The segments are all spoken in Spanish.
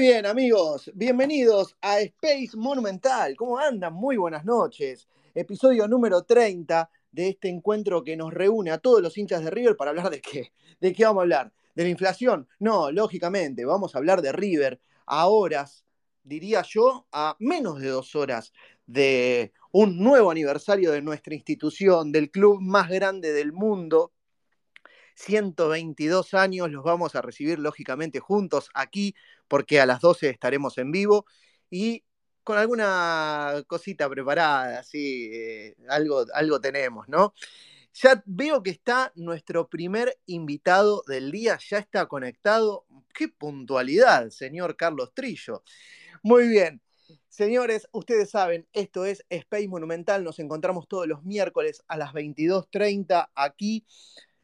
Muy bien, amigos, bienvenidos a Space Monumental. ¿Cómo andan? Muy buenas noches. Episodio número 30 de este encuentro que nos reúne a todos los hinchas de River para hablar de qué. ¿De qué vamos a hablar? ¿De la inflación? No, lógicamente, vamos a hablar de River a horas, diría yo, a menos de dos horas de un nuevo aniversario de nuestra institución, del club más grande del mundo. 122 años los vamos a recibir lógicamente juntos aquí porque a las 12 estaremos en vivo y con alguna cosita preparada, así, eh, algo, algo tenemos, ¿no? Ya veo que está nuestro primer invitado del día, ya está conectado. ¡Qué puntualidad, señor Carlos Trillo! Muy bien. Señores, ustedes saben, esto es Space Monumental, nos encontramos todos los miércoles a las 22.30 aquí.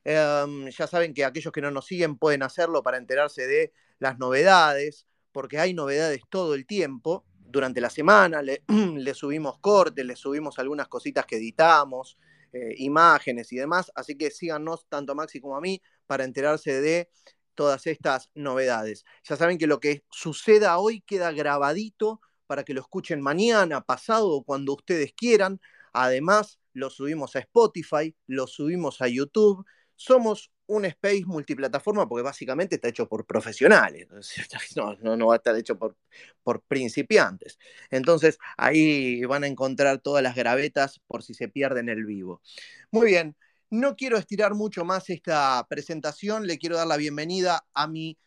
Um, ya saben que aquellos que no nos siguen pueden hacerlo para enterarse de las novedades, porque hay novedades todo el tiempo. Durante la semana le, le subimos cortes, le subimos algunas cositas que editamos, eh, imágenes y demás. Así que síganos tanto a Maxi como a mí para enterarse de todas estas novedades. Ya saben que lo que suceda hoy queda grabadito para que lo escuchen mañana, pasado o cuando ustedes quieran. Además, lo subimos a Spotify, lo subimos a YouTube. Somos un space multiplataforma porque básicamente está hecho por profesionales, no, no, va a estar hecho por, por, principiantes. Entonces ahí van a encontrar todas las gravetas por si se pierden el vivo. Muy bien, no quiero estirar mucho más esta presentación, le quiero dar la bienvenida a mi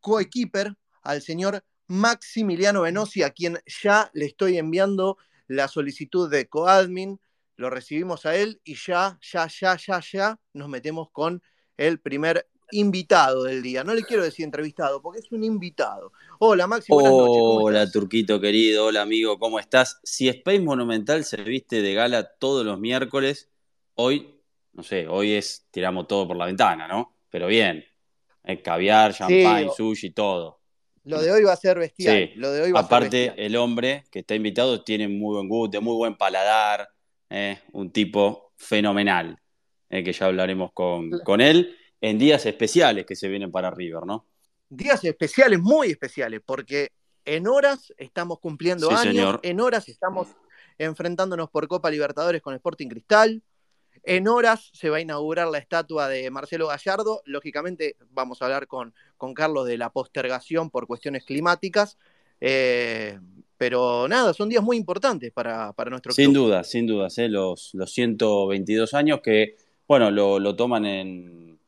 coequiper, al señor Maximiliano Venosi, a quien ya le estoy enviando la solicitud de coadmin, lo recibimos a él y ya, ya, ya, ya, ya nos metemos con el primer invitado del día. No le quiero decir entrevistado, porque es un invitado. Hola, Maxi, buenas noches. Hola, Turquito querido. Hola, amigo, ¿cómo estás? Si Space Monumental se viste de gala todos los miércoles, hoy, no sé, hoy es tiramos todo por la ventana, ¿no? Pero bien. caviar, champán, sushi, todo. Lo de hoy va a ser bestial. Lo de hoy va Aparte, a ser el hombre que está invitado tiene muy buen gusto, muy buen paladar, eh, un tipo fenomenal, eh, que ya hablaremos con, con él en días especiales que se vienen para River, ¿no? Días especiales, muy especiales, porque en horas estamos cumpliendo años, en horas estamos enfrentándonos por Copa Libertadores con Sporting Cristal, en horas se va a inaugurar la estatua de Marcelo Gallardo. Lógicamente vamos a hablar con, con Carlos de la postergación por cuestiones climáticas. Eh, pero nada, son días muy importantes para, para nuestro Sin duda, sin duda. ¿eh? Los, los 122 años que, bueno, lo, toman en,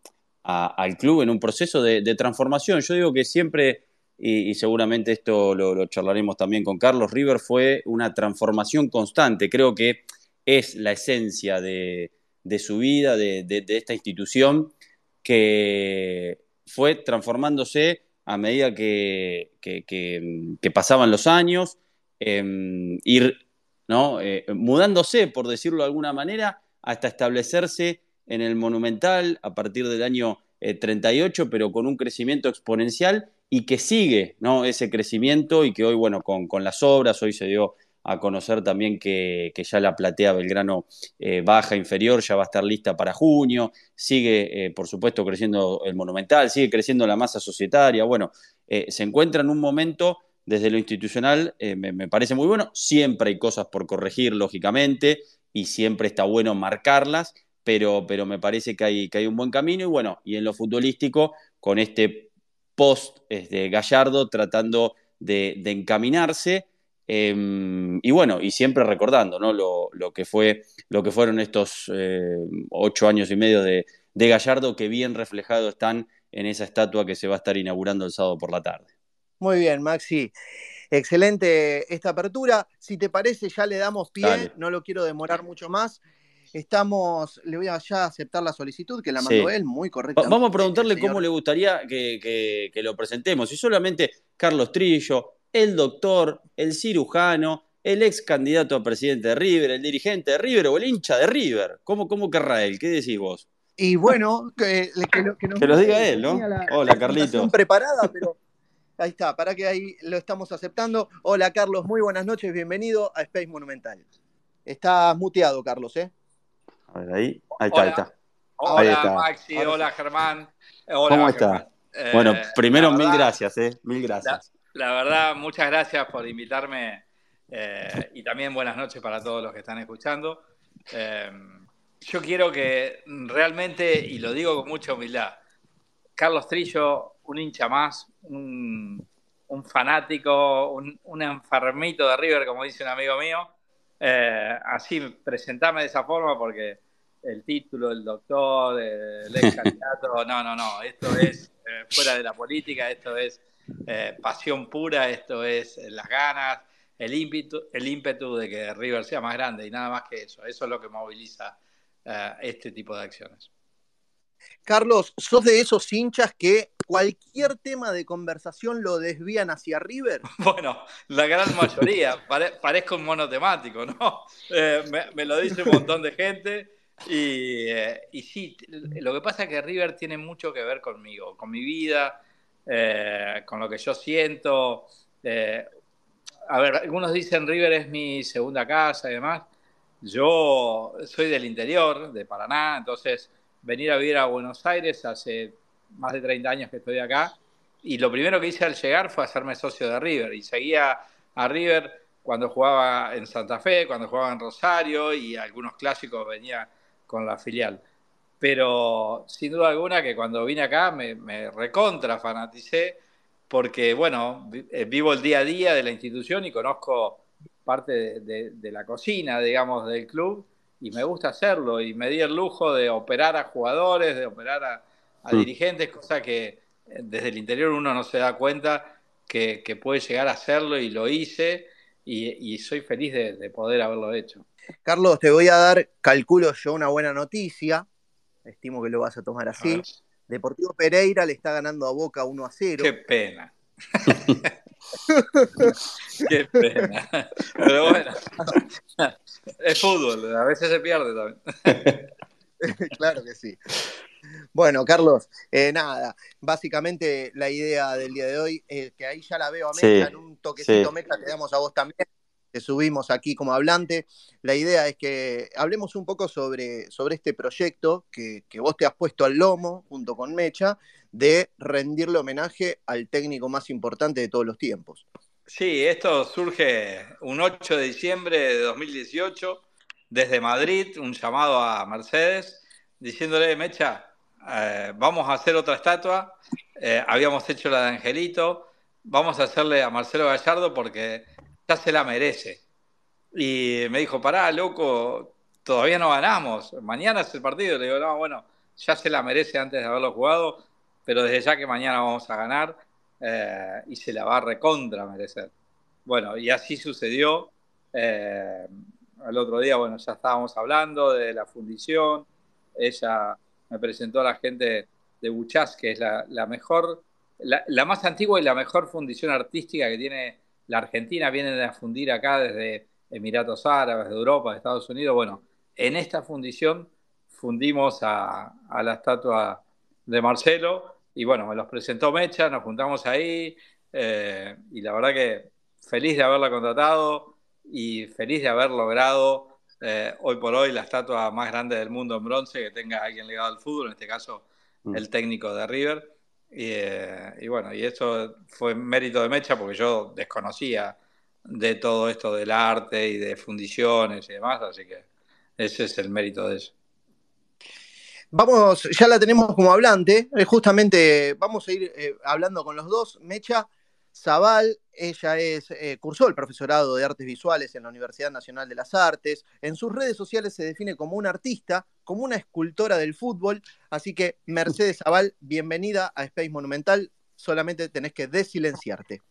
al club en un proceso de, transformación. Yo digo que siempre, y, seguramente esto lo, lo, charlaremos también con Carlos, River fue una transformación constante. Creo que es la esencia de, de su vida, de, esta institución, que fue transformándose a medida que, pasaban los años, em, ir. Eh, mudándose, por decirlo de alguna manera, hasta establecerse en el Monumental a partir del año 38, eh, pero con un crecimiento exponencial y que sigue ¿no? ese crecimiento y que hoy, bueno, con, las obras, hoy se dio a conocer también que, ya la platea Belgrano eh, baja inferior ya va a estar lista para junio, sigue por supuesto creciendo el monumental, sigue creciendo la masa societaria, bueno, se encuentra en un momento desde lo institucional, me, parece muy bueno, siempre hay cosas por corregir, lógicamente, y siempre está bueno marcarlas, pero, pero me parece que hay, que hay un buen camino y bueno, y en lo futbolístico, con este post este, Gallardo tratando de encaminarse, Em, y bueno, y siempre recordando ¿no? lo, que fue, lo que fueron estos eh, ocho años y medio de, Gallardo, que bien reflejados están en esa estatua que se va a estar inaugurando el sábado por la tarde. Muy bien, Maxi. Excelente esta apertura. Si te parece, ya le damos pie, no lo quiero demorar mucho más. Estamos, le voy a ya aceptar la solicitud que la mandó él, muy correcta. Vamos a preguntarle cómo le gustaría que, que, lo presentemos. Si solamente Carlos Trillo, el doctor, el cirujano, el ex candidato a presidente de River, el dirigente de River o el hincha de River. ¿Cómo, cómo querrá él? ¿Qué decís vos? Y bueno, que, que, nos, lo diga él, ¿no? Hola, Carlito. preparada, pero ahí está, para que ahí lo estamos aceptando. Hola, Carlos, muy buenas noches, bienvenido a Space Monumental. Estás muteado, Carlos, ¿eh? A ver, ahí, ahí está, ahí está. Hola, Maxi, hola, Germán. ¿Cómo está? bueno, eh, primero, mil gracias, ¿eh? Mil gracias. La verdad, muchas gracias por invitarme eh, y también buenas noches para todos los que están escuchando. Eh, yo quiero que realmente, y lo digo con mucha humildad, Carlos Trillo, un hincha más, un, fanático, un, enfermito de River, como dice un amigo mío, eh, así presentarme de esa forma porque el título, el doctor, el ex candidato, no, no, no, esto es fuera de la política, esto es eh, pasión pura, esto es eh, las ganas, el ímpetu, el ímpetu de que River sea más grande y nada más que eso. Eso es lo que moviliza eh, este tipo de acciones. Carlos, ¿sos de esos hinchas que cualquier tema de conversación lo desvían hacia River? Bueno, la gran mayoría. parezco un monotemático, ¿no? me, lo dice un montón de gente. Y, y sí, lo que pasa es que River tiene mucho que ver conmigo, con mi vida, eh, con lo que yo siento. Eh, a ver, algunos dicen River es mi segunda casa y demás. Yo soy del interior, de Paraná, entonces venir a vivir a Buenos Aires hace más de 30 años que estoy acá. Y lo primero que hice al llegar fue hacerme socio de River. Y seguía a River cuando jugaba en Santa Fe, cuando jugaba en Rosario y algunos clásicos venía con la filial. pero sin duda alguna que cuando vine acá me, me recontra fanaticé porque, bueno, eh, vivo el día a día de la institución y conozco parte de, la cocina, digamos, del club y me gusta hacerlo y me di el lujo de operar a jugadores, de operar a, mm. dirigentes, cosa que eh, desde el interior uno no se da cuenta que, puede llegar a hacerlo y lo hice y, soy feliz de, poder haberlo hecho. Carlos, te voy a dar, calculo yo, una buena noticia, estimo que lo vas a tomar así. Deportivo Pereira le está ganando a Boca 1 a 0. Qué pena. Qué pena. Pero bueno, es fútbol, a veces se pierde también. claro que sí. Bueno, Carlos, eh, nada, básicamente la idea del día de hoy, es que ahí ya la veo a Mecha, en un toquecito sí. Mecha, te damos a vos también, te subimos aquí como hablante. La idea es que hablemos un poco sobre, sobre este proyecto que, que vos te has puesto al lomo junto con Mecha, de rendirle homenaje al técnico más importante de todos los tiempos. Sí, esto surge un 8 de diciembre de 2018 desde Madrid, un llamado a Mercedes diciéndole, Mecha, eh, vamos a hacer otra estatua, eh, habíamos hecho la de Angelito, vamos a hacerle a Marcelo Gallardo porque ya se la merece. Y me dijo, pará, loco, todavía no ganamos, mañana es el partido. Le digo, no, bueno, ya se la merece antes de haberlo jugado, pero desde ya que mañana vamos a ganar eh, y se la va a recontra merecer. Bueno, y así sucedió. El otro día, bueno, ya estábamos hablando de la fundición. Ella me presentó a la gente de Buchás, que es la, mejor, la, más antigua y la mejor fundición artística que tiene la Argentina. Vienen a fundir acá desde Emiratos Árabes, de Europa, de Estados Unidos. Bueno, en esta fundición fundimos a, a la estatua de Marcelo y bueno, me los presentó Mecha, nos juntamos ahí eh, y la verdad que feliz de haberla contratado y feliz de haber logrado eh, hoy por hoy la estatua más grande del mundo en bronce que tenga alguien ligado al fútbol, en este caso mm. el técnico de River. Y, eh, y, bueno, y eso fue mérito de Mecha porque yo desconocía de todo esto del arte y de fundiciones y demás, así que ese es el mérito de eso. Vamos, ya la tenemos como hablante, eh, justamente vamos a ir eh, hablando con los dos. Mecha Zaval, ella es, eh, cursó el profesorado de artes visuales en la Universidad Nacional de las Artes. En sus redes sociales se define como una artista, como una escultora del fútbol. Así que, Mercedes Zaval, bienvenida a Space Monumental. Solamente tenés que desilenciarte.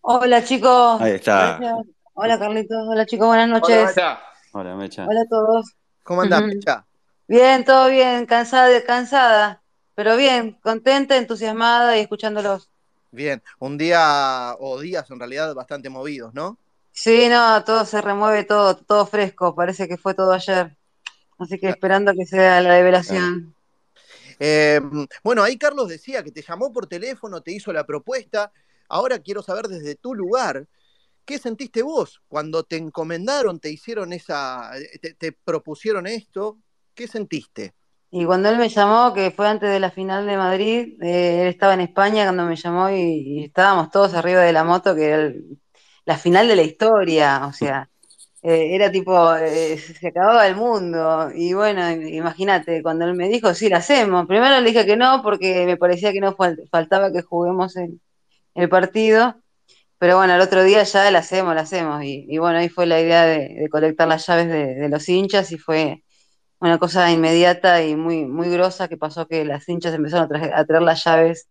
Hola, chicos. Ahí está. Hola, Carlitos. Hola, chicos. Buenas noches. Hola, Mecha. Hola a todos. ¿Cómo andás, Mecha? Bien, todo bien, cansada, cansada, pero bien, contenta, entusiasmada y escuchándolos. Bien, un día o días en realidad bastante movidos, ¿no? Sí, no, todo se remueve, todo, todo fresco, parece que fue todo ayer. Así que esperando que sea la revelación. Eh, bueno, ahí Carlos decía que te llamó por teléfono, te hizo la propuesta. Ahora quiero saber desde tu lugar, ¿qué sentiste vos cuando te encomendaron, te hicieron esa, te propusieron esto? ¿Qué sentiste? Y cuando él me llamó, que fue antes de la final de Madrid, eh, él estaba en España cuando me llamó y, estábamos todos arriba de la moto, que era la final de la historia, o sea, eh, era tipo, eh, se acababa el mundo. Y bueno, imagínate, cuando él me dijo, sí, la hacemos. Primero le dije que no, porque me parecía que no faltaba que juguemos el partido. Pero bueno, el otro día ya la hacemos, la hacemos. Y, bueno, ahí fue la idea de, colectar las llaves de los hinchas y fue una cosa inmediata y muy, muy grosa que pasó que las hinchas empezaron a, traer, las llaves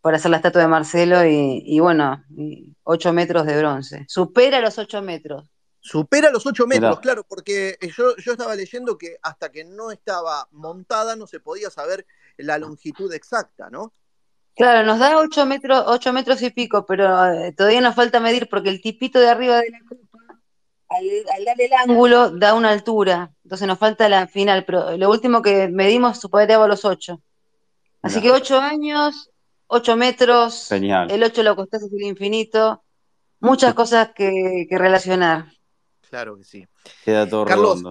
para hacer la estatua de Marcelo y, bueno, ocho metros de bronce. Supera los ocho metros. Supera los ocho metros, claro, porque yo, yo estaba leyendo que hasta que no estaba montada no se podía saber la longitud exacta, ¿no? Claro, nos da ocho metros, ocho metros y pico, pero eh, todavía nos falta medir porque el tipito de arriba de la al, darle el ángulo da una altura, entonces nos falta la final, pero lo último que medimos superaba los 8. Así que 8 años, 8 metros, el 8 lo costás el infinito, muchas cosas que, relacionar. Claro que sí. Queda todo Carlos,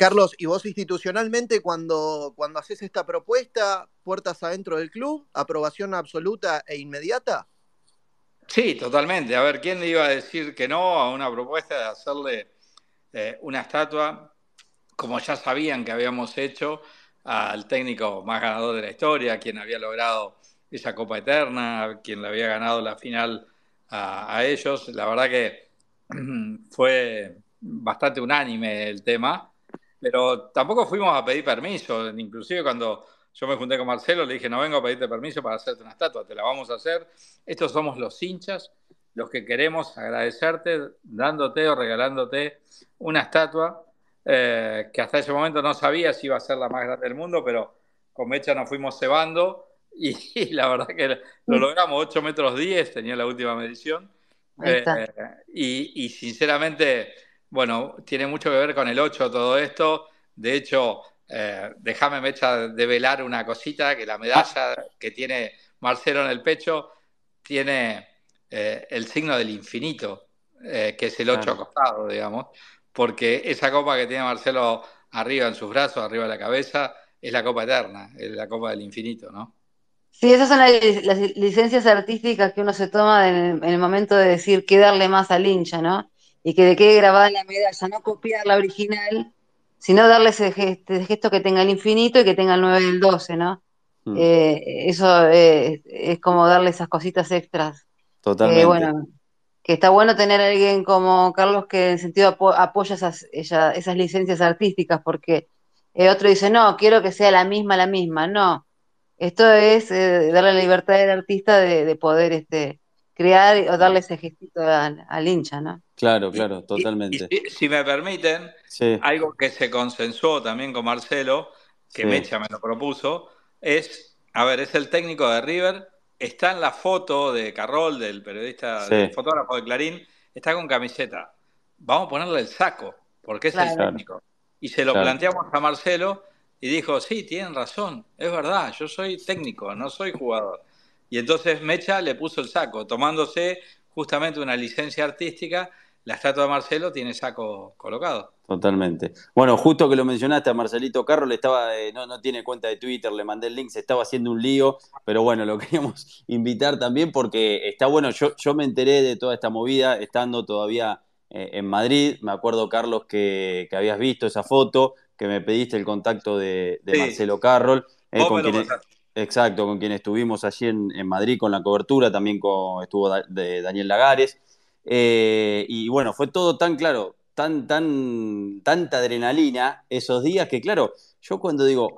Carlos, ¿y vos institucionalmente cuando, cuando haces esta propuesta, puertas adentro del club, aprobación absoluta e inmediata? Sí, totalmente. A ver, ¿quién le iba a decir que no a una propuesta de hacerle eh, una estatua como ya sabían que habíamos hecho al técnico más ganador de la historia, quien había logrado esa Copa Eterna, quien le había ganado la final a, ellos. La verdad que fue bastante unánime el tema, pero tampoco fuimos a pedir permiso, inclusive cuando yo me junté con Marcelo, le dije, no vengo a pedirte permiso para hacerte una estatua, te la vamos a hacer. Estos somos los hinchas, los que queremos agradecerte dándote o regalándote una estatua eh, que hasta ese momento no sabía si iba a ser la más grande del mundo, pero con Mecha nos fuimos cebando y, la verdad que lo logramos, 8 metros 10 tenía la última medición. Eh, y, sinceramente, bueno, tiene mucho que ver con el 8 todo esto. De hecho, eh, déjame Mecha develar una cosita, que la medalla que tiene Marcelo en el pecho tiene el signo del infinito, que es el 8 acostado, digamos porque esa copa que tiene Marcelo arriba en sus brazos, arriba de la cabeza, es la copa eterna, es la copa del infinito, ¿no? Sí, esas son las, licencias artísticas que uno se toma en el, momento de decir qué darle más al hincha, ¿no? Y que le quede grabada en la medalla, no copiar la original, sino darle ese gesto, que tenga el infinito y que tenga el 9 y el 12, ¿no? Mm. Eh, eso es, como darle esas cositas extras. Totalmente. bueno, que está bueno tener a alguien como Carlos que en sentido apoya esas, esas licencias artísticas, porque el otro dice, no, quiero que sea la misma, la misma. No, esto es eh, darle la libertad al artista de, poder este, crear o darle ese gestito al, hincha, ¿no? Claro, claro, totalmente. si, me permiten, algo que se consensuó también con Marcelo, que Mecha me lo propuso, es, a ver, es el técnico de River está en la foto de Carroll, del periodista, del fotógrafo de Clarín, está con camiseta. Vamos a ponerle el saco, porque es el técnico. Y se lo planteamos a Marcelo y dijo, sí, tienen razón, es verdad, yo soy técnico, no soy jugador. Y entonces Mecha le puso el saco, tomándose justamente una licencia artística la estatua de Marcelo tiene saco colocado. Totalmente. Bueno, justo que lo mencionaste a Marcelito Carro, le estaba, eh, no, no tiene cuenta de Twitter, le mandé el link, se estaba haciendo un lío, pero bueno, lo queríamos invitar también porque está bueno, yo, yo me enteré de toda esta movida estando todavía eh, en Madrid, me acuerdo Carlos que, habías visto esa foto, que me pediste el contacto de, Marcelo Carroll, eh, con quien, exacto, con quien estuvimos allí en, Madrid con la cobertura, también con, estuvo de Daniel Lagares. Eh, y bueno, fue todo tan claro, tan, tan, tanta adrenalina esos días que, claro, yo cuando digo,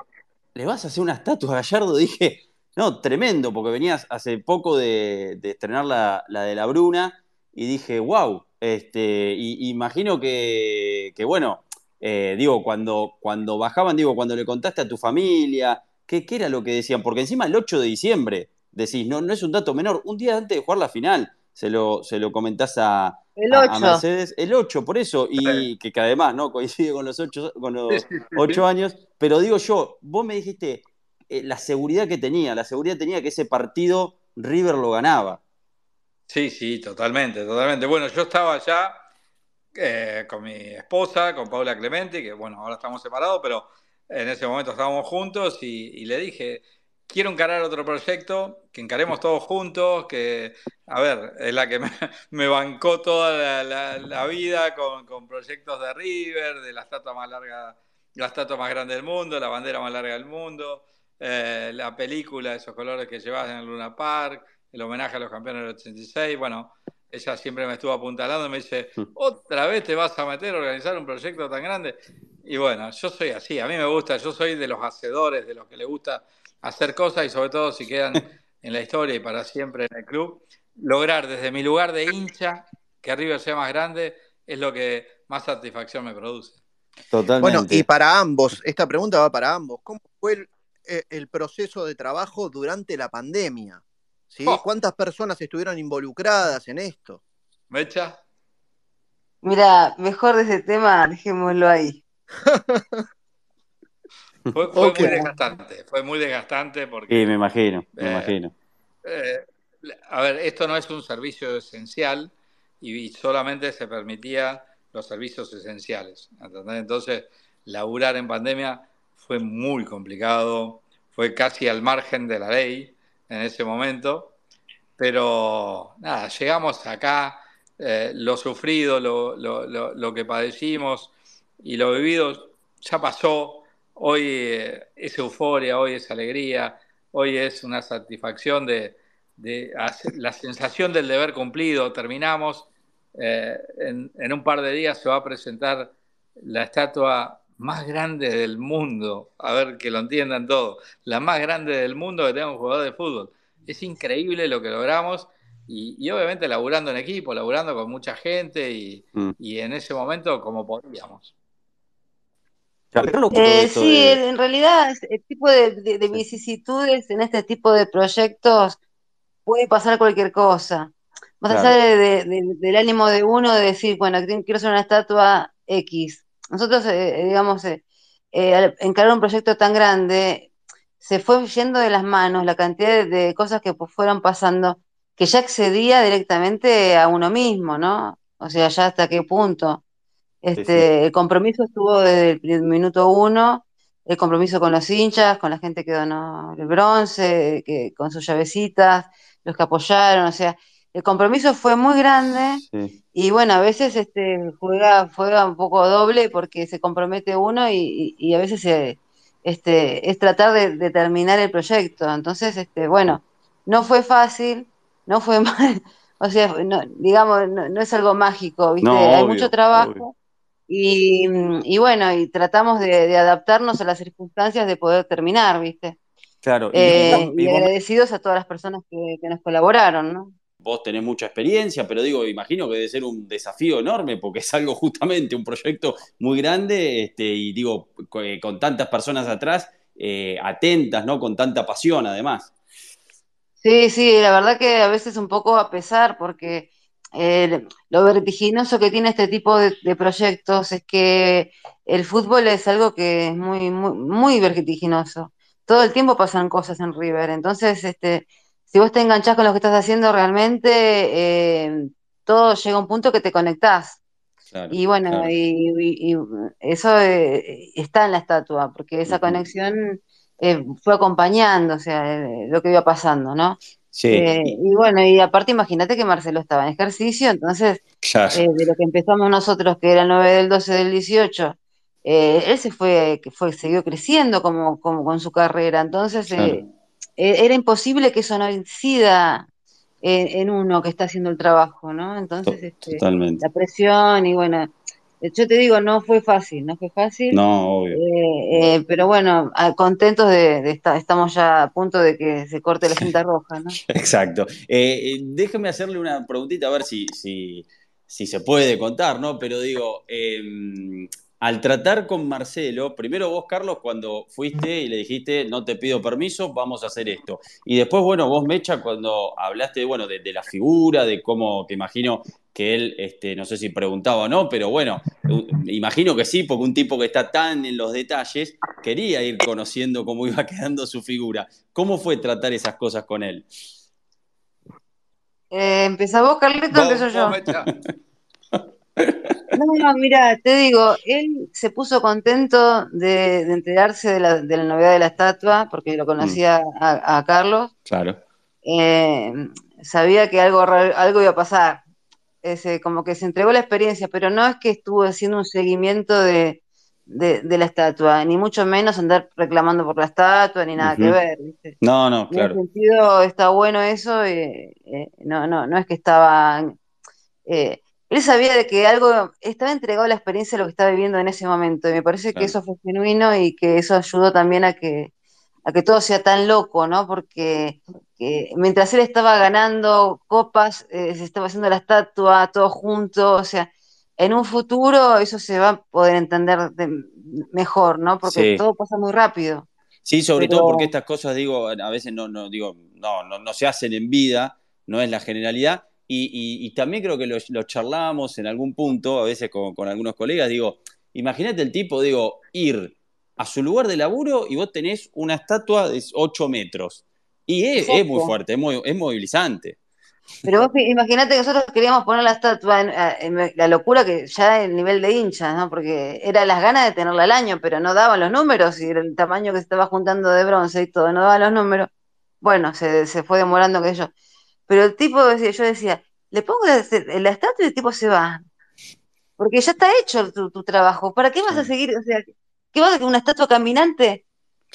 ¿le vas a hacer una estatua a Gallardo? Dije, no, tremendo, porque venías hace poco de, estrenar la, de la Bruna y dije, wow, este, y, imagino que, bueno, eh, digo, cuando, cuando bajaban, digo, cuando le contaste a tu familia, ¿qué, ¿qué, era lo que decían? Porque encima el 8 de diciembre, decís, no, no es un dato menor, un día antes de jugar la final se lo, se lo comentás a, Mercedes. El 8, por eso, y que, además no coincide con los 8 con los ocho años, pero digo yo, vos me dijiste eh, la seguridad que tenía, la seguridad tenía que ese partido River lo ganaba. Sí, sí, totalmente, totalmente. Bueno, yo estaba allá eh, con mi esposa, con Paula Clemente, que bueno, ahora estamos separados, pero en ese momento estábamos juntos y le dije, quiero encarar otro proyecto, que encaremos todos juntos, que, a ver, es la que me, bancó toda la, vida con, proyectos de River, de la estatua más larga, la estatua más grande del mundo, la bandera más larga del mundo, eh, la película, esos colores que llevas en el Luna Park, el homenaje a los campeones del 86, bueno, ella siempre me estuvo apuntalando y me dice, otra vez te vas a meter a organizar un proyecto tan grande. Y bueno, yo soy así, a mí me gusta, yo soy de los hacedores, de los que le gusta hacer cosas y sobre todo si quedan en la historia y para siempre en el club, lograr desde mi lugar de hincha que River sea más grande es lo que más satisfacción me produce. Totalmente. Bueno, y para ambos, esta pregunta va para ambos. ¿Cómo fue el, eh, proceso de trabajo durante la pandemia? ¿Sí? Oh. ¿Cuántas personas estuvieron involucradas en esto? ¿Mecha? Mira, mejor de ese tema, dejémoslo ahí. Fue, muy desgastante, fue muy desgastante porque... Sí, me imagino, me eh, imagino. Eh, a ver, esto no es un servicio esencial y, solamente se permitía los servicios esenciales. Entonces, laburar en pandemia fue muy complicado, fue casi al margen de la ley en ese momento, pero nada, llegamos acá, eh, lo sufrido, lo, lo, lo, lo que padecimos y lo vivido ya pasó, hoy eh, es euforia, hoy es alegría, hoy es una satisfacción de, la sensación del deber cumplido. Terminamos, eh, en, un par de días se va a presentar la estatua más grande del mundo, a ver que lo entiendan todos, la más grande del mundo que tenga un jugador de fútbol. Es increíble lo que logramos y, obviamente laburando en equipo, laburando con mucha gente y, mm. en ese momento como podíamos. Eh, sí, en realidad el tipo de, vicisitudes en este tipo de proyectos puede pasar cualquier cosa. Más allá del ánimo de uno de decir, bueno, quiero hacer una estatua X. Nosotros, eh, digamos, eh, al encarar un proyecto tan grande, se fue yendo de las manos la cantidad de, cosas que fueron pasando, que ya excedía directamente a uno mismo, ¿no? O sea, ya hasta qué punto. Este, El compromiso estuvo desde el minuto uno, el compromiso con los hinchas, con la gente que donó el bronce, que, con sus llavecitas, los que apoyaron, o sea, el compromiso fue muy grande y bueno, a veces este, juega, juega un poco doble porque se compromete uno y, a veces este, es tratar de, terminar el proyecto. Entonces, este, bueno, no fue fácil, no fue mal, o sea, digamos, no, es algo mágico, ¿viste? Hay mucho trabajo. Y, bueno, y tratamos de, adaptarnos a las circunstancias de poder terminar, ¿viste? Claro. Y, eh, agradecidos a todas las personas que, nos colaboraron, ¿no? Vos tenés mucha experiencia, pero digo, imagino que debe ser un desafío enorme porque es algo justamente, un proyecto muy grande este, y digo, eh, con tantas personas atrás, eh, atentas, ¿no? Con tanta pasión además. Sí, sí, la verdad que a veces un poco a pesar porque lo vertiginoso que tiene este tipo de, proyectos es que el fútbol es algo que es muy, muy, muy vertiginoso. Todo el tiempo pasan cosas en River. Entonces, este, si vos te enganchás con lo que estás haciendo realmente, eh, todo llega a un punto que te conectás. y bueno, y, eso eh, está en la estatua, porque esa conexión eh, fue acompañando, o sea, lo que iba pasando, ¿no? Sí. Eh, y bueno, y aparte imagínate que Marcelo estaba en ejercicio, entonces eh, de lo que empezamos nosotros, que era el 9 del 12 del 18, eh, él se fue, que fue, siguió creciendo como, como con su carrera, entonces e, era imposible que eso no incida en, uno que está haciendo el trabajo, ¿no? Entonces, este, la presión y bueno, yo te digo, no fue fácil, no fue fácil. No, obvio. Eh, eh, pero bueno, contentos de, estar, estamos ya a punto de que se corte la cinta roja, ¿no? Exacto. Eh, déjeme hacerle una preguntita a ver si, si, si, se puede contar, ¿no? Pero digo, em, al tratar con Marcelo, primero vos, Carlos, cuando fuiste y le dijiste, no te pido permiso, vamos a hacer esto. Y después, bueno, vos, Mecha, cuando hablaste, bueno, de, la figura, de cómo, que imagino que él, este, no sé si preguntaba o no, pero bueno, imagino que sí, porque un tipo que está tan en los detalles, quería ir conociendo cómo iba quedando su figura. ¿Cómo fue tratar esas cosas con él? Eh, ¿Empezá vos, Carlito, o empiezo yo? No, no, mira, te digo, él se puso contento de, enterarse de la, novedad de la estatua, porque lo conocía mm. a, Carlos. Claro. Eh, sabía que algo, algo iba a pasar. Ese, como que se entregó la experiencia, pero no es que estuvo haciendo un seguimiento de, la estatua, ni mucho menos andar reclamando por la estatua, ni nada que ver. No, no, claro. En ese sentido está bueno eso, eh, eh, no, no, no es que estaba él sabía de que algo estaba entregado a la experiencia de lo que estaba viviendo en ese momento. Y me parece que eso fue genuino y que eso ayudó también a que, a que todo sea tan loco, ¿no? Porque mientras él estaba ganando copas, eh, se estaba haciendo la estatua, todo junto, o sea, en un futuro eso se va a poder entender mejor, ¿no? Porque todo pasa muy rápido. Sí, sobre todo porque estas cosas, digo, a veces no, no, digo, no, no, no se hacen en vida, no es la generalidad, y, también creo que lo, lo, charlamos en algún punto, a veces con, algunos colegas, digo, imagínate el tipo, digo, ir a su lugar de laburo y vos tenés una estatua de 8 metros. Y es, muy fuerte, es, movilizante. Pero vos imagínate que nosotros queríamos poner la estatua en, la locura que ya el nivel de hinchas, ¿no? Porque era las ganas de tenerla al año, pero no daban los números y el tamaño que se estaba juntando de bronce y todo, no daban los números. Bueno, se, se fue demorando que yo. Pero el tipo, yo decía, le pongo la, estatua y el tipo se va. Porque ya está hecho tu, trabajo. ¿Para qué vas a seguir? O sea, ¿qué va una estatua caminante?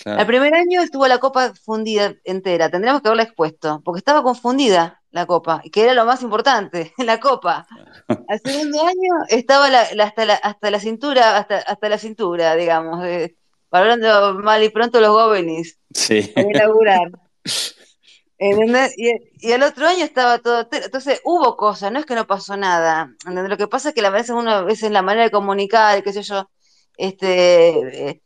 Claro. El primer año estuvo la copa fundida entera, tendríamos que haberla expuesto, porque estaba confundida la copa, que era lo más importante, la copa. Al segundo año estaba la- la- hasta, la, hasta la cintura, hasta, hasta la cintura, digamos, eh, hablando mal y pronto los gobernis, Sí. para inaugurar. ¿Entendés? Y, y el otro año estaba todo. Entonces hubo cosas, no es que no pasó nada. ¿entendés? Lo que pasa es que a veces uno, a veces la manera de comunicar, qué sé yo, este, eh,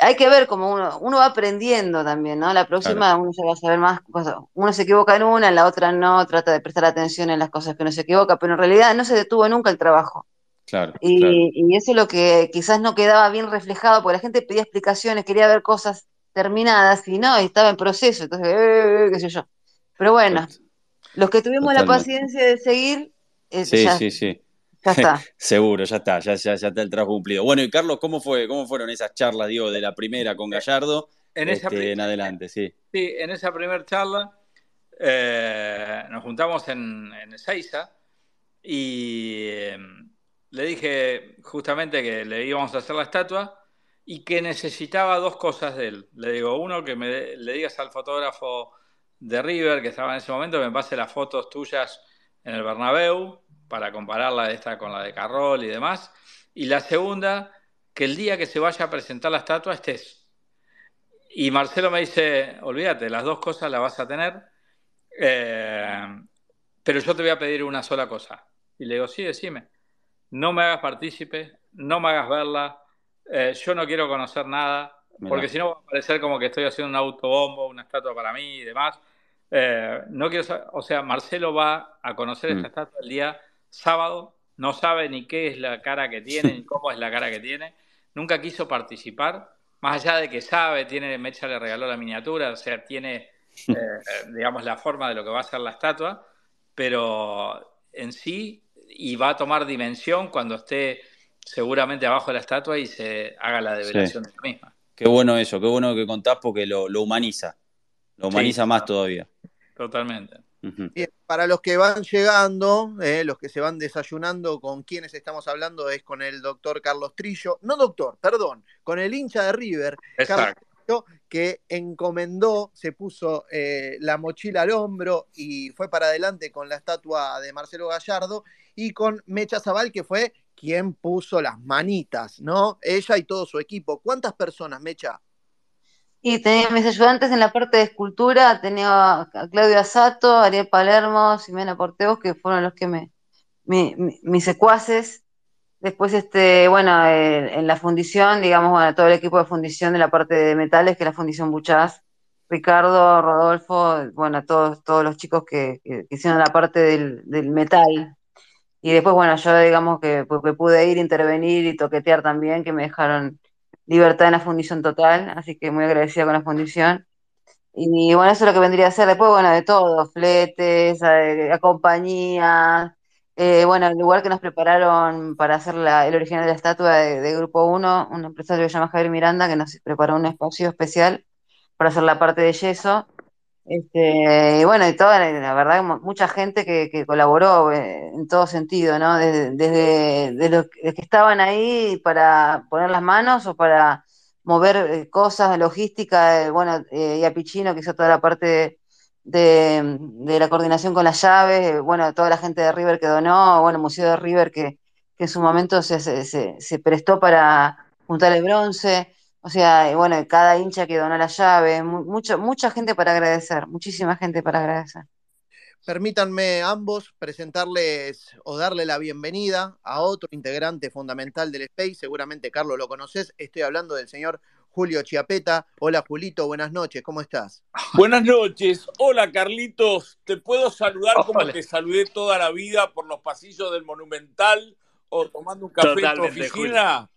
hay que ver cómo uno, uno va aprendiendo también, ¿no? La próxima uno ya va a saber más cosas. Uno se equivoca en una, en la otra no, trata de prestar atención en las cosas que uno se equivoca, pero en realidad no se detuvo nunca el trabajo. Claro, Y, claro. y eso es lo que quizás no quedaba bien reflejado, porque la gente pedía explicaciones, quería ver cosas terminadas y no, y estaba en proceso, entonces, eh, eh, qué sé yo. Pero bueno, los que tuvimos la paciencia de seguir, eh, Sí, ya, sí, sí. Ya está. Seguro, ya está, ya, ya, ya está el trabajo cumplido. Bueno, y Carlos, ¿cómo fue, cómo fueron esas charlas, digo, de la primera con Gallardo En esa, este, en adelante? Sí, sí, en esa primera charla eh, nos juntamos en, en Ezeiza y eh, le dije justamente que le íbamos a hacer la estatua y que necesitaba dos cosas de él. Le digo, uno, que me de- le digas al fotógrafo de River que estaba en ese momento que me pase las fotos tuyas en el Bernabéu para compararla esta con la de Carroll y demás. Y la segunda, que el día que se vaya a presentar la estatua estés. Y Marcelo me dice, olvídate, las dos cosas las vas a tener, eh, pero yo te voy a pedir una sola cosa. Y le digo, sí, decime, no me hagas partícipe, no me hagas verla, eh, yo no quiero conocer nada, Mirá. porque si no va a parecer como que estoy haciendo un autobombo, una estatua para mí y demás. Eh, no quiero saber- o sea, Marcelo va a conocer esta Mm. estatua el día sábado, no sabe ni qué es la cara que tiene, ni cómo es la cara que tiene, nunca quiso participar, más allá de que sabe, tiene, Mecha le regaló la miniatura, o sea, tiene, eh, digamos, la forma de lo que va a ser la estatua, pero en sí, y va a tomar dimensión cuando esté seguramente abajo de la estatua y se haga la develación de la misma. qué bueno eso, qué bueno que contás porque lo, lo humaniza, lo humaniza Sí. más todavía. Totalmente. Bien, para los que van llegando, eh, los que se van desayunando, con quienes estamos hablando es con el doctor Carlos Trillo, no doctor, perdón, con el hincha de River, Carlos. Trillo, que encomendó, se puso eh, la mochila al hombro y fue para adelante con la estatua de Marcelo Gallardo y con Mecha Zabal, que fue quien puso las manitas, ¿no? Ella y todo su equipo. ¿Cuántas personas, Mecha? Y tenía mis ayudantes en la parte de escultura, tenía a Claudio Asato, Ariel Palermo, Ximena Porteos, que fueron los que me, mi- mi- mis secuaces. Después, este, bueno, en la fundición, digamos, bueno, todo el equipo de fundición de la parte de metales, que es la fundición Buchás, Ricardo, Rodolfo, bueno, todos, todos los chicos que, que- hicieron la parte del, del metal. Y después, bueno, yo digamos que, que pude ir, intervenir y toquetear también, que me dejaron libertad en la fundición total, así que muy agradecida con la fundición. Y bueno, eso es lo que vendría a ser después, bueno, de todo, fletes, compañías, eh, bueno, el lugar que nos prepararon para hacer la- el original de la estatua de, de Grupo 1, un empresario que se llama Javier Miranda, que nos preparó un espacio especial para hacer la parte de yeso. Este, y bueno, y toda la, verdad, mu- mucha gente que, que colaboró eh, en todo sentido, ¿no? Desde, desde de los que estaban ahí para poner las manos o para mover eh, cosas, logística, eh, bueno, eh, y a Pichino que hizo toda la parte de, la coordinación con las llaves, bueno, toda la gente de River que donó, bueno, Museo de River que, en su momento se, se- se prestó para juntar el bronce. O sea, y bueno, cada hincha que donó la llave, mu- mucho, mucha gente para agradecer, muchísima gente para agradecer. Permítanme ambos presentarles o darle la bienvenida a otro integrante fundamental del Space. Seguramente, Carlos, lo conoces. Estoy hablando del señor Julio Chiapeta. Hola, Julito, buenas noches. ¿Cómo estás? Buenas noches. Hola, Carlitos. ¿Te puedo saludar como Hola. te saludé toda la vida por los pasillos del Monumental o tomando un café en tu oficina?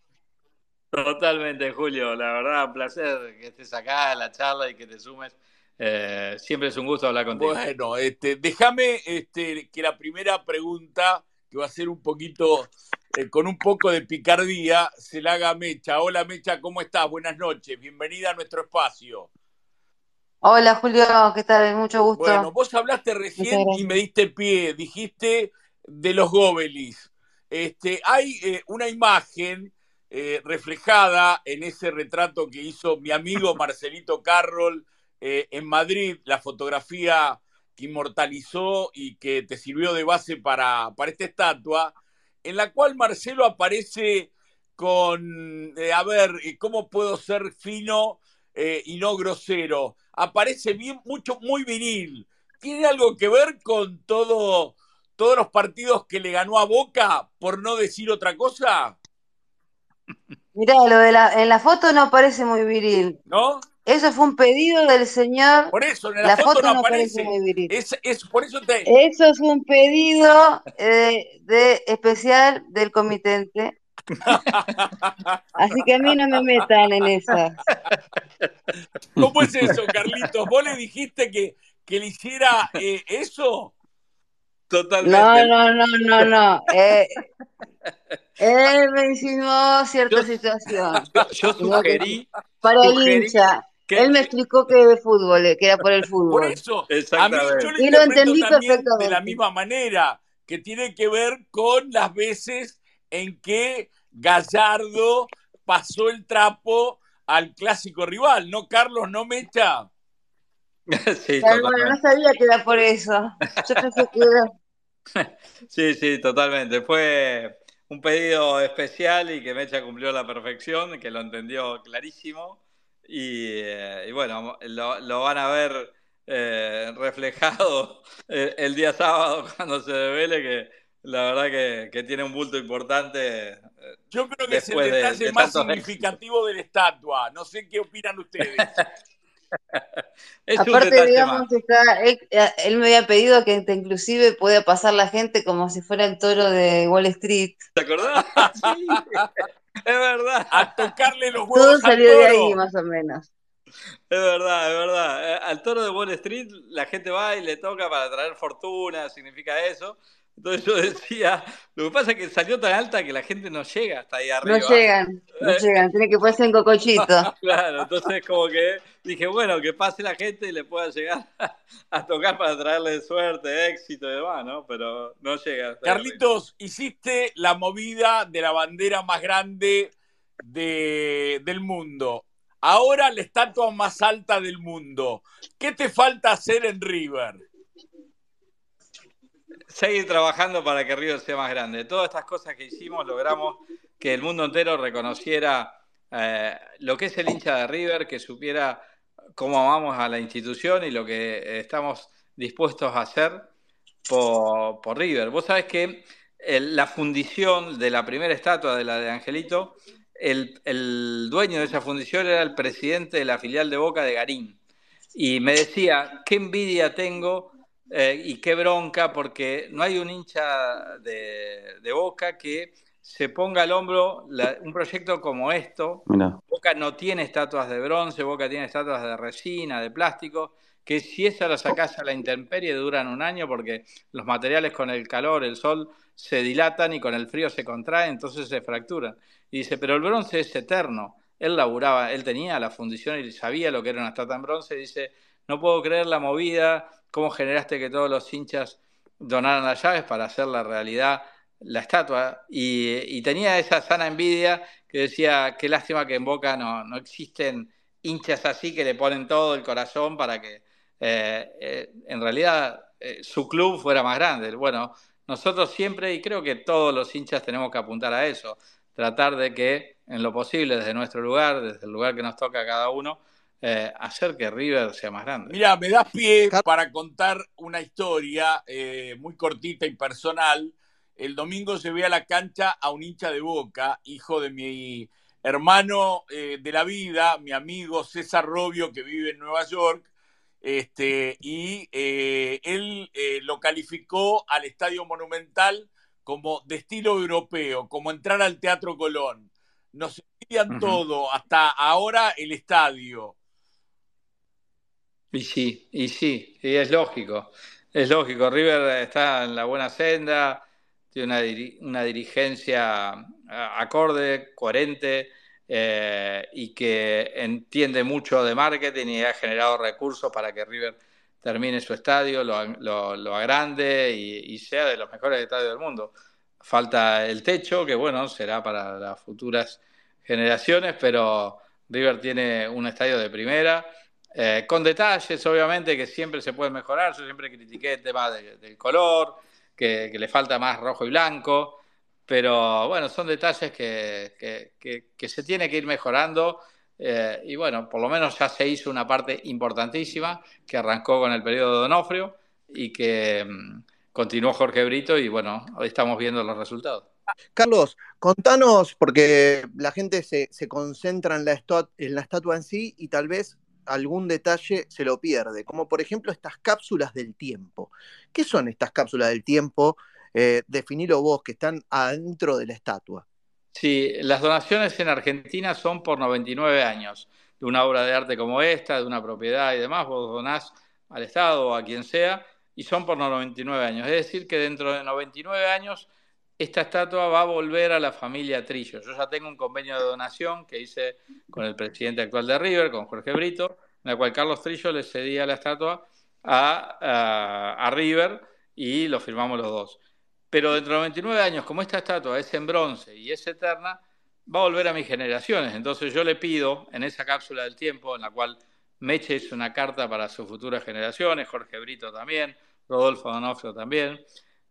Totalmente, Julio. La verdad, un placer que estés acá en la charla y que te sumes. Eh, siempre es un gusto hablar contigo. Bueno, este, déjame este, que la primera pregunta, que va a ser un poquito, eh, con un poco de picardía, se la haga a Mecha. Hola, Mecha, ¿cómo estás? Buenas noches. Bienvenida a nuestro espacio. Hola Julio, ¿qué tal? Mucho gusto. Bueno, vos hablaste recién y me diste pie, dijiste de los Gobelis. Este, hay eh, una imagen eh, reflejada en ese retrato que hizo mi amigo Marcelito Carroll eh, en Madrid, la fotografía que inmortalizó y que te sirvió de base para, para esta estatua, en la cual Marcelo aparece con, eh, a ver, ¿cómo puedo ser fino y no grosero? Aparece mucho, muy viril. ¿Tiene algo que ver con todo, todos los partidos que le ganó a Boca, por no decir otra cosa? Mirá, lo de la, en la foto no parece muy viril. ¿No? Eso fue un pedido del señor. Por eso, en la, foto, no, aparece. muy viril. Es, es, por eso te... Eso es un pedido eh, de especial del comitente. Así que a mí no me metan en esas. ¿Cómo es eso, Carlitos? ¿Vos le dijiste que, que le hiciera eh, eso? Totalmente. No, no, no, no, no. Eh, él me insinuó cierta Yo- situación. Yo, yo sugerí, Para el sugerí hincha. que- Él me explicó que de fútbol, eh, que era por el Por fútbol. eso, a mí Exactamente. yo lo Y lo entendí también de perfectamente. la misma manera, que tiene que ver con las veces en que Gallardo pasó el trapo al clásico rival, ¿no, Carlos? ¿No, Mecha? sí, Pero bueno, no sabía que era por eso. Yo pensé que era. Sí, sí, totalmente. Fue un pedido especial y que Mecha cumplió a la perfección, que lo entendió clarísimo. Y, eh, y bueno, lo, lo van a ver eh, reflejado el, el día sábado cuando se revele que la verdad que, que tiene un bulto importante. eh, Yo creo que es el de- detalle de más significativo de la estatua. No sé qué opinan ustedes. Es Aparte, digamos, está, él, eh, él me había pedido que te- inclusive pueda pasar la gente como si fuera el toro de Wall Street. ¿Te acordás? Sí, es verdad. A tocarle los Todo huevos al salió de ahí, más o menos. Es verdad, es verdad. Eh, Al toro de Wall Street la gente va y le toca para traer fortuna, significa eso. Entonces yo decía, lo que pasa es que salió tan alta que la gente no llega hasta ahí arriba. No llegan, no Eh. llegan, tiene que ponerse en cocochito. Claro, entonces como que dije, bueno, que pase la gente y le pueda llegar a tocar para traerle suerte, éxito y demás, ¿no? Pero no llega. hasta arriba. Carlitos, hiciste la movida de la bandera más grande de- del mundo. Ahora la estatua más alta del mundo. ¿Qué te falta hacer en River? Seguir trabajando para que River sea más grande. Todas estas cosas que hicimos logramos que el mundo entero reconociera eh, lo que es el hincha de River, que supiera cómo amamos a la institución y lo que estamos dispuestos a hacer por, River. Vos sabés que el- la fundición de la primera estatua de la de Angelito, el, el dueño de esa fundición era el presidente de la filial de Boca de Garín. Y me decía, qué envidia tengo eh, y qué bronca, porque no hay un hincha de, de Boca que se ponga al hombro la- un proyecto como esto. Mira. Boca no tiene estatuas de bronce, Boca tiene estatuas de resina, de plástico, que si esa la sacás a la intemperie duran un año porque los materiales con el calor, el sol, se dilatan y con el frío se contraen, entonces se fracturan. Y dice, pero el bronce es eterno. Él laburaba, él tenía la fundición y sabía lo que era una estatua en bronce. Dice, no puedo creer la movida, cómo generaste que todos los hinchas donaran las llaves para hacer la realidad la estatua. Y, y tenía esa sana envidia que decía, qué lástima que en Boca no, no existen hinchas así que le ponen todo el corazón para que eh, eh, en realidad eh, su club fuera más grande. Bueno, nosotros siempre, y creo que todos los hinchas tenemos que apuntar a eso, tratar de que en lo posible desde nuestro lugar, desde el lugar que nos toca a cada uno, eh, hacer que River sea más grande. Mira, me das pie para contar una historia eh, muy cortita y personal. El domingo llevé a la cancha a un hincha de boca, hijo de mi hermano eh, de la vida, mi amigo César Robio, que vive en Nueva York. Este, y eh, él eh, lo calificó al Estadio Monumental como de estilo europeo, como entrar al Teatro Colón. Nos envidian todo, hasta ahora el estadio. Y sí, y sí, y es lógico. Es lógico, River está en la buena senda, tiene una, diri- una dirigencia acorde, coherente, eh, y que entiende mucho de marketing y ha generado recursos para que River termine su estadio, lo, lo- lo agrande y sea de los mejores estadios del mundo. Falta el techo, que bueno, será para las futuras generaciones, pero River tiene un estadio de primera, eh, con detalles, obviamente, que siempre se pueden mejorar. Yo siempre critiqué el tema del color, que, le falta más rojo y blanco, pero bueno, son detalles que, que, se tiene que ir mejorando. Eh, y bueno, por lo menos ya se hizo una parte importantísima que arrancó con el periodo de Donofrio y que mm, continuó Jorge Brito y bueno, hoy estamos viendo los resultados. Carlos, contanos, porque la gente se, concentra en la, en la estatua en sí y tal vez algún detalle se lo pierde, como por ejemplo estas cápsulas del tiempo. ¿Qué son estas cápsulas del tiempo? Eh, definilo vos, que están adentro de la estatua. Sí, las donaciones en Argentina son por 99 años de una obra de arte como esta, de una propiedad y demás. Vos donás al Estado o a quien sea y son por 99 años. Es decir, que dentro de 99 años esta estatua va a volver a la familia Trillo. Yo ya tengo un convenio de donación que hice con el presidente actual de River, con Jorge Brito, en el cual Carlos Trillo le cedía la estatua a, River y lo firmamos los dos. Pero dentro de 99 años, como esta estatua es en bronce y es eterna, va a volver a mis generaciones. Entonces yo le pido en esa cápsula del tiempo, en la cual Meche hizo una carta para sus futuras generaciones, Jorge Brito también, Rodolfo Donofrio también,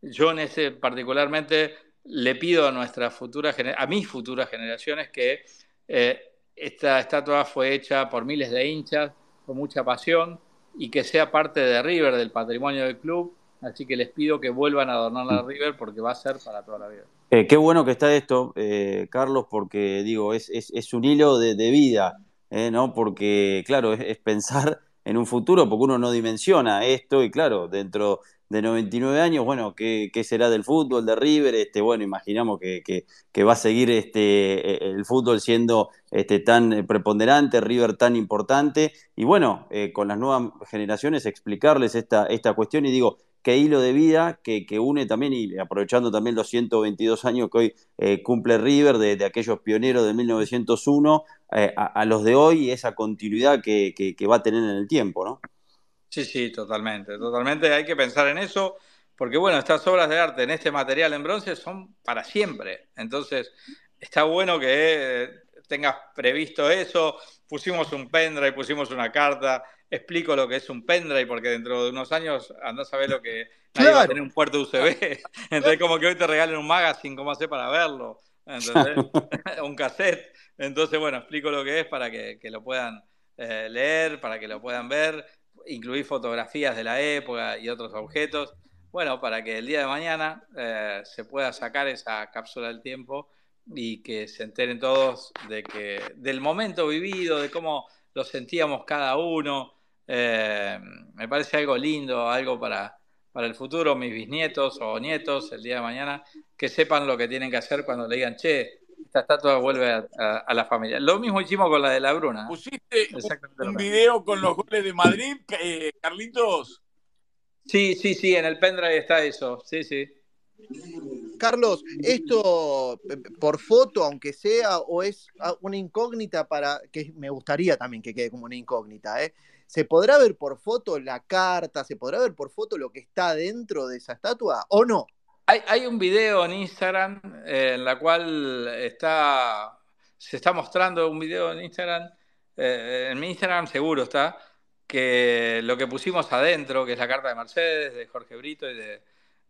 yo en ese particularmente le pido a nuestras futuras a mis futuras generaciones que eh, esta estatua fue hecha por miles de hinchas con mucha pasión y que sea parte de River, del patrimonio del club. Así que les pido que vuelvan a adornar a River porque va a ser para toda la vida. Eh, qué bueno que está esto, eh, Carlos, porque digo, es, es, un hilo de, vida, ¿no? Porque, claro, es, pensar en un futuro, porque uno no dimensiona esto y, claro, dentro de 99 años, bueno, ¿qué, será del fútbol de River? Este, bueno, imaginamos que, que, va a seguir este, e, el fútbol siendo este, tan preponderante, River tan importante, y bueno, eh, con las nuevas generaciones explicarles esta, esta cuestión y digo, qué hilo de vida que, une también, y aprovechando también los 122 años que hoy eh, cumple River, de, aquellos pioneros de 1901 eh, a, a, los de hoy, y esa continuidad que, que va a tener en el tiempo, ¿no? Sí, sí, totalmente, totalmente. Hay que pensar en eso, porque bueno, estas obras de arte en este material en bronce son para siempre. Entonces, está bueno que eh, tengas previsto eso. Pusimos un pendrive, pusimos una carta. Explico lo que es un pendrive, porque dentro de unos años andás a ver lo que nadie va a tener un puerto USB. Entonces, como que hoy te regalen un magazine, ¿cómo hacer para verlo? un cassette. Entonces, bueno, explico lo que es para que, lo puedan eh, leer, para que lo puedan ver incluir fotografías de la época y otros objetos, bueno, para que el día de mañana eh, se pueda sacar esa cápsula del tiempo y que se enteren todos de que del momento vivido, de cómo lo sentíamos cada uno. Eh, me parece algo lindo, algo para, para el futuro, mis bisnietos o nietos el día de mañana, que sepan lo que tienen que hacer cuando le digan, che, esta estatua vuelve a, la familia. Lo mismo hicimos con la de la Bruna. ¿Pusiste un video con los goles de Madrid, eh, Carlitos? Sí, sí, sí, en el pendrive está eso, sí, sí. Carlos, ¿esto eh, por foto, aunque sea, o es una incógnita para, que me gustaría también que quede como una incógnita, ¿eh? ¿Se podrá ver por foto la carta? ¿Se podrá ver por foto lo que está dentro de esa estatua o no? Hay, un video en Instagram eh, en la cual está, se está mostrando un video en Instagram, eh, en mi Instagram seguro está, que lo que pusimos adentro, que es la carta de Mercedes, de Jorge Brito y de,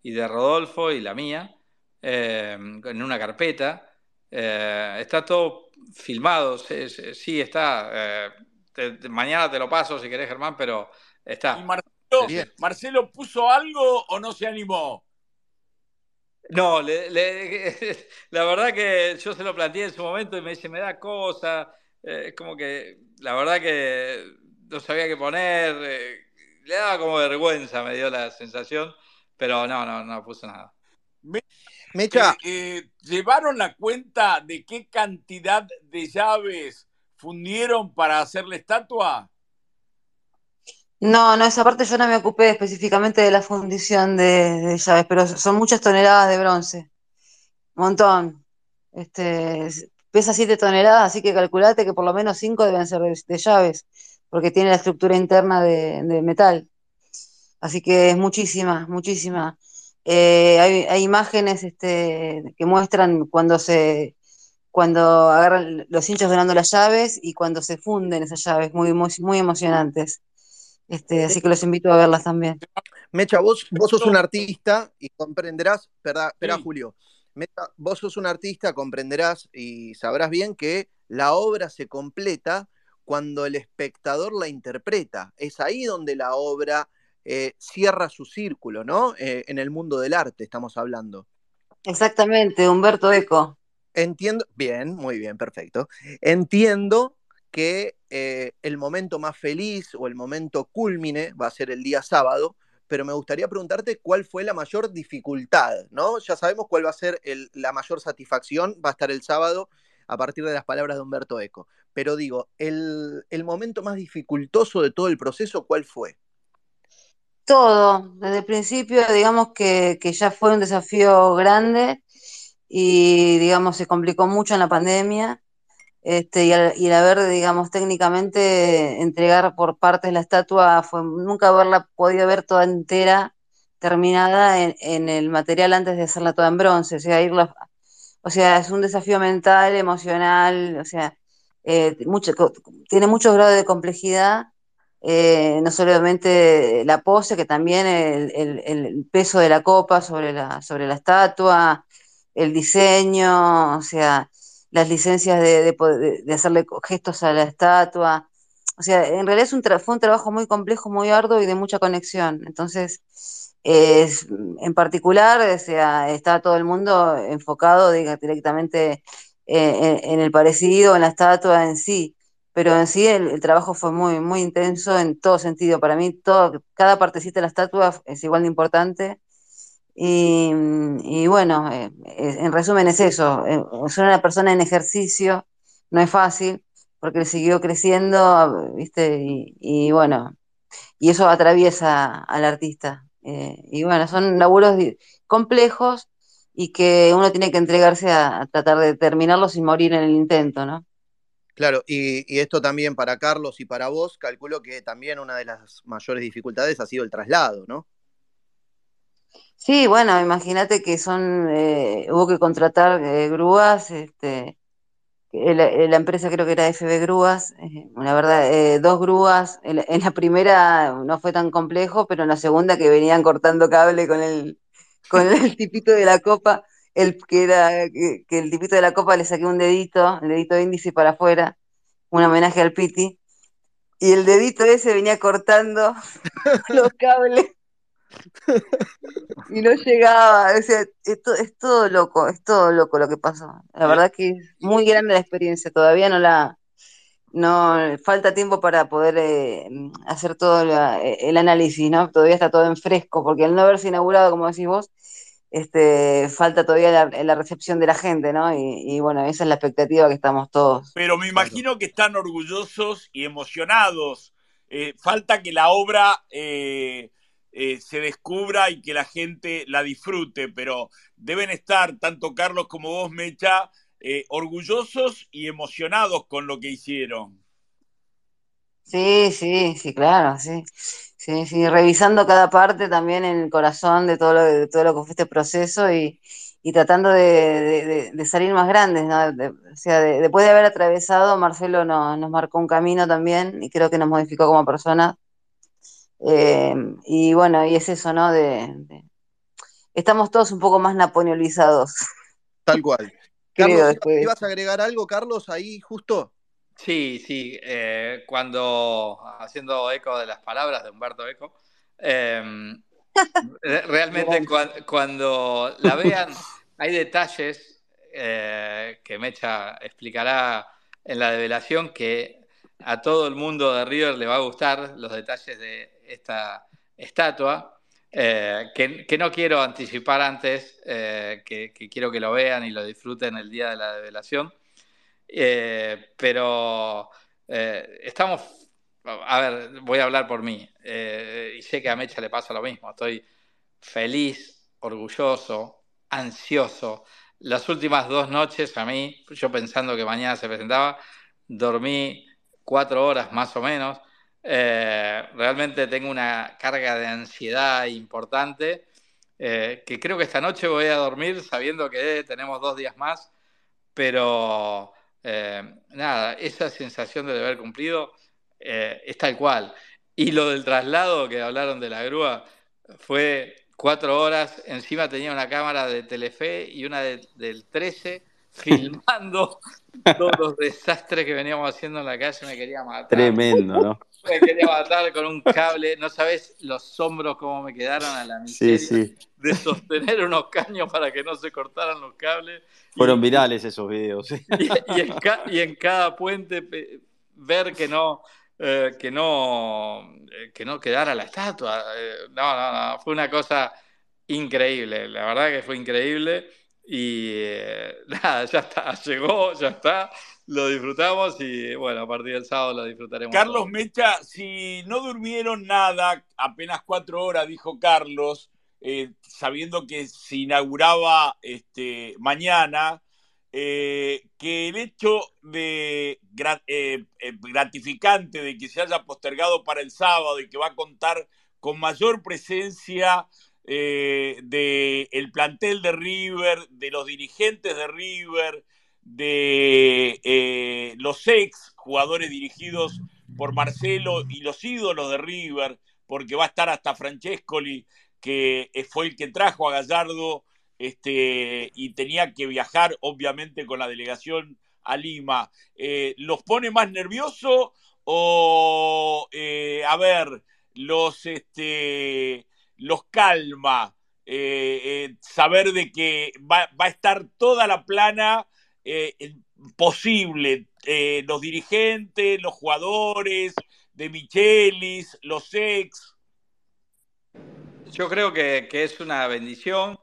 y de Rodolfo y la mía, eh, en una carpeta, está todo filmado, sí, está, mañana te lo paso si querés Germán, pero está. ¿Y Marcelo, Marcelo puso algo o no se animó? No, la verdad que yo se lo planteé en su momento y me dice, me da cosa, eh, es como que la verdad que no sabía qué poner, eh, le daba como vergüenza, me dio la sensación, pero no, no, no puso nada. Mecha, eh, ¿llevaron la cuenta de qué cantidad de llaves fundieron para hacer la estatua? No, no, esa parte yo no me ocupé específicamente de la fundición de, llaves, pero son muchas toneladas de bronce. Montón. Este, pesa 7 toneladas, así que calculate que por lo menos 5 deben ser de, llaves, porque tiene la estructura interna de, metal. Así que es muchísima, muchísima. Eh, hay, imágenes este, que muestran cuando se, cuando agarran los hinchas donando las llaves y cuando se funden esas llaves, muy, muy emocionantes. Este, así que los invito a verlas también. Mecha, vos, vos sos un artista y comprenderás, espera Sí. Julio, Mecha, vos sos un artista, comprenderás y sabrás bien que la obra se completa cuando el espectador la interpreta. Es ahí donde la obra eh, cierra su círculo, ¿no? Eh, en el mundo del arte estamos hablando. Exactamente, Humberto Eco. Entiendo, bien, muy bien, perfecto. Entiendo que eh, el momento más feliz o el momento culmine va a ser el día sábado, pero me gustaría preguntarte cuál fue la mayor dificultad, ¿no? Ya sabemos cuál va a ser la mayor satisfacción, va a estar el sábado a partir de las palabras de Humberto Eco. Pero digo, el, el momento más dificultoso de todo el proceso, ¿cuál fue? Todo, desde el principio, digamos que, que ya fue un desafío grande y, digamos, se complicó mucho en la pandemia. Este, y, el haber, digamos, técnicamente entregar por partes la estatua fue nunca haberla podido ver toda entera, terminada en, el material antes de hacerla toda en bronce. O sea, irla, o sea, es un desafío mental, emocional, o sea, eh, mucho, tiene muchos grados de complejidad eh, no solamente la pose, que también el, el, el, peso de la copa sobre la, sobre la estatua, el diseño, o sea, las licencias de, de, hacerle gestos a la estatua. O sea, en realidad es un fue un trabajo muy complejo, muy arduo y de mucha conexión. Entonces, eh, en particular, o sea, está todo el mundo enfocado diga, directamente eh, en, el parecido, en la estatua en sí pero en sí el, trabajo fue muy, muy intenso en todo sentido. Para mí, cada partecita de la estatua es igual de importante. Y, bueno, eh, en resumen es eso. Eh, soy una persona en ejercicio, no es fácil, porque siguió creciendo, ¿viste? Y, bueno, y eso atraviesa al artista. Eh, y bueno, son laburos complejos y que uno tiene que entregarse a, a tratar de terminarlos sin morir en el intento, ¿no? Claro, y, y, esto también para Carlos y para vos, calculo que también una de las mayores dificultades ha sido el traslado, ¿no? Sí, bueno, imagínate que son, eh, hubo que contratar eh, grúas, este, la, la, empresa creo que era FB Grúas, eh, la verdad, dos grúas, en, la primera no fue tan complejo, pero en la segunda que venían cortando cable con el, con el tipito de la copa, el que era que, que, el tipito de la copa le saqué un dedito, el dedito índice para afuera, un homenaje al Piti, y el dedito ese venía cortando los cables y no llegaba, o sea, esto, es todo loco, es todo loco lo que pasó. La verdad que es muy grande la experiencia, todavía no la, no, falta tiempo para poder eh, hacer todo la, el análisis, ¿no? Todavía está todo en fresco, porque al no haberse inaugurado, como decís vos, este, falta todavía la, la, recepción de la gente, ¿no? Y, y, bueno, esa es la expectativa que estamos todos. Pero me imagino que están orgullosos y emocionados. Eh, falta que la obra eh, eh, se descubra y que la gente la disfrute, pero deben estar, tanto Carlos como vos, Mecha, eh, orgullosos y emocionados con lo que hicieron. Sí, sí, sí, claro, sí. Sí, sí, revisando cada parte también en el corazón de todo lo, todo lo que fue este proceso y, y tratando de, de, de, salir más grandes, ¿no? o sea, después de haber atravesado, Marcelo nos, nos marcó un camino también y creo que nos modificó como personas. Eh, y bueno, y es eso, ¿no? De, estamos todos un poco más napoleonizados. Tal cual. Creo, Carlos, después. ¿ibas a agregar algo, Carlos, ahí justo? Sí, sí, eh, cuando, haciendo eco de las palabras de Humberto Eco, eh, realmente cuando, cuando, la vean, hay detalles eh, que Mecha explicará en la develación que a todo el mundo de River le va a gustar, los detalles de esta estatua, eh, que, que, no quiero anticipar antes, que, que quiero que lo vean y lo disfruten el día de la develación. Eh, pero eh, estamos, a ver, voy a hablar por mí, eh, y sé que a Mecha le pasa lo mismo, estoy feliz, orgulloso, ansioso. Las últimas dos noches a mí, yo pensando que mañana se presentaba, dormí cuatro horas más o menos. Realmente tengo una carga de ansiedad importante, que creo que esta noche voy a dormir sabiendo que tenemos dos días más pero eh, nada, esa sensación de deber cumplido eh, es tal cual. Y lo del traslado que hablaron de la grúa fue cuatro horas, encima tenía una cámara de Telefe y una del 13 filmando todos los desastres que veníamos haciendo en la calle, me quería matar. Tremendo, ¿no? Me quería matar con un cable, no sabes los hombros cómo me quedaron a la miseria Sí, sí. de sostener unos caños para que no se cortaran los cables. Fueron virales esos videos. Y, y en, ca- y en cada puente ver que no, eh, que no, eh, que no quedara la estatua. Eh, no, no, no, fue una cosa increíble, la verdad que fue increíble. Y nada, ya está, llegó, ya está, lo disfrutamos y bueno, a partir del sábado lo disfrutaremos. Carlos todos. Mecha, si no durmieron nada, apenas cuatro horas, dijo Carlos, eh, sabiendo que se inauguraba este, mañana, eh, que el hecho de eh, eh, gratificante de que se haya postergado para el sábado y que va a contar con mayor presencia del plantel de River, de los dirigentes de River, de eh, los ex jugadores dirigidos por Marcelo y los ídolos de River, porque va a estar hasta Francescoli, que eh, fue el que trajo a Gallardo este, y tenía que viajar, obviamente, con la delegación a Lima. Eh, ¿Los pone más nerviosos o, a ver, los, este, los calma? Saber de que va, va, a estar toda la plana eh, posible, eh, los dirigentes, los jugadores, de Michelis, los ex. Yo creo que, que, es una bendición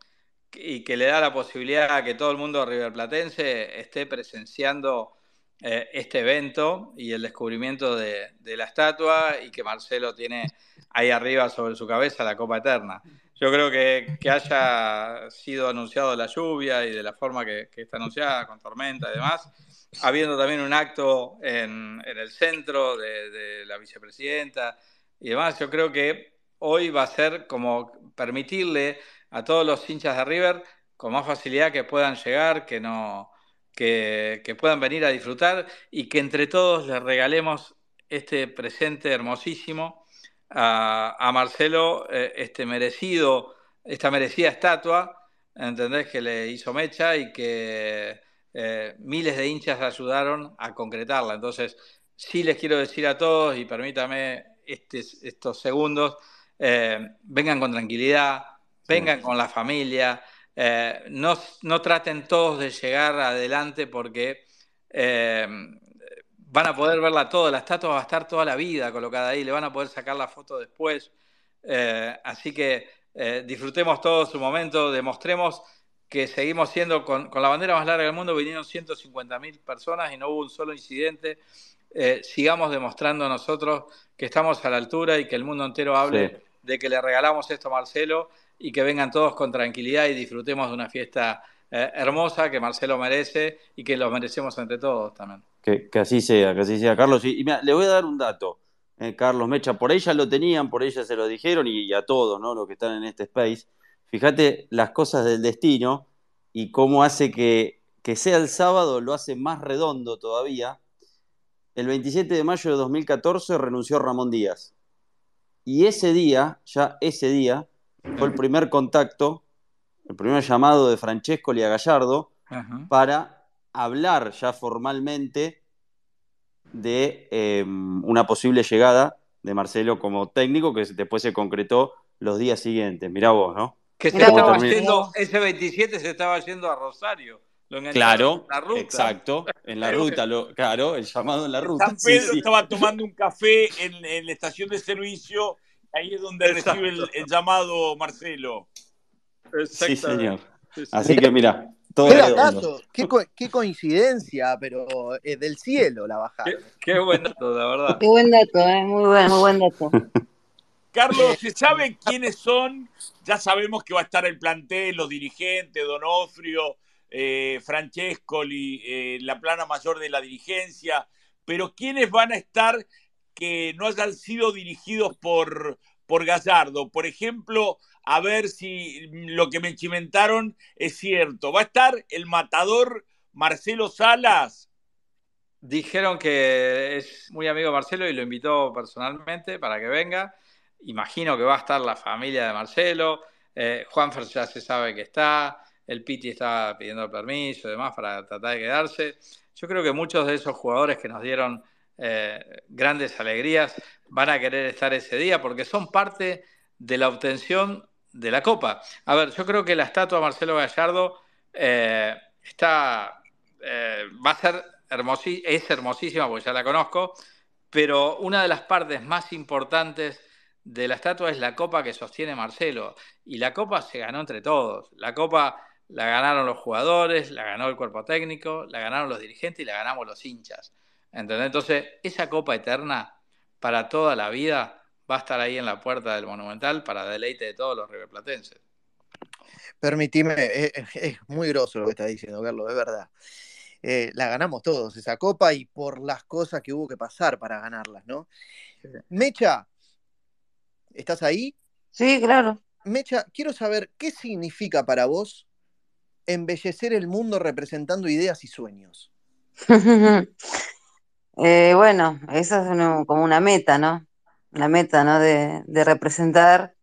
y que le da la posibilidad a que todo el mundo riverplatense esté presenciando eh, este evento y el descubrimiento de, de, la estatua y que Marcelo tiene ahí arriba sobre su cabeza la Copa Eterna. Yo creo que, que haya sido anunciado la lluvia y de la forma que, que está anunciada, con tormenta y demás, habiendo también un acto en, en el centro de, de, la vicepresidenta y demás, yo creo que hoy va a ser como permitirle a todos los hinchas de River con más facilidad que puedan llegar, que no que, que puedan venir a disfrutar y que entre todos les regalemos este presente hermosísimo a, a Marcelo, eh, este merecido, esta merecida estatua, ¿entendés? Que le hizo Mecha y que eh, miles de hinchas ayudaron a concretarla. Entonces, sí les quiero decir a todos, y permítame este, estos segundos, eh, vengan con tranquilidad, vengan con la familia, eh, no, no, traten todos de llegar adelante porque eh, van a poder verla toda, la estatua va a estar toda la vida colocada ahí, le van a poder sacar la foto después, eh, así que disfrutemos todo su momento, demostremos que seguimos siendo con, con, la bandera más larga del mundo, vinieron 150 mil personas y no hubo un solo incidente, eh, sigamos demostrando nosotros que estamos a la altura y que el mundo entero hable sí. de que le regalamos esto a Marcelo y que vengan todos con tranquilidad y disfrutemos de una fiesta eh, hermosa que Marcelo merece y que lo merecemos entre todos también. Que, que así sea, que así sea, Carlos. Y, y mira, le voy a dar un dato, eh, Carlos Mecha, por ella lo tenían, por ella se lo dijeron y, y a todos, ¿no? Los que están en este space. Fíjate las cosas del destino y cómo hace que, que sea el sábado, lo hace más redondo todavía. El 27 de mayo de 2014 renunció Ramón Díaz. Y ese día, ya ese día, fue el primer contacto, el primer llamado de Francesco a Gallardo para hablar ya formalmente de eh, una posible llegada de Marcelo como técnico que después se concretó los días siguientes. Mirá vos, ¿no? Que se estaba yendo, ese 27 se estaba yendo a Rosario. claro, en la ruta. exacto, en la ruta, lo, claro, el llamado en la ruta. San Pedro sí, sí. estaba tomando un café en, en, la estación de servicio, ahí es donde exacto. recibe el, el, llamado Marcelo. Sí, señor. Así que mira, todo ¿Qué? ¿Qué, co qué, coincidencia, pero eh, del cielo la. Qué, qué, buen dato, la verdad. Qué buen dato, eh, muy buen, muy buen dato. Carlos, ¿se sabe quiénes son? Ya sabemos que va a estar el plantel, los dirigentes, Donofrio, eh, Francescoli, eh, la plana mayor de la dirigencia, pero ¿quiénes van a estar que no hayan sido dirigidos por, por Gallardo? Por ejemplo, a ver si lo que me chimentaron es cierto. Va a estar el matador Marcelo Salas. Dijeron que es muy amigo de Marcelo y lo invitó personalmente para que venga. Imagino que va a estar la familia de Marcelo. Eh, Juanfer ya se sabe que está. El Piti está pidiendo permiso y demás para tratar de quedarse. Yo creo que muchos de esos jugadores que nos dieron eh, grandes alegrías van a querer estar ese día porque son parte de la obtención de la Copa. A ver, yo creo que la estatua de Marcelo Gallardo eh, está, eh, va a ser hermosísima, es hermosísima porque ya la conozco, pero una de las partes más importantes de la estatua es la copa que sostiene Marcelo. Y la copa se ganó entre todos. La copa la ganaron los jugadores, la ganó el cuerpo técnico, la ganaron los dirigentes y la ganamos los hinchas. ¿Entendés? Entonces, esa copa eterna para toda la vida va a estar ahí en la puerta del Monumental para deleite de todos los riverplatenses. Permitime, es, es, muy groso lo que estás diciendo, Carlos, es verdad. Eh, la ganamos todos, esa copa, y por las cosas que hubo que pasar para ganarlas, ¿no? Mecha, ¿estás ahí? Sí, claro. Mecha, quiero saber qué significa para vos embellecer el mundo representando ideas y sueños. eh, bueno, esa es uno, como una meta, ¿no? Una meta, ¿no? De, de representar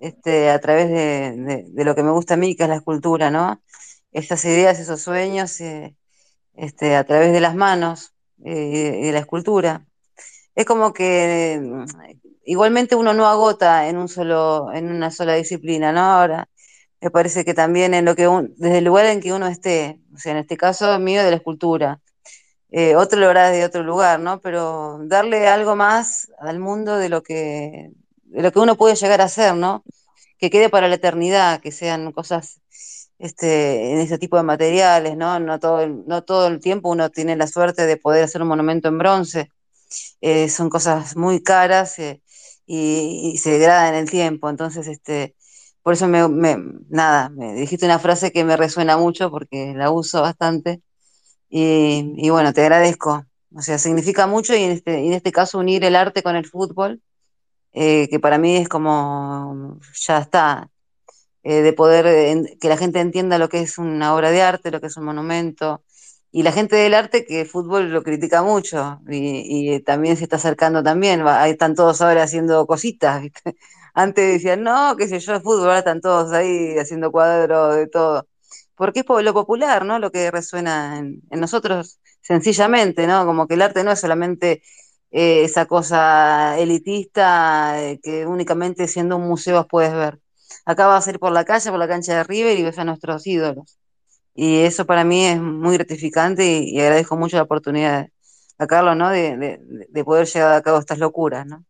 este, a través de, de, lo que me gusta a mí, que es la escultura, ¿no? Estas ideas, esos sueños, eh, este, a través de las manos eh, y de la escultura. Es como que igualmente uno no agota en un solo, en una sola disciplina, ¿no? Ahora, me parece que también en lo que un, desde el lugar en que uno esté, o sea, en este caso mío de la escultura, eh, otro lo hará desde otro lugar, ¿no? Pero darle algo más al mundo de lo que, de lo que uno puede llegar a ser, ¿no? Que quede para la eternidad, que sean cosas este, en ese tipo de materiales, ¿no? No todo, el, no todo el tiempo uno tiene la suerte de poder hacer un monumento en bronce. Eh, son cosas muy caras eh, y, se degradan en el tiempo. Entonces, este, por eso me, nada, me dijiste una frase que me resuena mucho porque la uso bastante. Y, y bueno, te agradezco. O sea, significa mucho y en este, en este caso unir el arte con el fútbol, eh, que para mí es como, ya está, eh, de poder eh, que la gente entienda lo que es una obra de arte, lo que es un monumento. Y la gente del arte que fútbol lo critica mucho y, también se está acercando también. Ahí están todos ahora haciendo cositas. Antes decían, no, qué sé yo, el fútbol, ahora están todos ahí haciendo cuadros de todo. Porque es lo popular, ¿no? Lo que resuena en, nosotros sencillamente, ¿no? Como que el arte no es solamente eh, esa cosa elitista eh, que únicamente siendo un museo puedes ver acá vas a ir por la calle, por la cancha de River y ves a nuestros ídolos. Y eso para mí es muy gratificante y, agradezco mucho la oportunidad a Carlos, ¿no? De, de, de, poder llevar a cabo estas locuras, ¿no?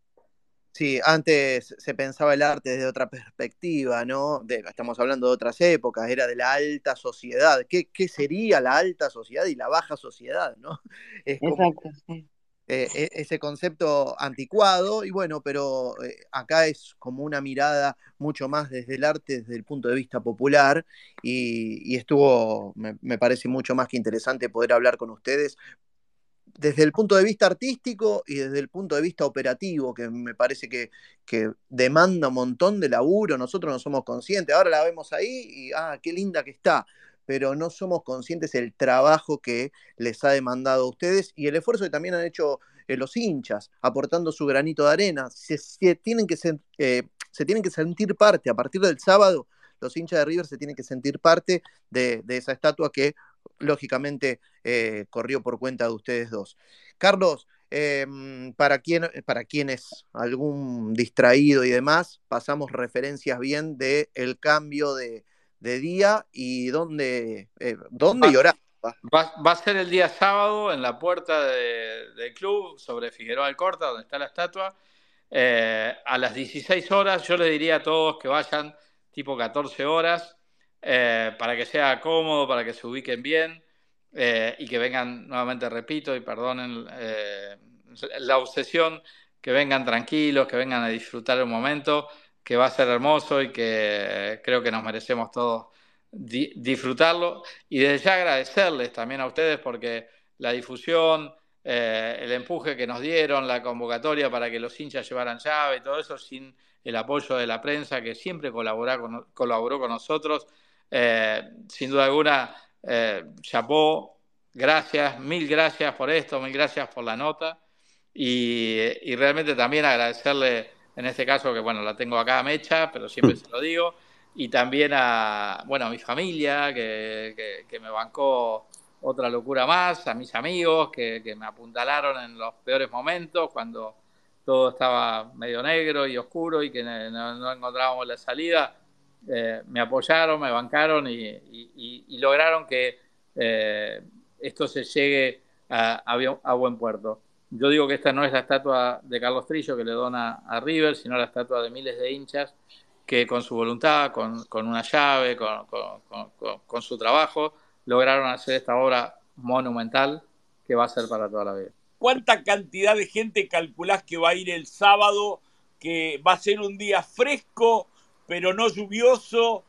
Sí, antes se pensaba el arte desde otra perspectiva, ¿no? De, estamos hablando de otras épocas, era de la alta sociedad. ¿Qué, ¿Qué, sería la alta sociedad y la baja sociedad, no? Es como, Exacto, sí eh, ese concepto anticuado y bueno, pero eh, acá es como una mirada mucho más desde el arte, desde el punto de vista popular y, y estuvo, me, me, parece mucho más que interesante poder hablar con ustedes desde el punto de vista artístico y desde el punto de vista operativo, que me parece que, que demanda un montón de laburo, nosotros no somos conscientes, ahora la vemos ahí y, ah, qué linda que está, pero no somos conscientes del trabajo que les ha demandado a ustedes y el esfuerzo que también han hecho eh, los hinchas, aportando su granito de arena. Se, tienen que eh, se, tienen que sentir parte, a partir del sábado, los hinchas de River se tienen que sentir parte de, de esa estatua que lógicamente eh, corrió por cuenta de ustedes dos. Carlos, eh, para, quien, para quienes algún distraído y demás, pasamos referencias bien del el cambio de, de día y dónde, eh, dónde va, y horario. Va, va, a ser el día sábado en la puerta de, del club sobre Figueroa Alcorta, donde está la estatua. Eh, a las 16 horas, yo les diría a todos que vayan tipo 14 horas eh, para que sea cómodo, para que se ubiquen bien eh, y que vengan, nuevamente repito, y perdonen eh, la obsesión, que vengan tranquilos, que vengan a disfrutar el momento que va a ser hermoso y que creo que nos merecemos todos di disfrutarlo. Y desde ya agradecerles también a ustedes porque la difusión, eh, el empuje que nos dieron, la convocatoria para que los hinchas llevaran llave y todo eso, sin el apoyo de la prensa que siempre colaboró con, colaboró con nosotros, eh, sin duda alguna eh, chapó, gracias, mil gracias por esto, mil gracias por la nota. Y, y, realmente también agradecerle, en este caso, que bueno, la tengo acá a Mecha, pero siempre mm. se lo digo, y también a, bueno, a mi familia, que, que, que me bancó otra locura más, a mis amigos que, que, me apuntalaron en los peores momentos, cuando todo estaba medio negro y oscuro y que no, encontrábamos la salida, eh, me apoyaron, me bancaron y, lograron que eh, esto se llegue a, buen puerto. Yo digo que esta no es la estatua de Carlos Trillo que le dona a River, sino la estatua de miles de hinchas que con su voluntad, con, una llave, con, con, con su trabajo, lograron hacer esta obra monumental que va a ser para toda la vida. ¿Cuánta cantidad de gente calculás que va a ir el sábado? Que va a ser un día fresco, pero no lluvioso,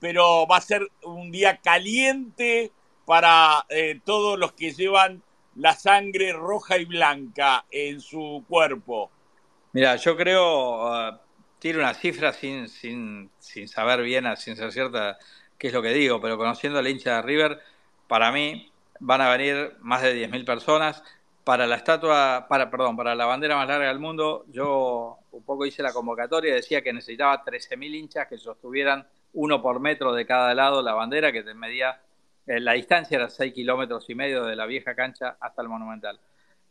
pero va a ser un día caliente para eh, todos los que llevan la sangre roja y blanca en su cuerpo. Mira, yo creo, uh, tiro una cifra sin, sin, sin saber bien, sin ser cierta qué es lo que digo, pero conociendo a la hincha de River, para mí van a venir más de 10.000 personas. Para la estatua, para, perdón, para la bandera más larga del mundo, yo un poco hice la convocatoria, decía que necesitaba 13.000 hinchas que sostuvieran uno por metro de cada lado la bandera, que medía, eh, la distancia era 6 kilómetros y medio de la vieja cancha hasta el Monumental.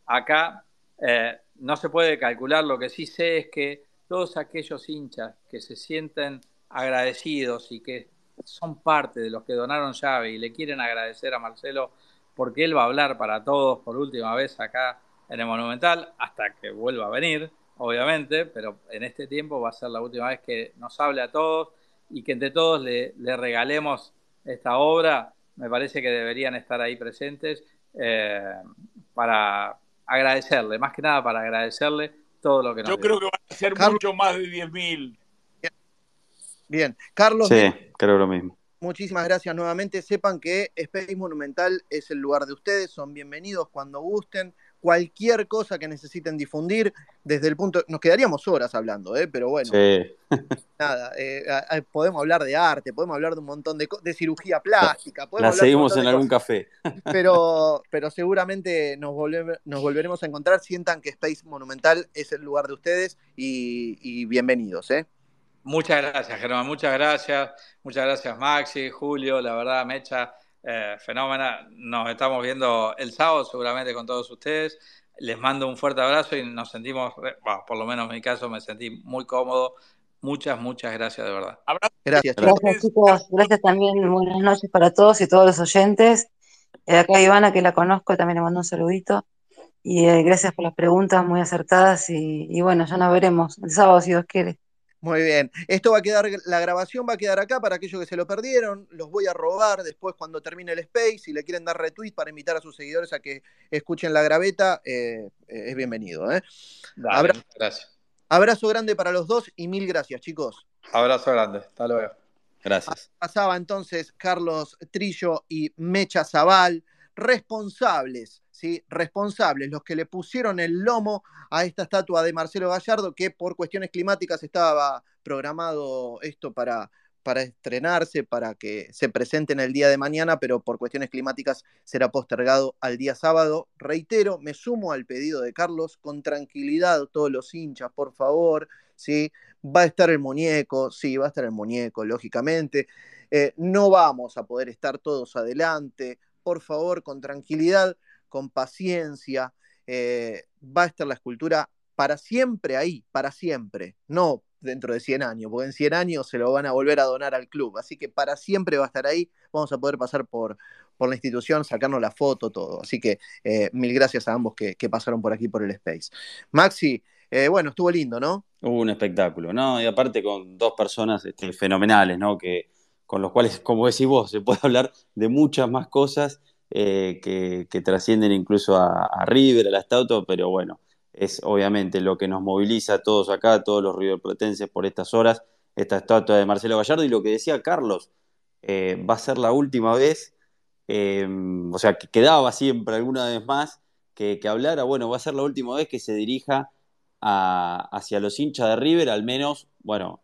Acá eh, no se puede calcular, lo que sí sé es que todos aquellos hinchas que se sienten agradecidos y que son parte de los que donaron llave y le quieren agradecer a Marcelo porque él va a hablar para todos por última vez acá en el Monumental, hasta que vuelva a venir, obviamente, pero en este tiempo va a ser la última vez que nos hable a todos y que entre todos le, regalemos esta obra. Me parece que deberían estar ahí presentes eh, para agradecerle, más que nada para agradecerle todo lo que nos Yo creo que va a ser mucho más de 10.000. Bien, Carlos. Sí, creo lo mismo. Muchísimas gracias nuevamente. Sepan que Space Monumental es el lugar de ustedes. Son bienvenidos cuando gusten. Cualquier cosa que necesiten difundir, desde el punto. Nos quedaríamos horas hablando, ¿eh? pero bueno. Sí. Nada, eh, podemos hablar de arte, podemos hablar de un montón de cosas, de cirugía plástica. La seguimos en algún café. Pero, pero seguramente nos, nos volveremos a encontrar. Sientan que Space Monumental es el lugar de ustedes y, y bienvenidos. ¿eh? Muchas gracias, Germán, muchas gracias. Muchas gracias, Maxi, Julio, la verdad, Mecha, eh, fenómena. Nos estamos viendo el sábado seguramente con todos ustedes. Les mando un fuerte abrazo y nos sentimos, por lo menos en mi caso, me sentí muy cómodo. Muchas, muchas gracias, de verdad. Gracias, gracias chicos. Gracias también. Buenas noches para todos y todos los oyentes. Eh, acá Ivana, que la conozco, también le mando un saludito. Y eh, gracias por las preguntas muy acertadas. Y, y bueno, ya nos veremos el sábado, si Dios quiere. Muy bien. Esto va a quedar, la grabación va a quedar acá para aquellos que se lo perdieron. Los voy a robar después cuando termine el space. Si le quieren dar retweet para invitar a sus seguidores a que escuchen la graveta, eh, eh, es bienvenido. ¿eh? gracias. Abrazo grande para los dos y mil gracias, chicos. Abrazo grande. Hasta luego. Gracias. Pasaba entonces Carlos Trillo y Mecha Zaval, responsables responsables, los que le pusieron el lomo a esta estatua de Marcelo Gallardo, que por cuestiones climáticas estaba programado esto para, para estrenarse, para que se presente en el día de mañana, pero por cuestiones climáticas será postergado al día sábado. Reitero, me sumo al pedido de Carlos, con tranquilidad todos los hinchas, por favor, ¿sí? Va a estar el muñeco, sí, va a estar el muñeco, lógicamente. Eh, no vamos a poder estar todos adelante, por favor, con tranquilidad con paciencia, eh, va a estar la escultura para siempre ahí, para siempre, no dentro de 100 años, porque en 100 años se lo van a volver a donar al club, así que para siempre va a estar ahí, vamos a poder pasar por, por la institución, sacarnos la foto, todo, así que eh, mil gracias a ambos que, pasaron por aquí por el Space. Maxi, eh, bueno, estuvo lindo, ¿no? Hubo un espectáculo, ¿no? Y aparte con dos personas este, fenomenales, ¿no? Que, con los cuales, como decís vos, se puede hablar de muchas más cosas eh, que, trascienden incluso a, River, a la Stauto, pero bueno, es obviamente lo que nos moviliza a todos acá, todos los riverplatenses por estas horas, esta estatua de Marcelo Gallardo y lo que decía Carlos, eh, va a ser la última vez, eh, o sea, que quedaba siempre alguna vez más que, hablara, bueno, va a ser la última vez que se dirija hacia los hinchas de River, al menos, bueno,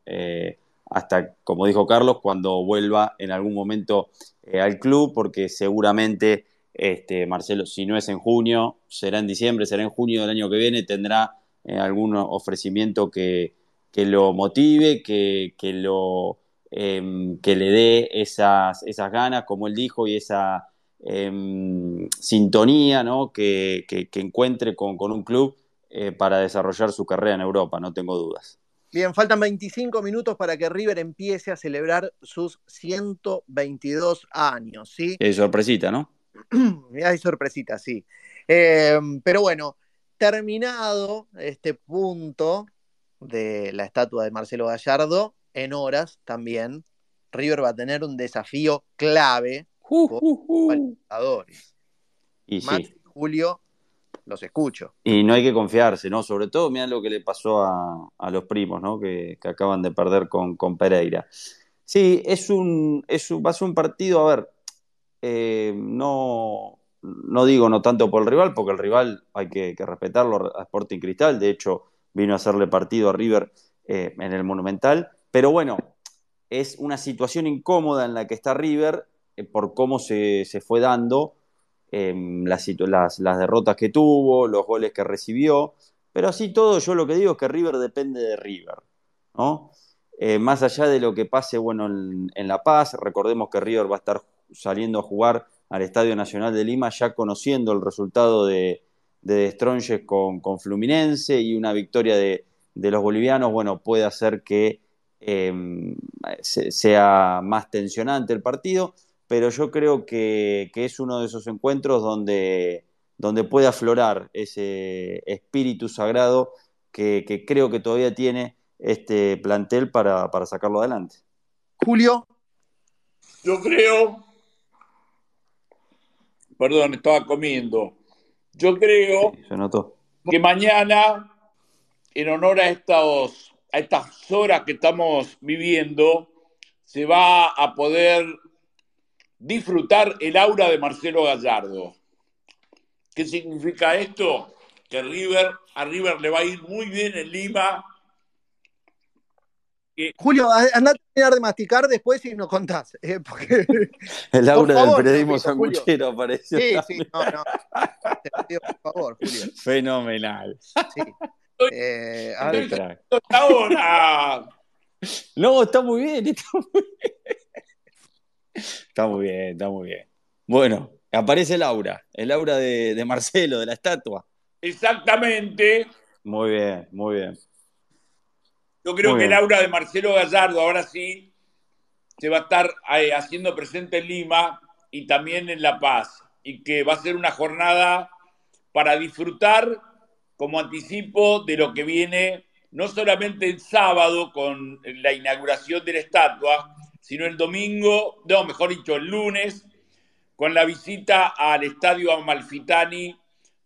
hasta, como dijo Carlos, cuando vuelva en algún momento eh, al club, porque seguramente este, Marcelo, si no es en junio, será en diciembre, será en junio del año que viene, tendrá eh, algún ofrecimiento que, que lo motive, que, que lo, em, que le dé esas, esas ganas, como él dijo, y esa em, sintonía ¿no? que, que, encuentre con, con un club eh, para desarrollar su carrera en Europa, no tengo dudas. Bien, faltan 25 minutos para que River empiece a celebrar sus 122 años, ¿sí? Hay sorpresita, ¿no? Hay sorpresita, sí. Eh, pero bueno, terminado este punto de la estatua de Marcelo Gallardo, en horas también, River va a tener un desafío clave uh, uh, uh. Y sí. Julio los escucho. Y no hay que confiarse, ¿no? Sobre todo, mira lo que le pasó a, los primos, ¿no? Que, acaban de perder con, con, Pereira. Sí, es un, es un, va a ser un partido, a ver, eh, no, no digo no tanto por el rival, porque el rival hay que, respetarlo a Sporting Cristal, de hecho vino a hacerle partido a River eh, en el Monumental, pero bueno, es una situación incómoda en la que está River eh, por cómo se, se fue dando Em, las, derrotas que tuvo, los goles que recibió, pero así todo yo lo que digo es que River depende de River, ¿no? Eh, más allá de lo que pase bueno, en, La Paz, recordemos que River va a estar saliendo a jugar al Estadio Nacional de Lima ya conociendo el resultado de, de con, con, Fluminense y una victoria de, los bolivianos, bueno, puede hacer que em, sea más tensionante el partido pero yo creo que, es uno de esos encuentros donde, donde puede aflorar ese espíritu sagrado que, creo que todavía tiene este plantel para, sacarlo adelante. Julio. Yo creo, perdón, estaba comiendo. Yo creo que mañana, en honor a, estos, a estas horas que estamos viviendo, se va a poder disfrutar el aura de Marcelo Gallardo. ¿Qué significa esto? Que River, a River le va a ir muy bien en Lima. Julio, anda a terminar de masticar después y nos contás. Eh, el aura del periodismo sanguchero apareció. Sí, sí, no, no. Te pido, por favor, Julio. Fenomenal. Sí. Eh, ahora. No, está muy bien, está muy bien. Está muy bien, está muy bien. Bueno, aparece el aura, el aura de, Marcelo, de la estatua. Exactamente. Muy bien, muy bien. Yo creo que el aura de Marcelo Gallardo ahora sí se va a estar eh, haciendo presente en Lima y también en La Paz. Y que va a ser una jornada para disfrutar como anticipo de lo que viene, no solamente el sábado con la inauguración de la estatua, sino el domingo, no, mejor dicho, el lunes, con la visita al estadio Amalfitani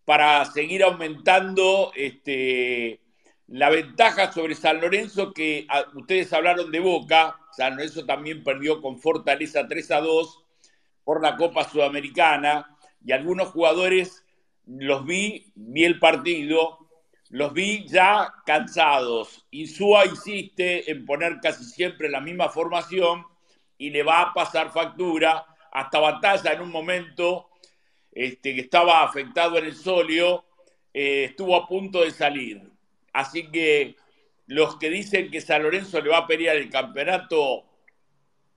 para seguir aumentando este, la ventaja sobre San Lorenzo, que ustedes hablaron de Boca, San Lorenzo también perdió con Fortaleza 3 a 2 por la Copa Sudamericana, y algunos jugadores los vi, vi el partido, los vi ya cansados. Insúa insiste en poner casi siempre la misma formación y le va a pasar factura. Hasta Batalla en un momento este, que estaba afectado en el solio, eh, estuvo a punto de salir. Así que los que dicen que San Lorenzo le va a pelear el campeonato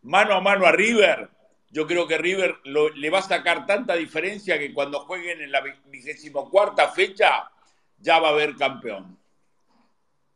mano a mano a River, yo creo que River le va a sacar tanta diferencia que cuando jueguen en la vigésimo cuarta fecha ya va a haber campeón.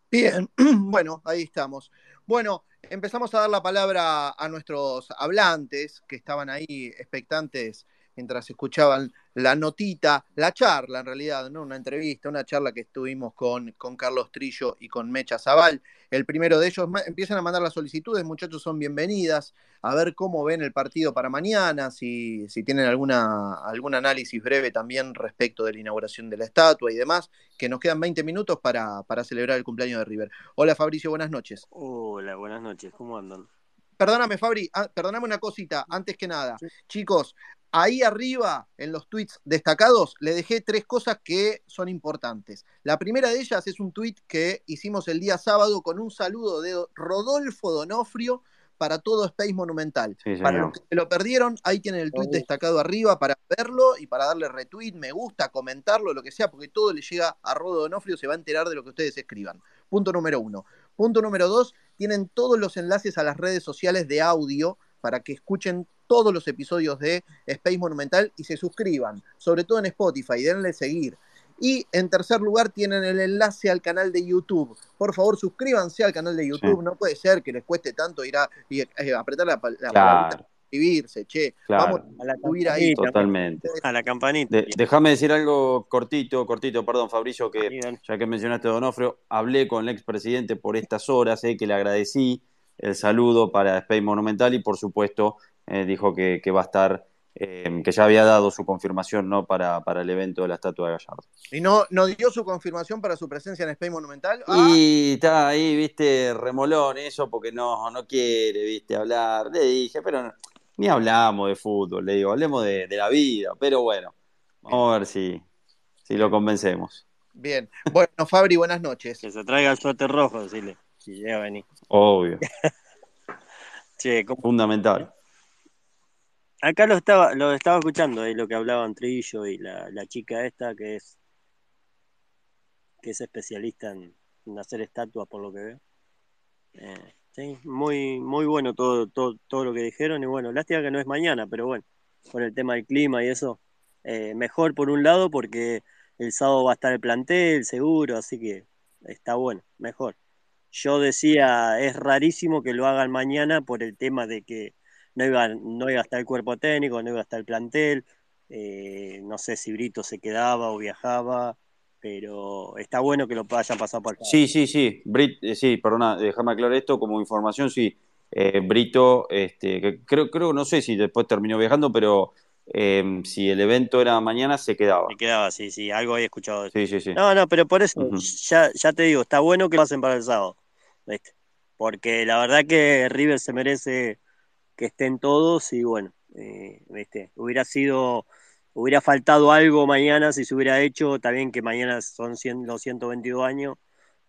Bien, bueno, ahí estamos. Bueno, empezamos a dar la palabra a nuestros hablantes que estaban ahí expectantes mientras escuchaban la notita, la charla en realidad, ¿no? Una entrevista, una charla que estuvimos con, con Carlos Trillo y con Mecha Zaval. El primero de ellos empiezan a mandar las solicitudes, muchachos, son bienvenidas. A ver cómo ven el partido para mañana, si, si tienen alguna, algún análisis breve también respecto de la inauguración de la estatua y demás, que nos quedan 20 minutos para, para celebrar el cumpleaños de River. Hola Fabricio, buenas noches. Hola, buenas noches, ¿cómo andan? Perdóname, Fabri, ah, perdóname una cosita, antes que nada. Chicos, Ahí arriba, en los tweets destacados, le dejé tres cosas que son importantes. La primera de ellas es un tweet que hicimos el día sábado con un saludo de Rodolfo Donofrio para todo Space Monumental. Sí, Para los que se lo perdieron, ahí tienen el tweet destacado arriba para verlo y para darle retweet, me gusta, comentarlo, lo que sea, porque todo le llega a Rodo Donofrio, se va a enterar de lo que ustedes escriban. Punto número uno. Punto número dos, tienen todos los enlaces a las redes sociales de audio para que escuchen todos los episodios de Space Monumental y se suscriban, sobre todo en Spotify, denle seguir. Y en tercer lugar tienen el enlace al canal de YouTube. Por favor, suscríbanse al canal de YouTube. Sí. No puede ser que les cueste tanto ir a eh, apretar la, la Claro. suscribirse, che. Claro. Vamos A la subir ahí. campanita, Totalmente. a la campanita. De- déjame decir algo cortito, cortito, perdón, Fabricio, que ya que mencionaste a Donofrio, hablé con el expresidente por estas horas, eh, que le agradecí el saludo para Space Monumental y por supuesto eh, dijo que, que va a estar, eh, que ya había dado su confirmación ¿no? para, para el evento de la estatua de Gallardo. Y no, no dio su confirmación para su presencia en Space Monumental. Ah, Y está ahí, viste, remolón eso porque no, no quiere, viste, hablar. Le dije, pero no- ni hablamos de fútbol, le digo, hablemos de, de la vida, pero bueno, vamos a ver si, si lo convencemos. bien. Bueno, Fabri, buenas noches. Que se traiga el suéter rojo, decirle. Si llega a venir. Obvio, Che, ¿cómo- fundamental. acá lo estaba, lo estaba escuchando, eh, lo que hablaban Trillo y la, la chica esta que es que es especialista en, en hacer estatuas por lo que veo. Eh, sí, muy, muy bueno todo, todo, todo lo que dijeron y bueno, lástima que no es mañana, pero bueno, con el tema del clima y eso, eh, mejor por un lado porque el sábado va a estar el plantel seguro, así que está bueno, mejor. Yo decía, es rarísimo que lo hagan mañana por el tema de que no iba, no iba a estar el cuerpo técnico, no iba a estar el plantel, eh, no sé si Brito se quedaba o viajaba, pero está bueno que lo hayan pasado por acá. Sí, sí, sí, Brit, eh, sí, perdona, déjame aclarar esto como información, sí. Eh, Brito, este, creo, creo, no sé si después terminó viajando, pero eh, si el evento era mañana, se quedaba. Me quedaba, sí, sí, algo había escuchado. Sí, sí, sí. No, no, pero por eso, ya, ya te digo, está bueno que lo hacen para el sábado, ¿viste? Porque la verdad que River se merece que estén todos y bueno, eh, ¿viste? Hubiera sido, hubiera faltado algo mañana si se hubiera hecho, bien que mañana son 100, los 122 años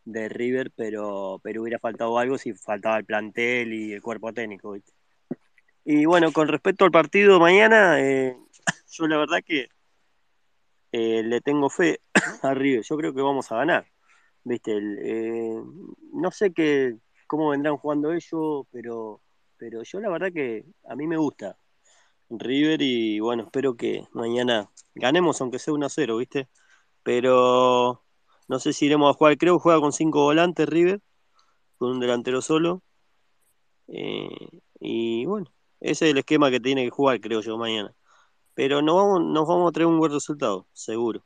de River, pero, pero hubiera faltado algo si faltaba el plantel y el cuerpo técnico, ¿viste? Y bueno, con respecto al partido mañana, eh, yo la verdad que eh, le tengo fe a River. Yo creo que vamos a ganar. ¿Viste? El, eh, no sé qué, cómo vendrán jugando ellos, pero, pero yo la verdad que a mí me gusta River y bueno, espero que mañana ganemos, aunque sea 1-0, ¿viste? Pero no sé si iremos a jugar. Creo que juega con cinco volantes River, con un delantero solo. Eh, y bueno, ese es el esquema que tiene que jugar, creo yo, mañana pero nos vamos, nos vamos a traer un buen resultado, seguro.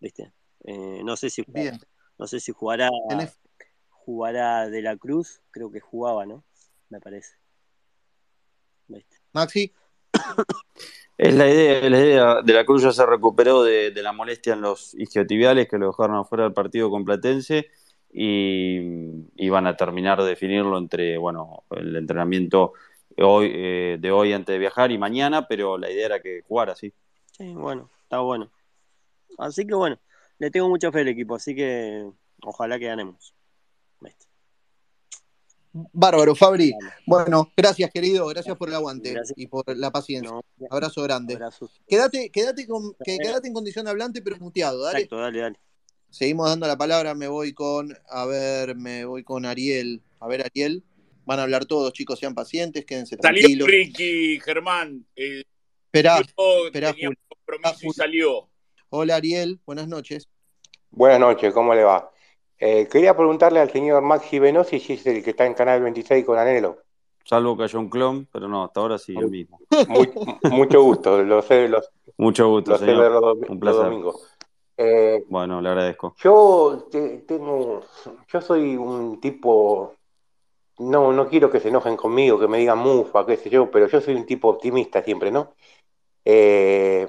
¿Viste? Eh, no sé si Bien. no sé si jugará Tenés- jugará de la Cruz, creo que jugaba, ¿no? Me parece. ¿Viste? Maxi, Es la idea, es la idea de la Cruz ya se recuperó de, de la molestia en los isquiotibiales que lo dejaron afuera del partido con Platense y, y van a terminar de definirlo entre bueno el entrenamiento hoy, eh, de hoy antes de viajar y mañana, pero la idea era que jugara, sí. Sí, bueno, está bueno. Así que bueno, le tengo mucha fe al equipo, así que ojalá que ganemos. Bárbaro, Fabri. Bueno, gracias, querido. Gracias por el aguante Gracias. y por la paciencia. No, Abrazo grande. Quédate, quédate, con, que, quédate en condición de hablante, pero muteado, dale. Exacto, dale, dale. Seguimos dando la palabra, me voy con, a ver, me voy con Ariel. A ver, Ariel. Van a hablar todos, chicos, sean pacientes, quédense Salió tranquilos. Ricky, Germán. Eh, Esperá. esperá, tenía Juli. un compromiso y salió. Hola, Ariel. Buenas noches. Buenas noches, ¿cómo le va? Eh, quería preguntarle al señor Maxi Venosi si es el que está en Canal 26 con Anelo. Salvo que haya un clon, pero no, hasta ahora sí el mismo. Mu- mucho gusto, lo sé, lo, Mucho gusto, lo sé ver señor. los, Un los placer. domingos. Eh, Bueno, le agradezco. yo te- tengo, yo soy un tipo, no, no quiero que se enojen conmigo, que me digan mufa, qué sé yo, pero yo soy un tipo optimista siempre, ¿no? Eh,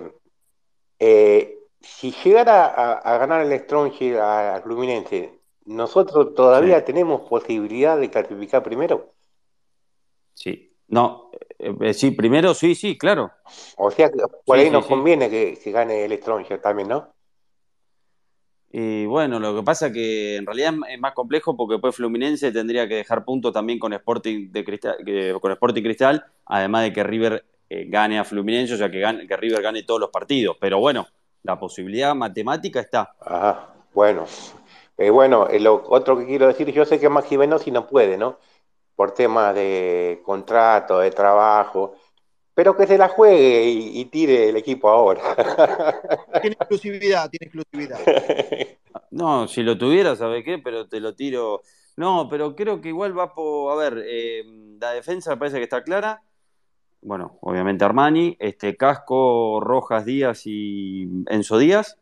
eh, si llegara a, a ganar el Strongest a- al Fluminense, ¿nosotros todavía Sí. tenemos posibilidad de clasificar primero? Sí. No, Eh, sí, primero sí, sí, claro. O sea, por Sí, ahí sí, nos conviene que, que gane el Stronger también, ¿no? Y bueno, lo que pasa que en realidad es más complejo porque después Fluminense tendría que dejar puntos también con Sporting de Cristal, con Sporting Cristal, además de que River eh, gane a Fluminense, o sea que, River gane todos los partidos. Pero bueno, la posibilidad matemática está. Ajá, bueno. Eh, bueno, eh, lo otro que quiero decir, yo sé que Maxi Venosi no puede, ¿no? Por temas de contrato, de trabajo, pero que se la juegue y, y tire el equipo ahora. Tiene exclusividad, tiene exclusividad. No, si lo tuviera, ¿sabe qué? Pero te lo tiro. No, pero creo que igual va por. A ver, eh, la defensa me parece que está clara. Bueno, obviamente Armani, este Casco, Rojas Díaz y Enzo Díaz.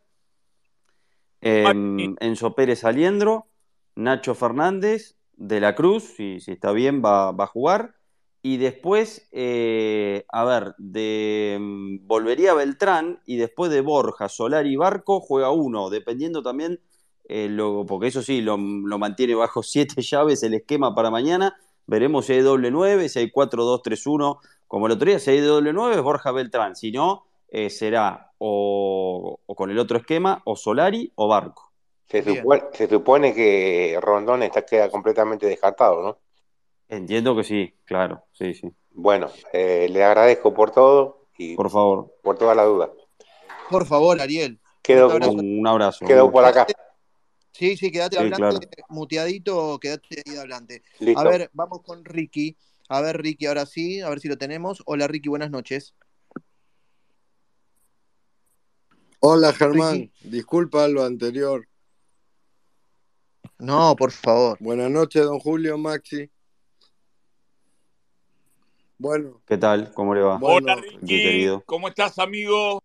Eh, Armani. Enzo Pérez Aliendro, Nacho Fernández, De la Cruz, si, si está bien, va, va a jugar. Y después, eh, a ver, de, mm, volvería Beltrán y después de Borja, Solar y Barco juega uno, dependiendo también, eh, lo, porque eso sí, lo, lo mantiene bajo siete llaves el esquema para mañana. Veremos si hay doble nueve, si hay 4-2-3-1, como el otro día, si hay doble nueve es Borja Beltrán, si no, eh, será o, o con el otro esquema, o Solari o Barco. Se supone, se supone que Rondón está, queda completamente descartado, ¿no? Entiendo que sí, claro, sí, sí. Bueno, eh, le agradezco por todo y Por favor, por toda la duda. Por favor, Ariel. Quedo, abrazo. un, un abrazo. quedo por acá. Sí, sí, quédate Sí, hablante, claro. muteadito, quédate ahí adelante. A Listo. ver, vamos con Ricky. A ver, Ricky, ahora sí, a ver si lo tenemos. Hola, Ricky, buenas noches. Hola Germán, Ricky. disculpa lo anterior. No, por favor. Buenas noches, don Julio Maxi. Bueno, ¿Qué tal? ¿Cómo le va? Bueno, Hola Ricky, querido. ¿cómo estás amigo?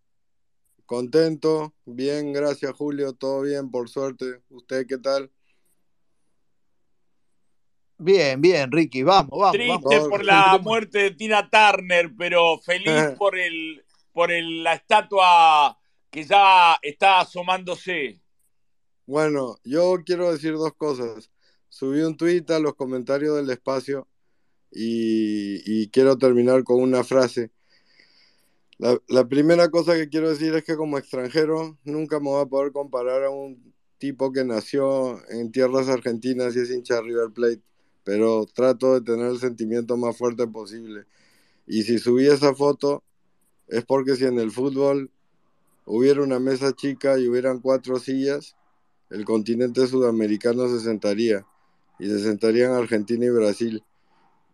contento, bien, gracias Julio, todo bien, por suerte. ¿Usted qué tal? Bien, bien, Ricky, vamos, vamos, Triste vamos. Por la muerte de Tina Turner, pero feliz por el por el- la estatua que ya está asomándose. Bueno, yo quiero decir dos cosas. Subí un tuit a los comentarios del espacio y, quiero terminar con una frase. La, primera cosa que quiero decir es que como extranjero nunca me voy a poder comparar a un tipo que nació en tierras argentinas y es hincha River Plate, pero trato de tener el sentimiento más fuerte posible. Y si subí esa foto es porque si en el fútbol hubiera una mesa chica y hubieran cuatro sillas, el continente sudamericano se sentaría y se sentarían Argentina y Brasil.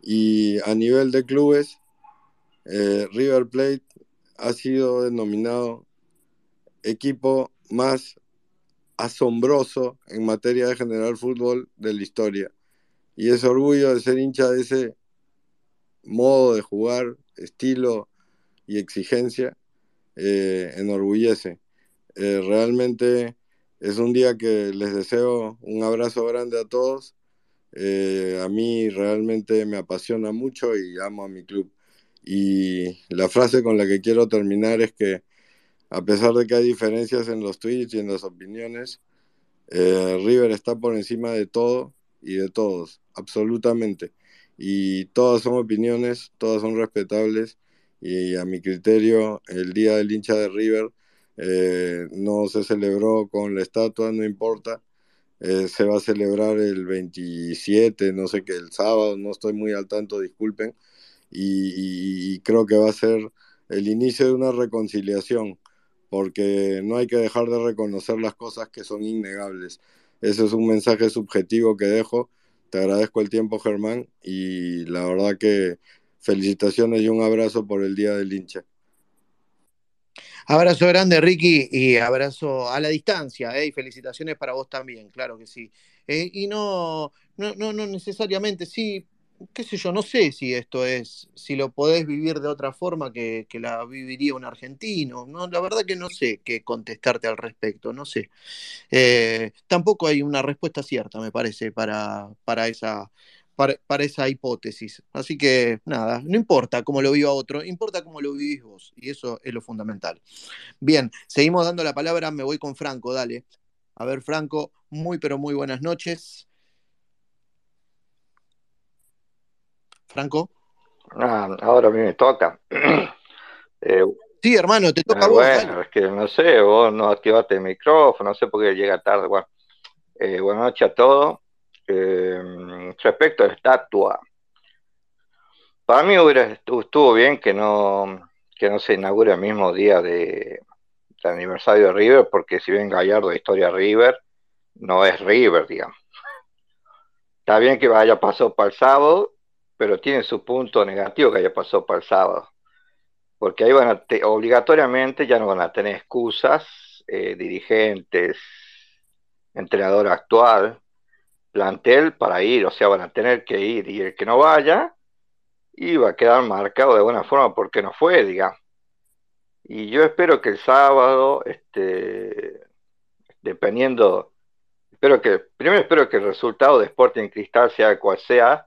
Y a nivel de clubes, eh, River Plate ha sido denominado equipo más asombroso en materia de generar fútbol de la historia. Y ese orgullo de ser hincha de ese modo de jugar, estilo y exigencia, eh, enorgullece. Eh, realmente es un día que les deseo un abrazo grande a todos. Eh, a mí realmente me apasiona mucho y amo a mi club. Y la frase con la que quiero terminar es que a pesar de que hay diferencias en los tweets y en las opiniones, eh, River está por encima de todo y de todos, absolutamente. Y todas son opiniones, todas son respetables y a mi criterio el día del hincha de River eh, no se celebró con la estatua, no importa. Eh, se va a celebrar el 27, no sé qué, el sábado, no estoy muy al tanto, disculpen. Y, creo que va a ser el inicio de una reconciliación, porque no hay que dejar de reconocer las cosas que son innegables. Ese es un mensaje subjetivo que dejo. Te agradezco el tiempo, Germán, y la verdad que felicitaciones y un abrazo por el Día del Hincha. Abrazo grande, Ricky, y abrazo a la distancia, ¿eh? y felicitaciones para vos también, claro que sí. Eh, y no, no, no, no necesariamente, sí, qué sé yo, no sé si esto es, si lo podés vivir de otra forma que, que la viviría un argentino, no, la verdad que no sé qué contestarte al respecto, no sé. Eh, tampoco hay una respuesta cierta, me parece, para, para esa, para, para esa hipótesis. Así que nada, no importa cómo lo viva otro, importa cómo lo vivís vos, y eso es lo fundamental. Bien, seguimos dando la palabra, me voy con Franco, dale. A ver, Franco, muy pero muy buenas noches. Franco, Ah, ahora a mí me toca. Eh, Sí, hermano, te toca eh, a vos, bueno, dale. es que no sé, vos no activaste el micrófono, no sé por qué llega tarde. Bueno, eh, buenas noches a todos. Eh, respecto a la estatua, para mí estuvo bien que no, que no se inaugure el mismo día de, del aniversario de River, porque si bien Gallardo es historia de River, no es River, digamos. Está bien que haya pasado para el sábado, pero tiene su punto negativo que haya pasado para el sábado. porque ahí van a te- obligatoriamente ya no van a tener excusas, eh, dirigentes, entrenador actual, plantel para ir, o sea, van a tener que ir y el que no vaya va a quedar marcado de alguna forma porque no fue, digamos. Y yo espero que el sábado, este, dependiendo, espero que, primero espero que el resultado de Sporting Cristal, sea cual sea,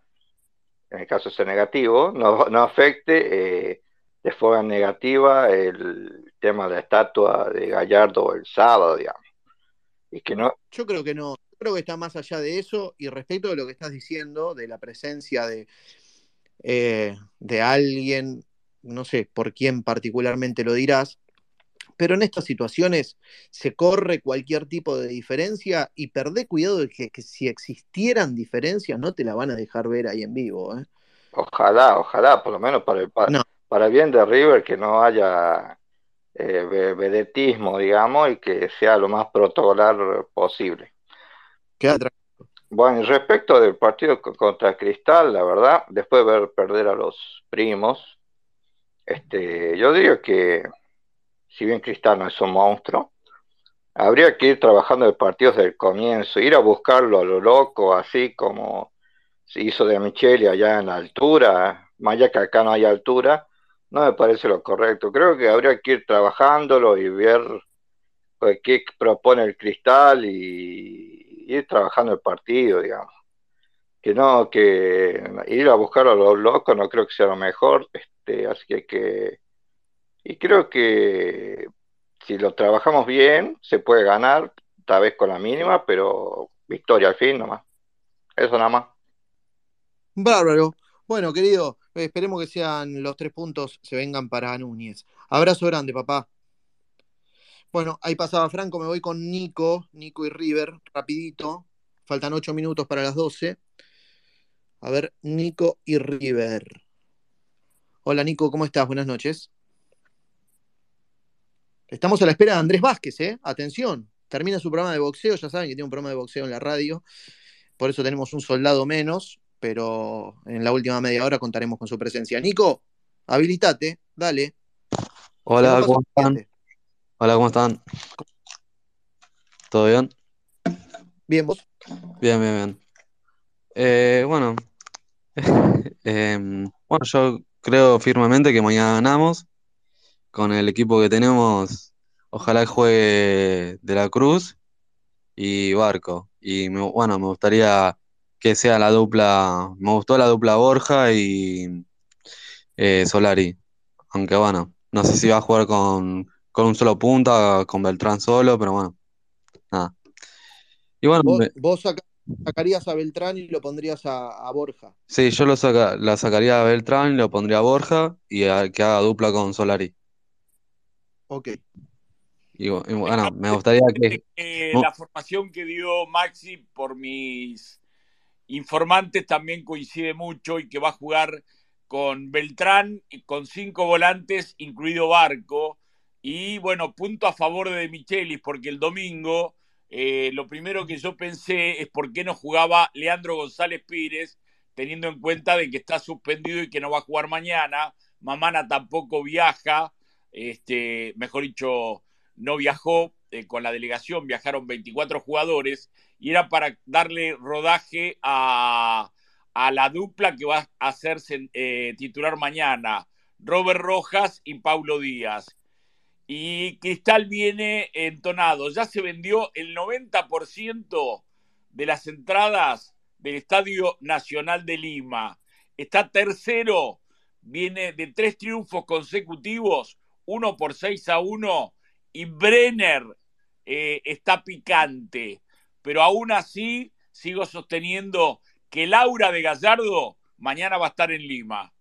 en el caso sea negativo, no, no afecte eh, de forma negativa el tema de la estatua de Gallardo el sábado, digamos. Y que no, Yo creo que no. Creo que está más allá de eso. Y respecto de lo que estás diciendo, de la presencia de, eh, de alguien, no sé por quién particularmente lo dirás, pero en estas situaciones se corre cualquier tipo de diferencia y perdé cuidado de que, que si existieran diferencias no te la van a dejar ver ahí en vivo. ¿eh? ojalá, ojalá, por lo menos para el, para, No, para el bien de River, que no haya eh, ve- vedetismo, digamos, y que sea lo más protocolar posible. Queda. Bueno, y respecto del partido co- contra Cristal, la verdad, después de ver perder a los primos, este, yo diría que si bien Cristal no es un monstruo, habría que ir trabajando el partido desde el comienzo, ir a buscarlo a lo loco, así como se hizo de Micheli allá en la altura, más allá que acá no hay altura, no me parece lo correcto. Creo que habría que ir trabajándolo y ver pues, qué propone el Cristal y ir trabajando el partido, digamos. Que no, que ir a buscar a los locos no creo que sea lo mejor, este, así que, que y creo que si lo trabajamos bien, se puede ganar, tal vez con la mínima, pero victoria al fin nomás. Eso nada más. Bárbaro. Bueno, querido, esperemos que sean los tres puntos, se vengan para Núñez. Abrazo grande, papá. Bueno, ahí pasaba Franco, me voy con Nico, Nico y River, rapidito. Faltan ocho minutos para las 12. A ver, Nico y River. Hola Nico, ¿cómo estás? Buenas noches. Estamos a la espera de Andrés Vázquez, ¿eh? Atención, termina su programa de boxeo, ya saben que tiene un programa de boxeo en la radio, por eso tenemos un soldado menos, pero en la última media hora contaremos con su presencia. Nico, habilitate, dale. Hola, ¿cómo están? Hola, ¿cómo están? ¿Todo bien? Bien, vos. Bien, bien, bien. Eh, bueno, em, bueno, yo creo firmemente que mañana ganamos con el equipo que tenemos. Ojalá juegue De la Cruz y Barco. Y me- bueno, me gustaría que sea la dupla. Me gustó la dupla Borja y eh, Solari. Aunque bueno, no sé si va a jugar con, con un solo punta, con Beltrán solo, pero bueno, nada. Y bueno, Vos, me- vos saca- sacarías a Beltrán y lo pondrías a, a Borja. sí, yo lo saca, la sacaría a Beltrán, lo pondría a Borja y a- que haga dupla con Solari. Ok. Y, bu- y bueno, me gustaría que. Eh, la formación que dio Maxi por mis informantes también coincide mucho y que va a jugar con Beltrán y con cinco volantes, incluido Barco. Y bueno, punto a favor de Michelis, porque el domingo eh, lo primero que yo pensé es por qué no jugaba Leandro González Pires, teniendo en cuenta de que está suspendido y que no va a jugar mañana. Mamana tampoco viaja, este, mejor dicho, no viajó eh, con la delegación, viajaron 24 jugadores y era para darle rodaje a, la dupla que va a hacerse eh, titular mañana, Robert Rojas y Paulo Díaz. Y Cristal viene entonado. Ya se vendió el 90% de las entradas del Estadio Nacional de Lima. Está tercero, viene de tres triunfos consecutivos, uno por 6 a 1, y Brenner eh, está picante. Pero aún así sigo sosteniendo que Laura de Gallardo mañana va a estar en Lima.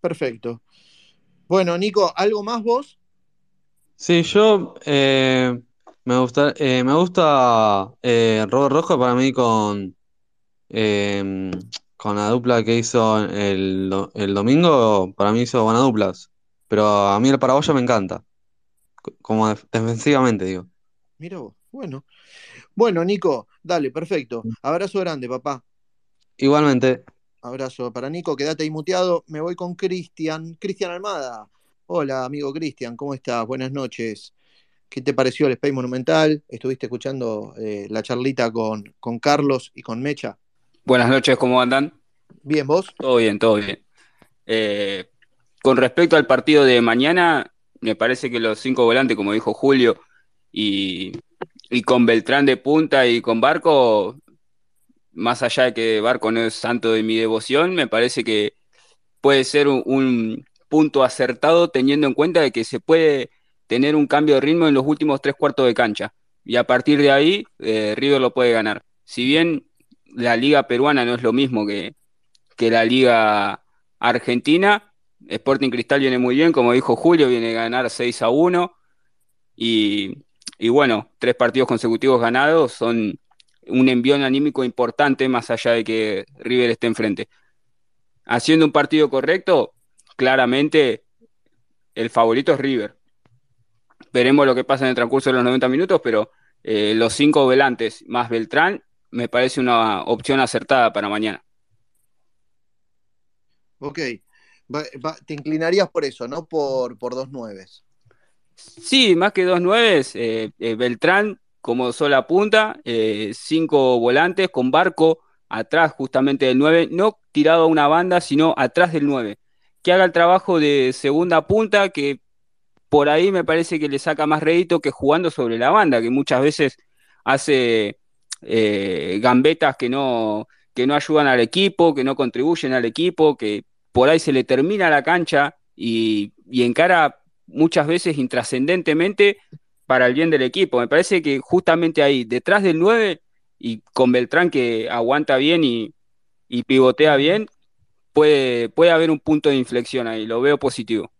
perfecto. Bueno, Nico, ¿algo más vos? Sí, yo eh, me gusta, eh, me gusta eh, Robert Rojo para mí con, eh, con la dupla que hizo el, el domingo, para mí hizo buenas duplas. Pero a mí el paraguayo me encanta, como def- defensivamente, digo. Mira vos. Bueno. Bueno, Nico, dale, perfecto. Abrazo grande, papá. Igualmente, Abrazo para Nico, quédate ahí muteado. Me voy con Cristian. Cristian Almada. Hola, amigo Cristian, ¿cómo estás? Buenas noches. ¿Qué te pareció el Space Monumental? ¿Estuviste escuchando eh, la charlita con, con Carlos y con Mecha? Buenas noches, ¿cómo andan? Bien, ¿vos? Todo bien, todo bien. Eh, con respecto al partido de mañana, me parece que los cinco volantes, como dijo Julio, y, y con Beltrán de punta y con Barco, más allá de que Barco no es santo de mi devoción, me parece que puede ser un, un punto acertado teniendo en cuenta de que se puede tener un cambio de ritmo en los últimos tres cuartos de cancha. Y a partir de ahí, eh, River lo puede ganar. Si bien la liga peruana no es lo mismo que, que la liga argentina, Sporting Cristal viene muy bien, como dijo Julio, viene a ganar 6 a 1 y, y bueno, tres partidos consecutivos ganados son un envión anímico importante más allá de que River esté enfrente. Haciendo un partido correcto, claramente el favorito es River. Veremos lo que pasa en el transcurso de los 90 minutos, pero eh, los cinco volantes más Beltrán me parece una opción acertada para mañana. Ok. Va- va- te inclinarías por eso, no por, por dos nueves. Sí, más que dos nueves, eh, eh, Beltrán como sola punta, eh, cinco volantes con Barco atrás justamente del 9, no tirado a una banda, sino atrás del 9, que haga el trabajo de segunda punta, que por ahí me parece que le saca más rédito que jugando sobre la banda, que muchas veces hace eh, gambetas que no, que no ayudan al equipo, que no contribuyen al equipo, que por ahí se le termina la cancha y, y encara muchas veces intrascendentemente para el bien del equipo. Me parece que justamente ahí, detrás del 9 y con Beltrán que aguanta bien y, y pivotea bien, puede, puede haber un punto de inflexión ahí, lo veo positivo.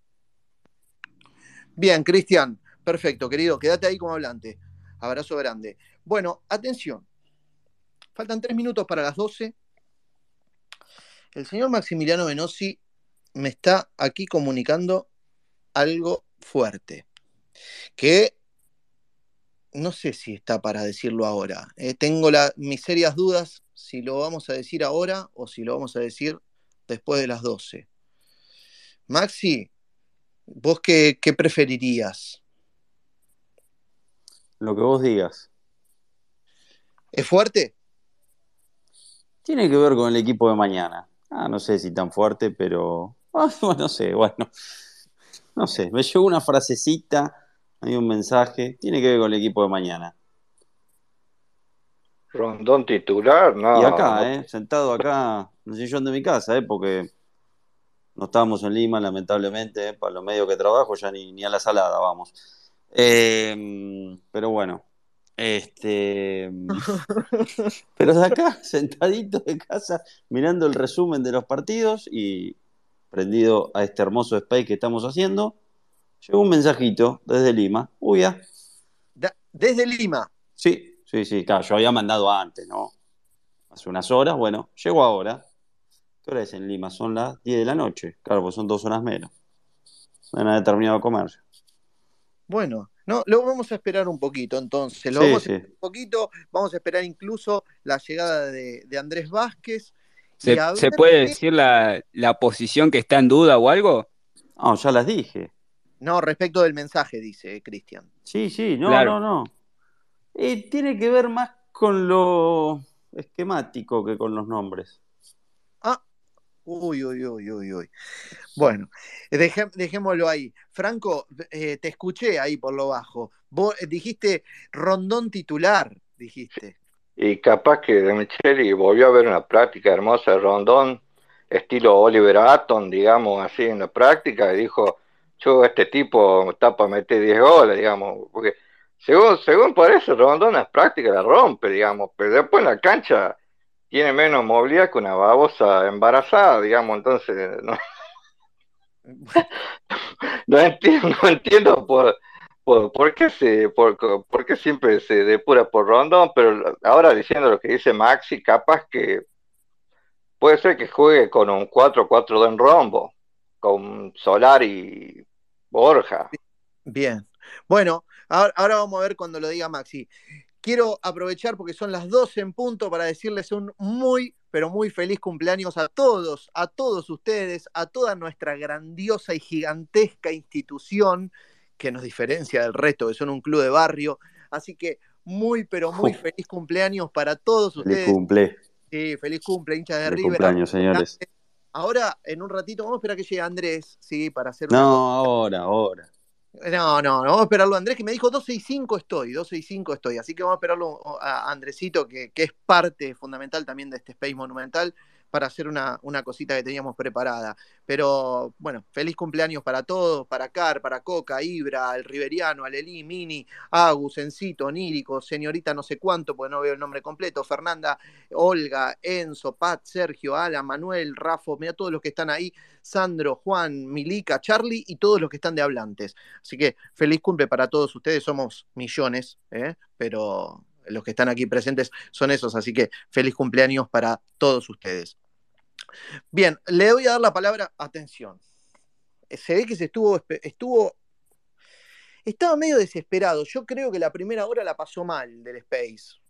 Bien, Cristian, perfecto, querido, quédate ahí como hablante. Abrazo grande. Bueno, atención. Faltan tres minutos para las 12. El señor Maximiliano Menossi me está aquí comunicando algo fuerte, que no sé si está para decirlo ahora. Eh, tengo la- mis serias dudas si lo vamos a decir ahora o si lo vamos a decir después de las 12. Maxi, ¿vos qué, qué preferirías? Lo que vos digas. ¿Es fuerte? Tiene que ver con el equipo de mañana. Ah, no sé si tan fuerte, pero. ah, no sé, bueno. No sé, me llegó una frasecita, hay un mensaje. Tiene que ver con el equipo de mañana. Rondón titular, no. Y acá, no. ¿eh? Sentado acá en el sillón de mi casa, ¿eh? Porque no estábamos en Lima, lamentablemente, ¿eh? Para los medios que trabajo, ya ni, ni a la salada vamos. Eh, pero bueno, este. Pero de acá, sentadito de casa, mirando el resumen de los partidos y prendido a este hermoso space que estamos haciendo, llegó un mensajito desde Lima. Uy, ya. Da- Desde Lima. Sí, sí, sí, claro, yo había mandado antes, ¿no? Hace unas horas, bueno, llegó ahora. ¿Qué hora es en Lima? Son las 10 de la noche. Claro, pues son dos horas menos. No han terminado de comer. Bueno, no, lo vamos a esperar un poquito entonces. Lo Sí, vamos a sí. esperar un poquito. Vamos a esperar incluso la llegada de, de Andrés Vázquez. ¿Se, puede qué- decir la, la posición que está en duda o algo? No, ya las dije. No, respecto del mensaje, dice Cristian. Sí, sí, no, Claro. no, no. Eh, tiene que ver más con lo esquemático que con los nombres. Ah, uy, uy, uy, uy, uy. Bueno, dejémoslo ahí. Franco, eh, te escuché ahí por lo bajo. Vos eh, dijiste rondón titular, dijiste. Y capaz que de Micheli volvió a ver una práctica hermosa de Rondón, estilo Oliver Atom, digamos, así en la práctica, y dijo, yo, este tipo está para meter 10 goles, digamos, porque según, según parece, Rondón en las prácticas la rompe, digamos, pero después en la cancha tiene menos movilidad que una babosa embarazada, digamos, entonces, no, No entiendo, entiendo por, por, por qué se, por, por siempre se depura por Rondón, pero ahora diciendo lo que dice Maxi, capaz que puede ser que juegue con un 4-4-2 en rombo, con Solar y Borja. Bien. Bueno, ahora, ahora vamos a ver cuando lo diga Maxi. Quiero aprovechar porque son las 12 en punto para decirles un muy, pero muy feliz cumpleaños a todos, a todos ustedes, a toda nuestra grandiosa y gigantesca institución que nos diferencia del resto, que son un club de barrio. Así que muy, pero muy Uf. feliz cumpleaños para todos Feliz ustedes. cumple. Sí, feliz cumple, hinchas de Feliz River. cumpleaños, señores. Ahora, en un ratito, vamos a esperar que llegue Andrés, sí, para hacer una No, ahora, ahora. no, no, no, vamos a esperarlo a Andrés, que me dijo 12 y 5 estoy, 12 y 5 estoy. Así que vamos a esperarlo a Andresito, que, que es parte fundamental también de este Space Monumental, para hacer una, una cosita que teníamos preparada. Pero bueno, feliz cumpleaños para todos, para Car, para Coca, Ibra, el Riveriano, Alelí, Mini, Agus, Encito, Onírico, señorita no sé cuánto, porque no veo el nombre completo, Fernanda, Olga, Enzo, Pat, Sergio, Ala, Manuel, Rafo, mira todos los que están ahí, Sandro, Juan, Milica, Charlie y todos los que están de hablantes. Así que feliz cumple para todos ustedes, somos millones, ¿eh? pero los que están aquí presentes son esos, así que feliz cumpleaños para todos ustedes. Bien, le voy a dar la palabra, atención. Se ve que se estuvo, estuvo, estaba medio desesperado. Yo creo que la primera hora la pasó mal del Space.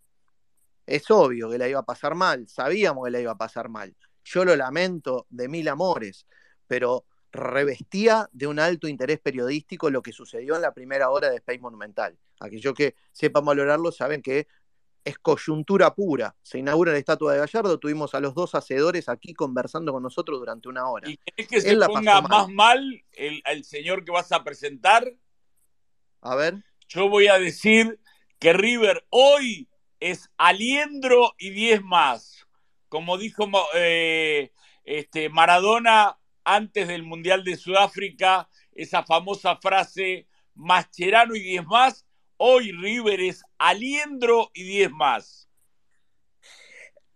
Es obvio que la iba a pasar mal, sabíamos que la iba a pasar mal. Yo lo lamento de mil amores, pero revestía de un alto interés periodístico lo que sucedió en la primera hora de Space Monumental. Aquellos que sepan valorarlo saben que es coyuntura pura. Se inaugura la estatua de Gallardo, tuvimos a los dos hacedores aquí conversando con nosotros durante una hora. ¿Y querés que se la ponga más mal el, el señor que vas a presentar? A ver. Yo voy a decir que River hoy es aliendro y 10 más. Como dijo eh, este, Maradona antes del Mundial de Sudáfrica, esa famosa frase, Mascherano y 10 más, hoy River es aliendro y 10 más.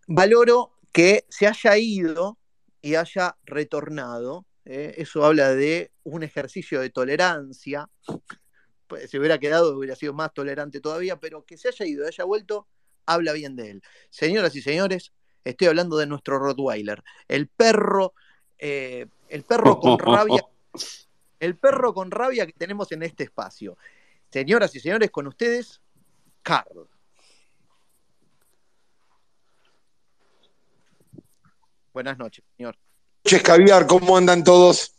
Valoro que se haya ido y haya retornado. ¿eh? Eso habla de un ejercicio de tolerancia. Pues, si hubiera quedado, hubiera sido más tolerante todavía, pero que se haya ido y haya vuelto, habla bien de él. Señoras y señores, estoy hablando de nuestro Rottweiler, el perro, eh, el perro con rabia, el perro con rabia que tenemos en este espacio. Señoras y señores, con ustedes, Carl. Buenas noches, señor. noches, Caviar, ¿cómo andan todos?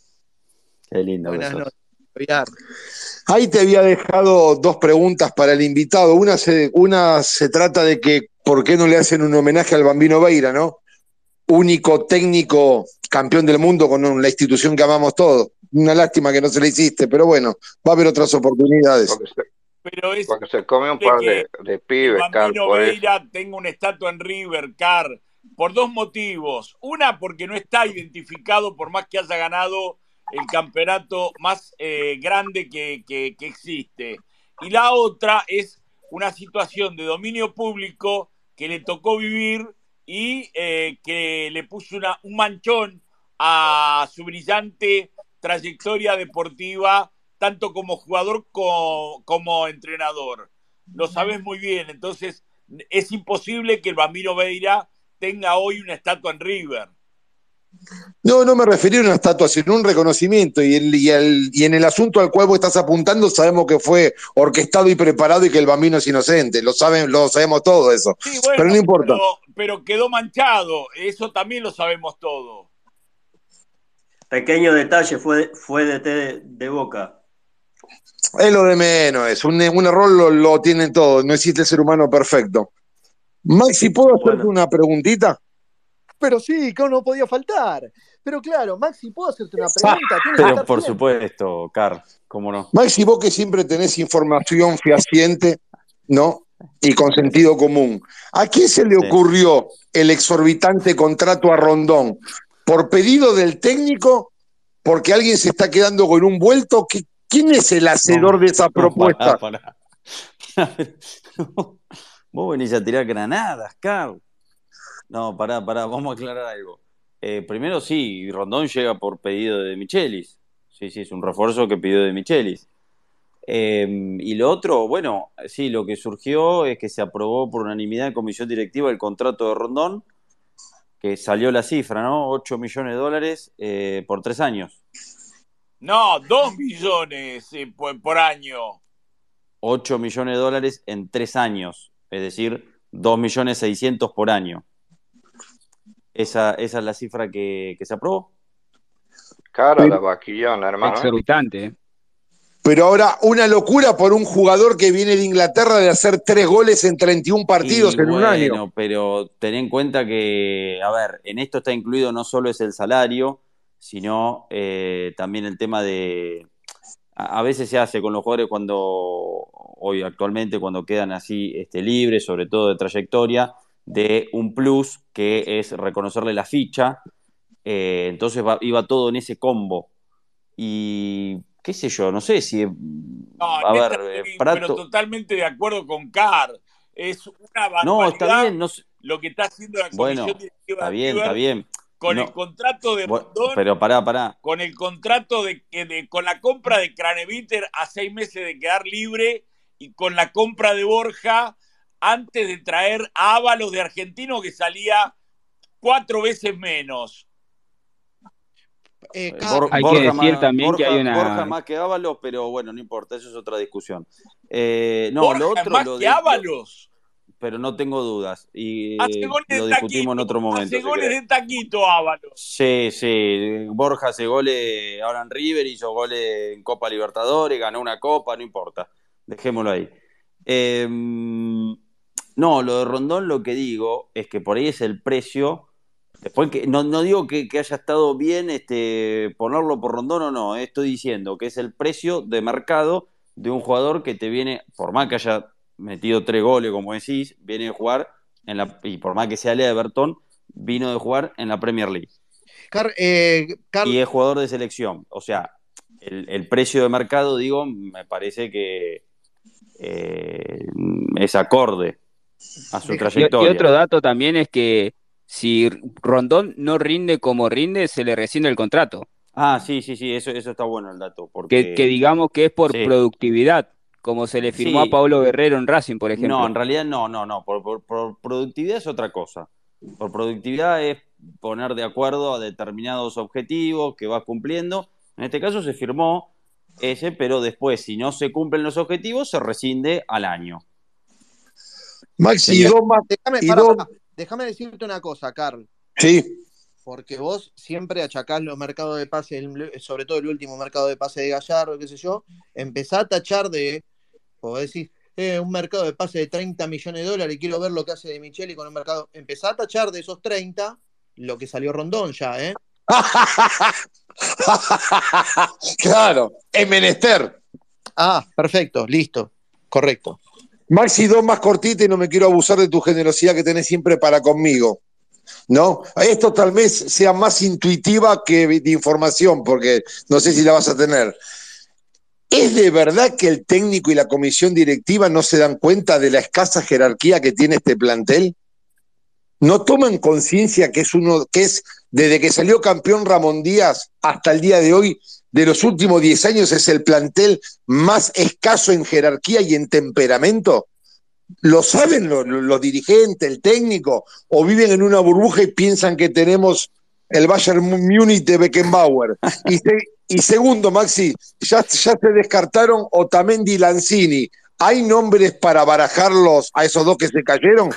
Qué lindo. Buenas que sos. noches, Caviar. Ahí te había dejado dos preguntas para el invitado. Una se, una se trata de que por qué no le hacen un homenaje al Bambino Veira, ¿no? Único técnico campeón del mundo con la institución que amamos todos. Una lástima que no se le hiciste, pero bueno, va a haber otras oportunidades. Porque se, Pero es porque se come un par de, de pibes, eso. Veira tenga una estatua en River, Car, por dos motivos. Una, porque no está identificado, por más que haya ganado el campeonato más eh, grande que, que- que existe. Y la otra es una situación de dominio público que le tocó vivir y eh, que le puso una- un manchón a su brillante trayectoria deportiva, tanto como jugador co- como entrenador. Lo sabes muy bien, entonces es imposible que el Bambino Veira tenga hoy una estatua en River. No, no me refería a una estatua, sino un reconocimiento. Y, el- y el- y en el asunto al cual vos estás apuntando, sabemos que fue orquestado y preparado y que el bambino es inocente. Lo saben, lo sabemos todo eso. Sí, bueno, Pero no importa. pero, pero quedó manchado, eso también lo sabemos todo. Pequeño detalle, fue, fue de, de, de Boca. Es lo de menos, es un, un error lo, lo tienen todos, no existe el ser humano perfecto. Maxi, ¿puedo hacerte Bueno. una preguntita? Pero sí, que no podía faltar. Pero claro, Maxi, ¿puedo hacerte una pregunta? Tienes Pero por supuesto, Car, cómo no. Maxi, vos que siempre tenés información fehaciente, ¿no? Y con sentido común. ¿A quién se le ocurrió el exorbitante contrato a Rondón? ¿Por pedido del técnico? ¿Porque alguien se está quedando con un vuelto? ¿Qué- ¿Quién es el hacedor de esa no, propuesta? pará, pará. Vos venís a tirar granadas, Car. No, pará, pará, vamos a aclarar algo. Eh, primero sí, Rondón llega por pedido de Michelis. Sí, sí, es un refuerzo que pidió de Michelis. Eh, y lo otro, bueno, sí, lo que surgió es que se aprobó por unanimidad en comisión directiva el contrato de Rondón, que salió la cifra, ¿no? 8 millones de dólares eh, por tres años. No, 2 millones por, por año. 8 millones de dólares en tres años, es decir, 2 millones 600 por año. Esa, esa es la cifra que, que se aprobó. Cara la vaquillona, hermano. Exorbitante. ¿eh? Pero ahora, una locura por un jugador que viene de Inglaterra de hacer tres goles en 31 partidos Y en un año. bueno, pero ten en cuenta que, a ver, en esto está incluido no solo es el salario, sino eh, también el tema de... A, a veces se hace con los jugadores cuando, hoy actualmente, cuando quedan así este, libres, sobre todo de trayectoria, de un plus que es reconocerle la ficha. eh, entonces va- iba todo en ese combo. Y qué sé yo, no sé si... No, A ver, eh, estoy, pero Prato... totalmente de acuerdo con Carr. Es una No, está bien, no lo que está haciendo la Bueno, está bien, está bien. con No, el contrato de bu- Rondón, pero pará, pará. con el contrato de, que de- con la compra de Craneviter a seis meses de quedar libre y con la compra de Borja antes de traer a Ábalos de Argentino que salía cuatro veces menos. Eh, Eh, Bor- Hay que Borja, decir más, también que hay una- Borja más que Ábalos, pero bueno, no importa, eso es otra discusión. Eh, no, Borja lo otro, más lo que lo- Ábalos. pero no tengo dudas. Y Hace eh, goles lo de discutimos en taquito, otro momento, hace goles de taquito Ábalos. Sí, sí. Borja hace goles ahora en River, hizo goles en Copa Libertadores, ganó una copa, no importa. Dejémoslo ahí. Eh, no, lo de Rondón lo que digo es que por ahí es el precio. Después que no, no digo que, que haya estado bien este, ponerlo por Rondón o no, eh, estoy diciendo que es el precio de mercado de un jugador que te viene, por más que haya metido tres goles, como decís, viene a jugar en la, y por más que sea de Everton, vino de jugar en la Premier League eh, y es jugador de selección. O sea, el, el precio de mercado, digo, me parece que eh, es acorde a su Deja- Y, y trayectoria. otro dato también es que si Rondón no rinde como rinde, se le rescinde el contrato. Ah, sí, sí, sí, eso, eso está bueno el dato, Que, porque que digamos que es por sí, productividad, como se le firmó a Pablo Guerrero en Racing, por no, ejemplo. en realidad no, no, no, por, por- por productividad es otra cosa. Por productividad es poner de acuerdo a determinados objetivos que vas cumpliendo. En este caso se firmó ese, pero después, si no se cumplen los objetivos, se rescinde al año. Maxi, y déjame, y pará, déjame decirte una cosa, Carl, sí. porque vos siempre achacás los mercados de pase, sobre todo el último mercado de pase de Gallardo, qué sé yo, empezá a tachar de, o decís, eh, un mercado de pase de 30 millones de dólares, quiero ver lo que hace de Micheli con el mercado, empezá a tachar de esos 30 lo que salió Rondón ya, ¿eh? claro, es menester. Ah, perfecto, listo, correcto. Maxi, dos más cortitas y no me quiero abusar de tu generosidad que tenés siempre para conmigo. ¿No? Esto tal vez sea más intuitiva que de información, porque no sé si la vas a tener. ¿Es de verdad que el técnico y la comisión directiva no se dan cuenta de la escasa jerarquía que tiene este plantel? ¿No toman conciencia que es uno, que es desde que salió campeón Ramón Díaz hasta el día de hoy, de los últimos 10 años, es el plantel más escaso en jerarquía y en temperamento? ¿Lo saben los, dirigentes, el técnico? ¿O viven en una burbuja y piensan que tenemos el Bayern Múnich de Beckenbauer? Y, se- y segundo, Maxi, ya, se descartaron Otamendi y Lanzini. ¿Hay nombres para barajarlos a esos dos que se cayeron?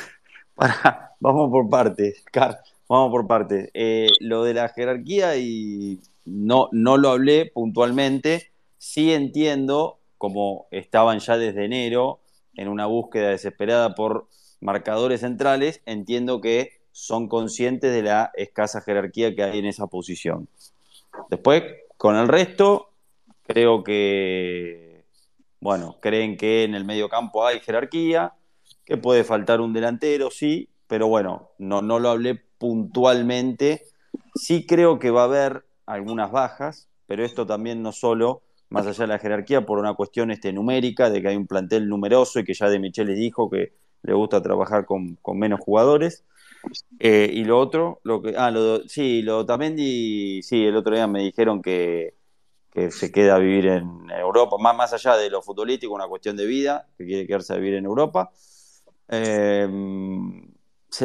Vamos por partes, Car, vamos por partes. Eh, lo de la jerarquía y no, no lo hablé puntualmente, sí entiendo, como estaban ya desde enero en una búsqueda desesperada por marcadores centrales, entiendo que son conscientes de la escasa jerarquía que hay en esa posición. Después, con el resto, creo que, bueno, creen que en el medio campo hay jerarquía, que puede faltar un delantero, sí, pero bueno, no, no lo hablé puntualmente. Sí creo que va a haber algunas bajas, pero esto también no solo, más allá de la jerarquía, por una cuestión este, numérica, de que hay un plantel numeroso y que ya de Michelis dijo que le gusta trabajar con, con menos jugadores. Eh, y lo otro, lo que, ah, lo, sí, lo sí, el otro día me dijeron que, que se queda a vivir en Europa, más, más allá de lo futbolístico, una cuestión de vida, que quiere quedarse a vivir en Europa. Eh,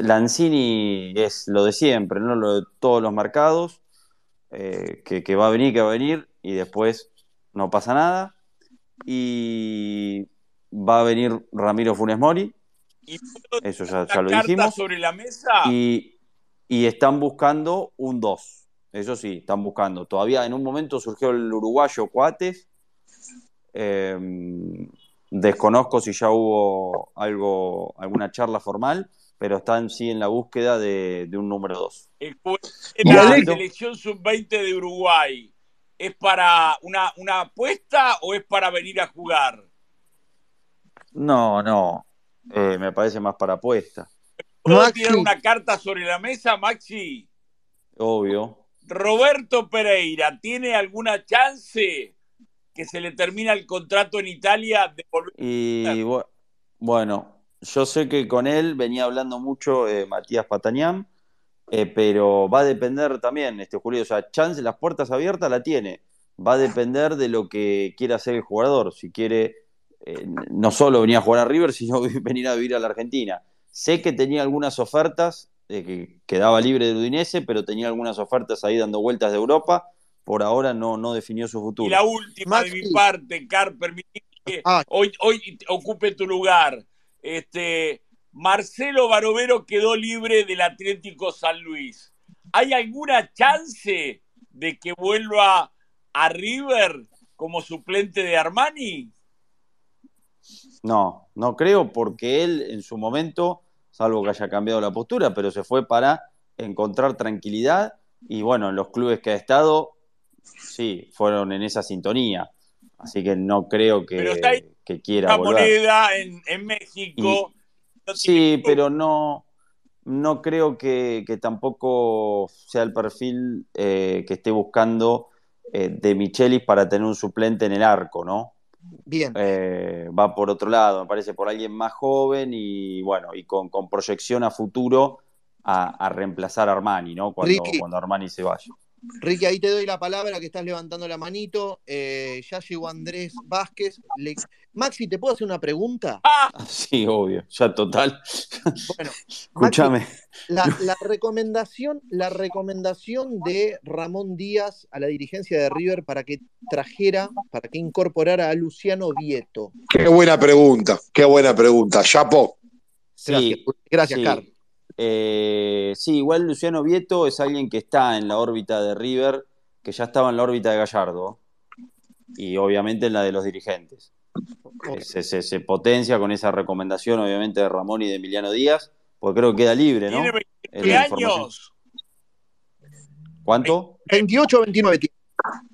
Lanzini es lo de siempre, ¿no? Lo de todos los mercados, eh, que, que va a venir, que va a venir, y después no pasa nada. Y va a venir Ramiro Funes Mori, ¿Y eso ya, lo dijimos. sobre la mesa? Y, y están buscando un 2. Eso sí, están buscando. Todavía en un momento surgió el uruguayo Coates. Eh, desconozco si ya hubo algo, alguna charla formal, pero están sí en la búsqueda de, de un número 2. El juez de Y la selección sub-20 de Uruguay, ¿es para una, una apuesta o es para venir a jugar? No, no. Eh, me parece más para apuesta. ¿Puedo Maxi. tirar una carta sobre la mesa, Maxi? Obvio. Roberto Pereira, ¿tiene alguna chance que se le termina el contrato en Italia de volver? Y bu- bueno, yo sé que con él venía hablando mucho eh, Matías Patanián, eh, pero va a depender también, este Julio, o sea, chance, las puertas abiertas la tiene. Va a depender de lo que quiera hacer el jugador. Si quiere eh, no solo venir a jugar a River, sino venir a vivir a la Argentina. Sé que tenía algunas ofertas, eh, que quedaba libre del Udinese, pero tenía algunas ofertas ahí dando vueltas de Europa. Por ahora no, no definió su Y futuro. la última de mi parte, Car, permití que Ah. hoy, hoy ocupe tu lugar. Este, Marcelo Barovero quedó libre del Atlético San Luis. ¿Hay alguna chance de que vuelva a River como suplente de Armani? No, no creo porque él en su momento, salvo que haya cambiado la postura, pero se fue para encontrar tranquilidad y bueno, en los clubes que ha estado, sí, fueron en esa sintonía. Así que no creo Pero está ahí que, quiera Una volver. moneda en, en México. no Sí, pero no, no creo que, que tampoco sea el perfil eh, que esté buscando eh, de Michelis para tener un suplente en el arco, ¿no? Bien. eh, va por otro lado, me parece por alguien más joven y bueno, y con, con proyección a futuro a, a reemplazar a Armani, ¿no? Cuando, Ricky. cuando Armani se vaya. Ricky, ahí te doy la palabra que estás levantando la manito. Eh, ya llegó Andrés Vázquez. Le- Maxi, ¿te puedo hacer una pregunta? Ah, Sí, obvio, ya total. Bueno, Escúchame. la, la recomendación, la recomendación de Ramón Díaz a la dirigencia de River para que trajera, para que incorporara a Luciano Vieto. Qué buena pregunta, qué buena pregunta. Chapo. Gracias, Sí, gracias, sí. Carlos. Eh, sí, igual Luciano Vieto es alguien que está en la órbita de River, que ya estaba en la órbita de Gallardo y obviamente en la de los dirigentes. Eh, Se, se- se potencia con esa recomendación, obviamente, de Ramón y de Emiliano Díaz, porque creo que queda libre, ¿no? tiene Es 29 la información. años. ¿Cuánto? 28 o 29 tiene.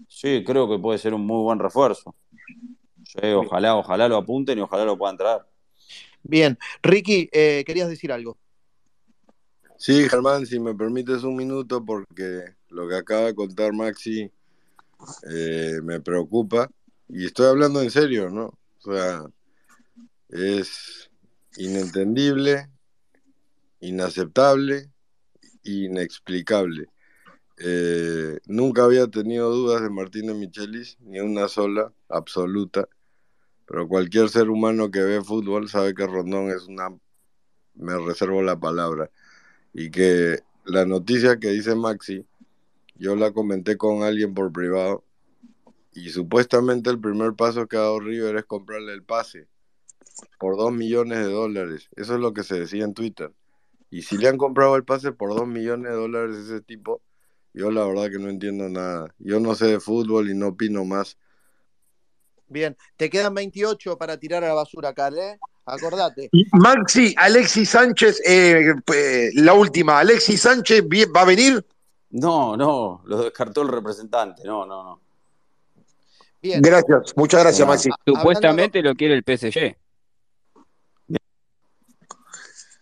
Sí, creo que puede ser un muy buen refuerzo. Sí, ojalá, ojalá lo apunten y ojalá lo puedan traer. Bien. Ricky, eh, querías decir algo. Sí, Germán, si me permites un minuto, porque lo que acaba de contar Maxi eh, me preocupa. Y estoy hablando en serio, ¿no? O sea, es inentendible, inaceptable, inexplicable. Eh, nunca había tenido dudas de Martínez Michelis, ni una sola, absoluta. Pero cualquier ser humano que ve fútbol sabe que Rondón es una, me reservo la palabra, y que la noticia que dice Maxi, yo la comenté con alguien por privado, y supuestamente el primer paso que ha dado River es comprarle el pase por dos millones de dólares. Eso es lo que se decía en Twitter. Y si le han comprado el pase por dos millones de dólares a ese tipo, yo la verdad que no entiendo nada. Yo no sé de fútbol y no opino más. Bien. Te quedan 28 para tirar a la basura, Carl, ¿eh? Acordate. Maxi, Alexis Sánchez, eh, eh, la última, Alexis Sánchez va a venir. No, no, lo descartó el representante. No, no, no. Bien. Gracias, muchas gracias. Maxi. Supuestamente lo quiere el PSG.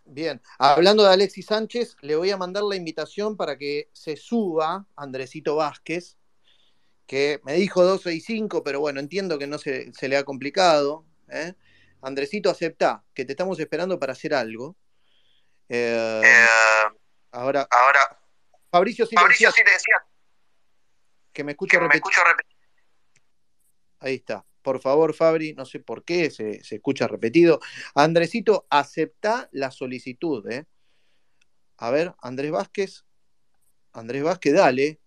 Bien, hablando de Alexis Sánchez, le voy a mandar la invitación para que se suba Andresito Vázquez, que me dijo 265, pero bueno, entiendo que no se, se le ha complicado. ¿eh? Andresito, acepta, que te estamos esperando para hacer algo. Eh, ahora, ahora, Fabricio Fabricio Silenciato, Silenciato, que me escucho que me repetir. escucho repetir. Ahí está. Por favor, Fabri, no sé por qué, se, se escucha repetido. Andresito, acepta la solicitud, ¿eh? A ver, Andrés Vázquez. Andrés Vázquez, dale.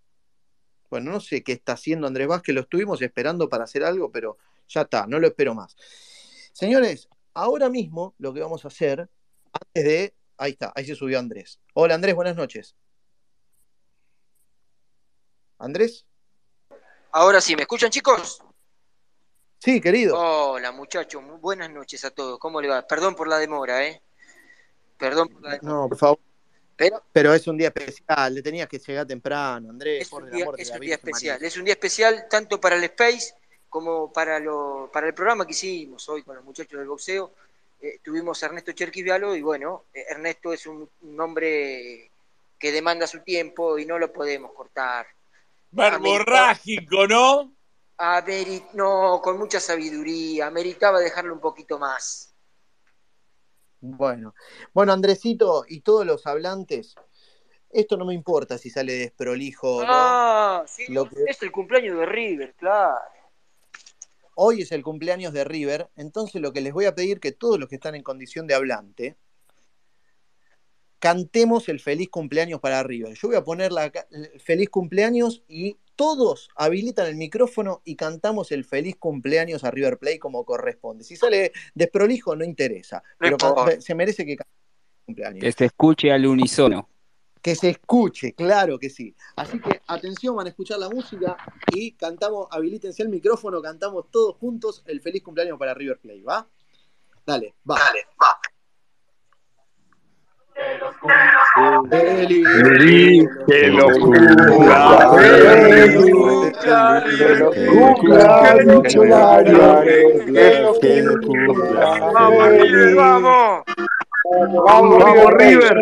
Bueno, no sé qué está haciendo Andrés Vázquez, lo estuvimos esperando para hacer algo, pero ya está, no lo espero más. Señores, ahora mismo lo que vamos a hacer, antes de... Ahí está, ahí se subió Andrés. Hola Andrés, buenas noches. Andrés. Ahora sí, ¿me escuchan chicos? Sí, querido. Hola muchachos, buenas noches a todos. ¿Cómo le va? Perdón por la demora, ¿eh? Perdón por la demora. No, por favor. Pero, Pero es un día especial, le tenías que llegar temprano, Andrés, es un día, es un día especial. María. Es un día especial tanto para el Space como para, lo, para el programa que hicimos hoy con los muchachos del boxeo. Eh, tuvimos a Ernesto Cherquisvialo y bueno, eh, Ernesto es un, un hombre que demanda su tiempo y no lo podemos cortar. Verborrágico, ¿no? Ameri- no, con mucha sabiduría, meritaba dejarlo un poquito más. Bueno, bueno, Andresito y todos los hablantes, esto no me importa si sale desprolijo o no. Ah, sí, Lo que- es el cumpleaños de River, claro. Hoy es el cumpleaños de River, entonces lo que les voy a pedir que todos los que están en condición de hablante cantemos el feliz cumpleaños para River. Yo voy a poner la el feliz cumpleaños y todos habilitan el micrófono y cantamos el feliz cumpleaños a River Play como corresponde. Si sale desprolijo no interesa, pero se merece que cante el cumpleaños. Que se escuche al unísono. Que se escuche, claro que sí. Así que atención, van a escuchar la música y cantamos, habilítense el micrófono, cantamos todos juntos el feliz cumpleaños para River Play, ¿va? Dale, va. Dale, va. Feliz, Feliz, que lo cumpla, cumpla millonario, que lo ¡Vamos, River, vamos! Vamos, River.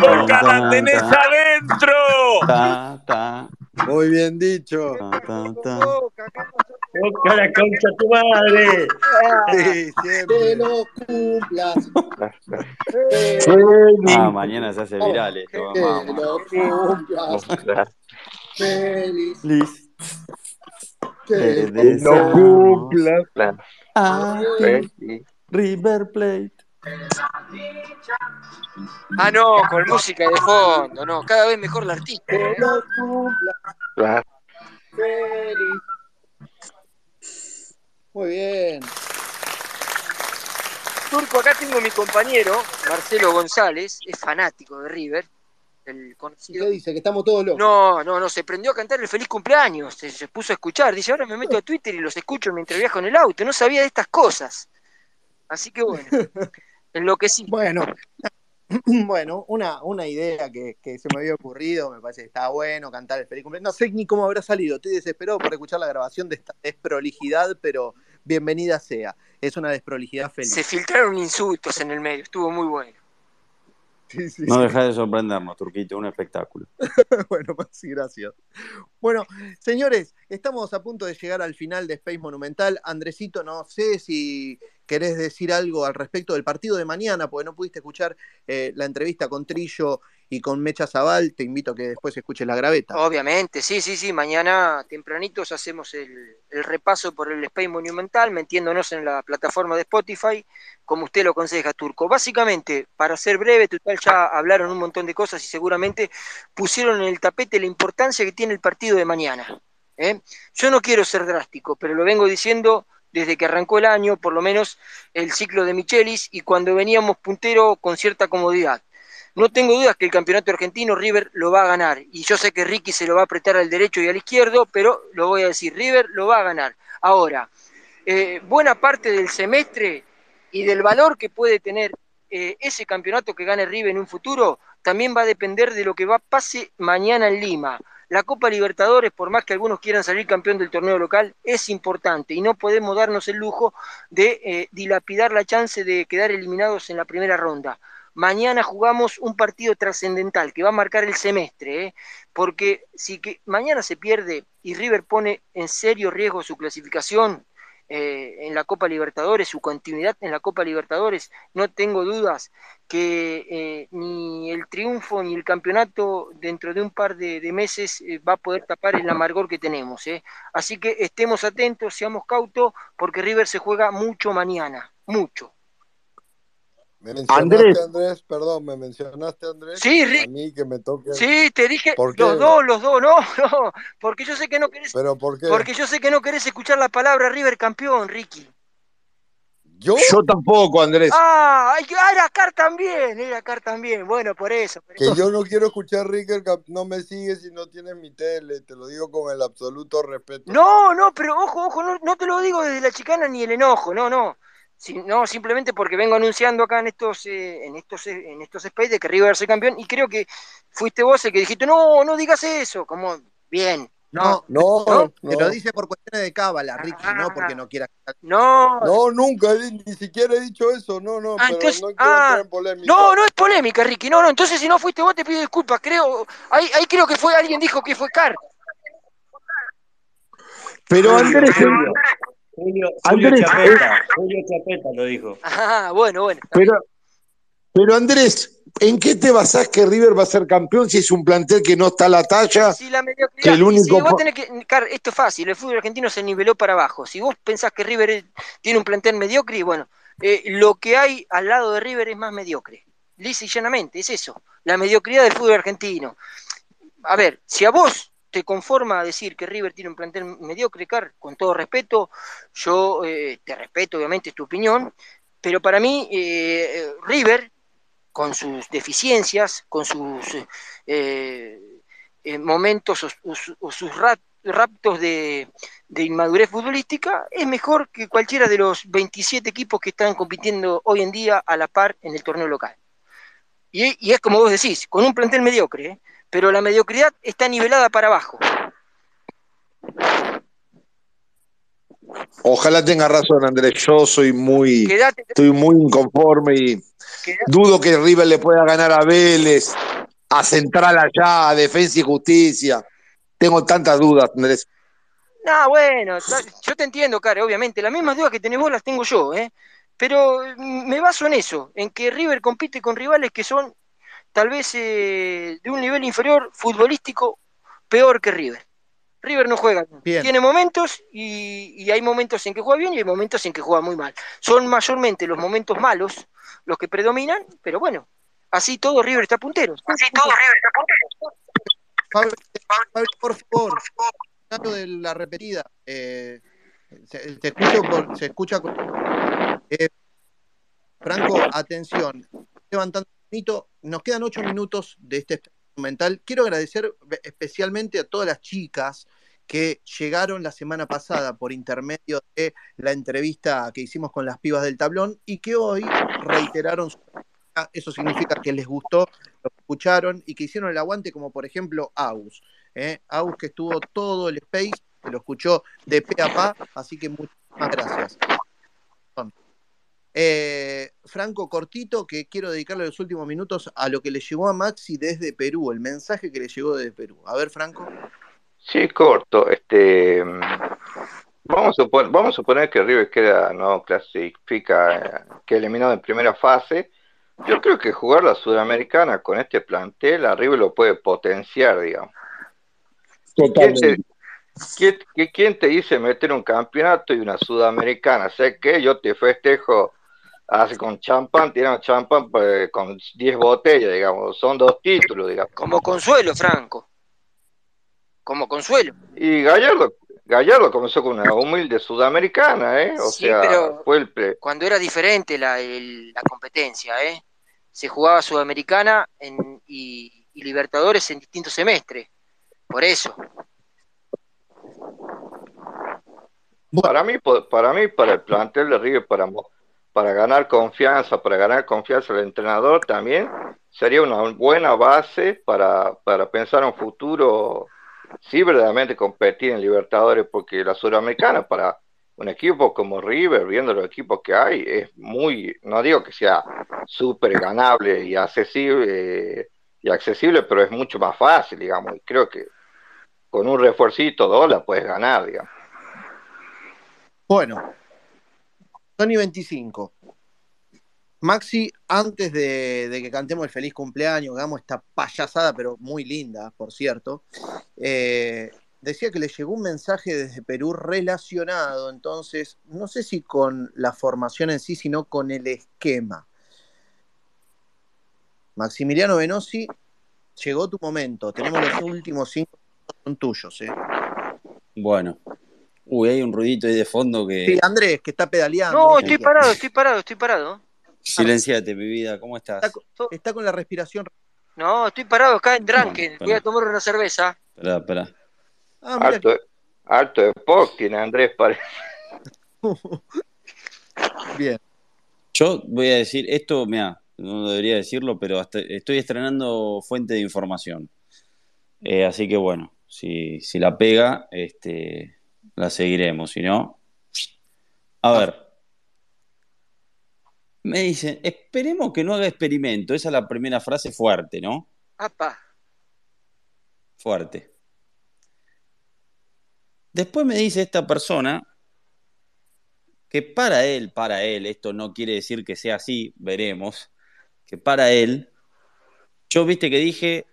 ¡Boca la tenés adentro! Ta, ta, Muy bien dicho. ta, ta, ta. Toca la concha a tu madre. Sí, siempre. Que lo cumplas. Ah, mañana se hace viral esto. Que Vamos. lo cumplas. Feliz. Liz. Que Te Lo deseamos cumpla. a ti, River Plate. Ah, no, con música de fondo, no, cada vez mejor la artista. Que ¿eh? lo cumplas. Feliz. Muy bien. Turco, acá tengo mi compañero, Marcelo González, es fanático de River, el ¿Y conocido. qué dice? Que estamos todos locos. No, no, no, se prendió a cantar el feliz cumpleaños, se, se puso a escuchar, dice, ahora me meto a Twitter y los escucho mientras viajo en el auto, no sabía de estas cosas. Así que bueno, en lo que sí. Bueno, bueno, una, una idea que, que se me había ocurrido, me parece que está bueno cantar el feliz cumpleaños. No sé ni cómo habrá salido, estoy desesperado por escuchar la grabación de esta desprolijidad, pero bienvenida sea. Es una desprolijidad feliz. Se filtraron insultos en el medio, estuvo muy bueno. Sí, sí, No sí. deja de sorprendernos, Turquito, un espectáculo. bueno, más sí, gracias. Bueno, señores, estamos a punto de llegar al final de Space Monumental. Andresito, no sé si querés decir algo al respecto del partido de mañana, porque no pudiste escuchar eh, la entrevista con Trillo y con Mecha Zaval. Te invito a que después escuches la graveta. Obviamente, sí, sí, sí. Mañana tempranitos hacemos el, el repaso por el Space Monumental, metiéndonos en la plataforma de Spotify, como usted lo aconseja, Turco. Básicamente, para ser breve, total ya hablaron un montón de cosas y seguramente pusieron en el tapete la importancia que tiene el partido de mañana. ¿eh? Yo no quiero ser drástico, pero lo vengo diciendo desde que arrancó el año, por lo menos el ciclo de Michelis, y cuando veníamos puntero con cierta comodidad. No tengo dudas que el campeonato argentino River lo va a ganar. Y yo sé que Ricky se lo va a apretar al derecho y al izquierdo, pero lo voy a decir, River lo va a ganar. Ahora, eh, buena parte del semestre y del valor que puede tener eh, ese campeonato que gane River en un futuro, también va a depender de lo que va pase mañana en Lima. La Copa Libertadores, por más que algunos quieran salir campeón del torneo local, es importante y no podemos darnos el lujo de eh, dilapidar la chance de quedar eliminados en la primera ronda. Mañana jugamos un partido trascendental que va a marcar el semestre, ¿eh? porque si que mañana se pierde y River pone en serio riesgo su clasificación, eh, en la Copa Libertadores, su continuidad en la Copa Libertadores, no tengo dudas que eh, ni el triunfo ni el campeonato dentro de un par de, meses eh, va a poder tapar el amargor que tenemos. ¿eh? Así que estemos atentos, seamos cautos, porque River se juega mucho mañana, mucho. Me mencionaste, Andrés. Andrés, perdón, me mencionaste, Andrés. Sí, Ri- A mí que me toque. Sí, te dije ¿Por qué? los dos, los dos, no, no, porque yo sé que no querés, ¿Pero por qué? porque yo sé que no querés escuchar la palabra River campeón, Ricky. ¿Yo? Yo tampoco, Andrés. Ah, ah, era Car también, era Car también. Bueno, por eso. por Que eso. yo no quiero escuchar Ricker, no me sigues si no tienes mi tele, te lo digo con el absoluto respeto. No, no, pero ojo, ojo, no, no te lo digo desde la chicana ni el enojo, no, no. No, simplemente porque vengo anunciando acá en estos, eh, en estos, eh, en estos space de que River va a ser campeón y creo que fuiste vos el que dijiste, no, no digas eso, como, bien. No, No, no, no. te lo dice por cuestiones de cábala, Ricky, no porque no quiera. No, No, nunca, ni siquiera he dicho eso, no, no, Ah, pero entonces- no quiero ah, entrar en polémica. no, no es polémica, Ricky, no, no, entonces si no fuiste vos te pido disculpas, creo, ahí, ahí creo que fue, alguien dijo que fue Car. Pero Andrés, Julio, Julio, Andrés, Chapeta, Julio Chapeta lo dijo. Ah, bueno, bueno. pero, pero Andrés, ¿en qué te basás que River va a ser campeón si es un plantel que no está a la talla? Si la mediocridad, que el único si vos po- tenés que, Car, esto es fácil, el fútbol argentino se niveló para abajo. Si vos pensás que River tiene un plantel mediocre, bueno, eh, lo que hay al lado de River es más mediocre. Lisa y llanamente, es eso, la mediocridad del fútbol argentino. A ver, si a vos te conforma decir que River tiene un plantel mediocre, Car, con todo respeto, yo eh, te respeto, obviamente, es tu opinión, pero para mí, eh, River, con sus deficiencias, con sus eh, eh, momentos o, o su- o sus rap- raptos de, de inmadurez futbolística, es mejor que cualquiera de los 27 equipos que están compitiendo hoy en día a la par en el torneo local. Y, y es como vos decís, con un plantel mediocre, ¿eh? Pero la mediocridad está nivelada para abajo. Ojalá tenga razón, Andrés. Yo soy muy, Quedate, estoy muy inconforme y quedate- dudo que River le pueda ganar a Vélez, a Central allá, a Defensa y Justicia. Tengo tantas dudas, Andrés. No, bueno, yo te entiendo, Care, obviamente. Las mismas dudas que tenés vos las tengo yo, ¿eh? Pero mm, me baso en eso, en que River compite con rivales que son tal vez eh, de un nivel inferior futbolístico peor que River. River no juega. Bien. Tiene momentos y, y hay momentos en que juega bien y hay momentos en que juega muy mal. Son mayormente los momentos malos los que predominan, pero bueno, así todo River está puntero. Así todo River está puntero. Fabri, por favor, hablando de la repetida, eh, se, te escucho por- se escucha con- eh, Franco, atención, levantando un mito, nos quedan ocho minutos de este mental. Quiero agradecer especialmente a todas las chicas que llegaron la semana pasada por intermedio de la entrevista que hicimos con las pibas del tablón y que hoy reiteraron su eso significa que les gustó, lo escucharon y que hicieron el aguante, como por ejemplo Aus. ¿eh? Aus que estuvo todo el space, que lo escuchó de pe a pa, así que muchísimas gracias. Eh, Franco, cortito, que quiero dedicarle los últimos minutos a lo que le llegó a Maxi desde Perú, el mensaje que le llegó desde Perú. A ver, Franco. Sí, corto. Este, vamos a suponer, vamos a suponer que River queda, no clasifica, eh, que eliminado en primera fase. Yo creo que jugar la Sudamericana con este plantel a River lo puede potenciar, digamos. ¿Quién te, Totalmente. quién- que- quién te dice meter un campeonato y una Sudamericana? Sé que yo te festejo así con champán, tirando champán pues, con 10 botellas, digamos. Son dos títulos, digamos. Como consuelo, Franco. Como consuelo. Y Gallardo, Gallardo comenzó con una humilde sudamericana, ¿eh? O Sí, sea, pero- fue el pre- Cuando era diferente la, el- la competencia, ¿eh? Se jugaba Sudamericana en- y, y Libertadores en distintos semestres. Por eso. para mí, para mí, para el plantel de River, para, mo- para ganar confianza, para ganar confianza el entrenador también, sería una buena base para, para pensar un futuro, sí, verdaderamente competir en Libertadores, porque la Sudamericana para un equipo como River, viendo los equipos que hay, es muy, no digo que sea súper ganable y accesible, eh, y accesible, pero es mucho más fácil, digamos, y creo que con un refuercito, la puedes ganar, digamos. Bueno, Sony 25. Maxi, antes de, que cantemos el feliz cumpleaños, hagamos esta payasada, pero muy linda, por cierto, eh, decía que le llegó un mensaje desde Perú relacionado, entonces, no sé si con la formación en sí, sino con el esquema. Maximiliano Venosi, llegó tu momento. Tenemos los últimos cinco son tuyos, ¿eh? Bueno. Uy, hay un ruidito ahí de fondo que. Sí, Andrés, que está pedaleando. No, estoy parado, estoy parado, estoy parado. Silenciate, mi vida, ¿cómo estás? Está, con- está con la respiración. No, estoy parado acá en Dranken. Bueno, Voy a tomar una cerveza. Esperá, esperá. Ah, Alto, alto de POC tiene Andrés, parece. bien. Yo voy a decir, esto, mira, no debería decirlo, pero hasta- estoy estrenando fuente de información. Eh, así que bueno, si, si la pega, este, la seguiremos. Si no, a ver. Me dicen, esperemos que no haga experimento. Esa es la primera frase fuerte, ¿no? Apa. Fuerte. Después me dice esta persona que para él, para él, esto no quiere decir que sea así, veremos, que para él, yo viste que dije,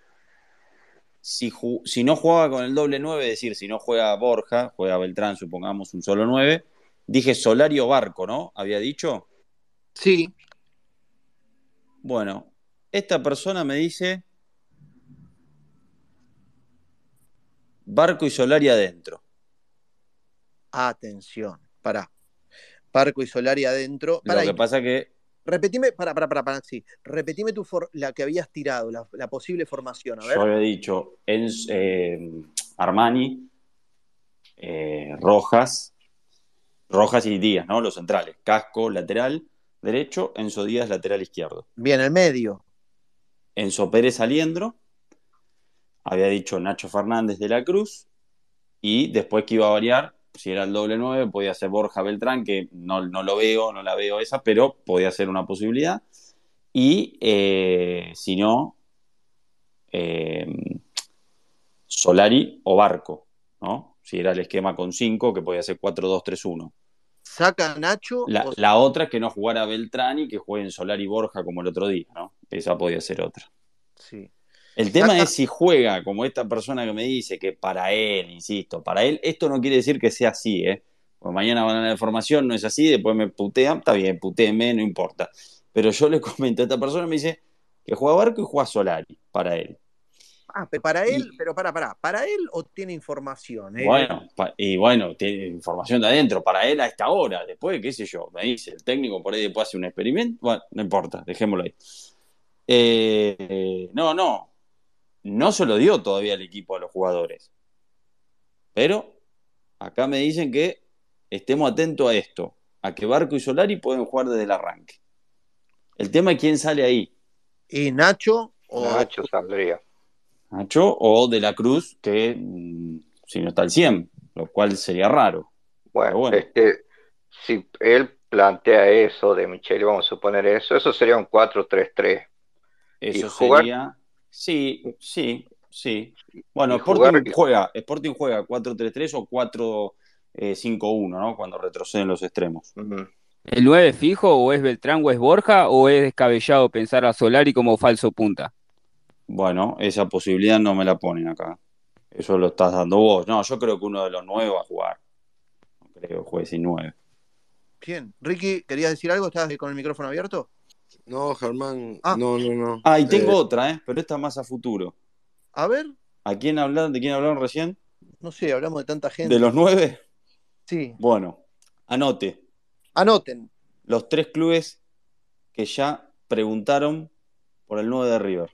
si, si no jugaba con el doble 9, es decir, si no juega Borja, juega Beltrán, supongamos un solo 9, dije Solario Barco, ¿no? Había dicho. Sí. Bueno, esta persona me dice Barco y Solari adentro. Atención, pará. Parco y Solari adentro. Lo Pará, que y- pasa que repetime, para, para, para, para, sí. Repetime tu for- la que habías tirado, la, la posible formación, a ver. Yo había dicho Enz- eh, Armani, eh, Rojas, Rojas y Díaz, ¿no? Los centrales. Casco, lateral derecho, Enzo Díaz, lateral izquierdo. Bien, el medio. Enzo Pérez Aliendro, había dicho Nacho Fernández de la Cruz, y después que iba a variar, si era el doble 9, podía ser Borja Beltrán, que no, no lo veo, no la veo esa, pero podía ser una posibilidad. Y eh, si no, eh, Solari o Barco, ¿no? Si era el esquema con 5, que podía ser 4-2-3-1. Saca Nacho. La, o- la otra es que no jugara Beltrán y que jueguen Solari y Borja como el otro día, ¿no? Esa podía ser otra. Sí. El tema es si juega como esta persona que me dice que para él, insisto, para él, esto no quiere decir que sea así, ¿eh? Porque mañana van a la formación, no es así, después me putean, está bien, putéenme, no importa. Pero yo le comento a esta persona, me dice que juega Barco y juega Solari, para él. Ah, pero para él, pero para, para, ¿para él o tiene información? eh? Bueno, y bueno, tiene información de adentro, para él a esta hora, después, qué sé yo, me dice el técnico por ahí después hace un experimento, bueno, no importa, dejémoslo ahí. Eh, no, no, no se lo dio todavía el equipo a los jugadores, pero acá me dicen que estemos atentos a esto, a que Barco y Solari pueden jugar desde el arranque. El tema es quién sale ahí, Y Nacho o Nacho saldría. Nacho o De la Cruz, que mm, si no está al 100, lo cual sería raro. Bueno, este, si él plantea eso de Michele, vamos a suponer eso, eso sería un 4-3-3. Eso Y jugar- sería. Sí, sí, sí. Bueno, y Sporting juega, Sporting juega 4-3-3 o 4-5-1, ¿no? Cuando retroceden los extremos. ¿El 9 fijo o es Beltrán o es Borja o es descabellado pensar a Solari como falso punta? Bueno, esa posibilidad no me la ponen acá. Eso lo estás dando vos. No, yo creo que uno de los nueve va a jugar. No creo que juegue sin nueve. Bien. Ricky, ¿querías decir algo? ¿Estás con el micrófono abierto? No, Germán, Ah. no, no, no. Ah, y tengo Eh, otra, ¿eh? Pero esta más a futuro. A ver, ¿A quién hablaron? ¿De quién hablaron recién? no sé, hablamos de tanta gente. ¿De los nueve? Sí. Bueno, anote. Anoten. los tres clubes que ya preguntaron por el 9 de River,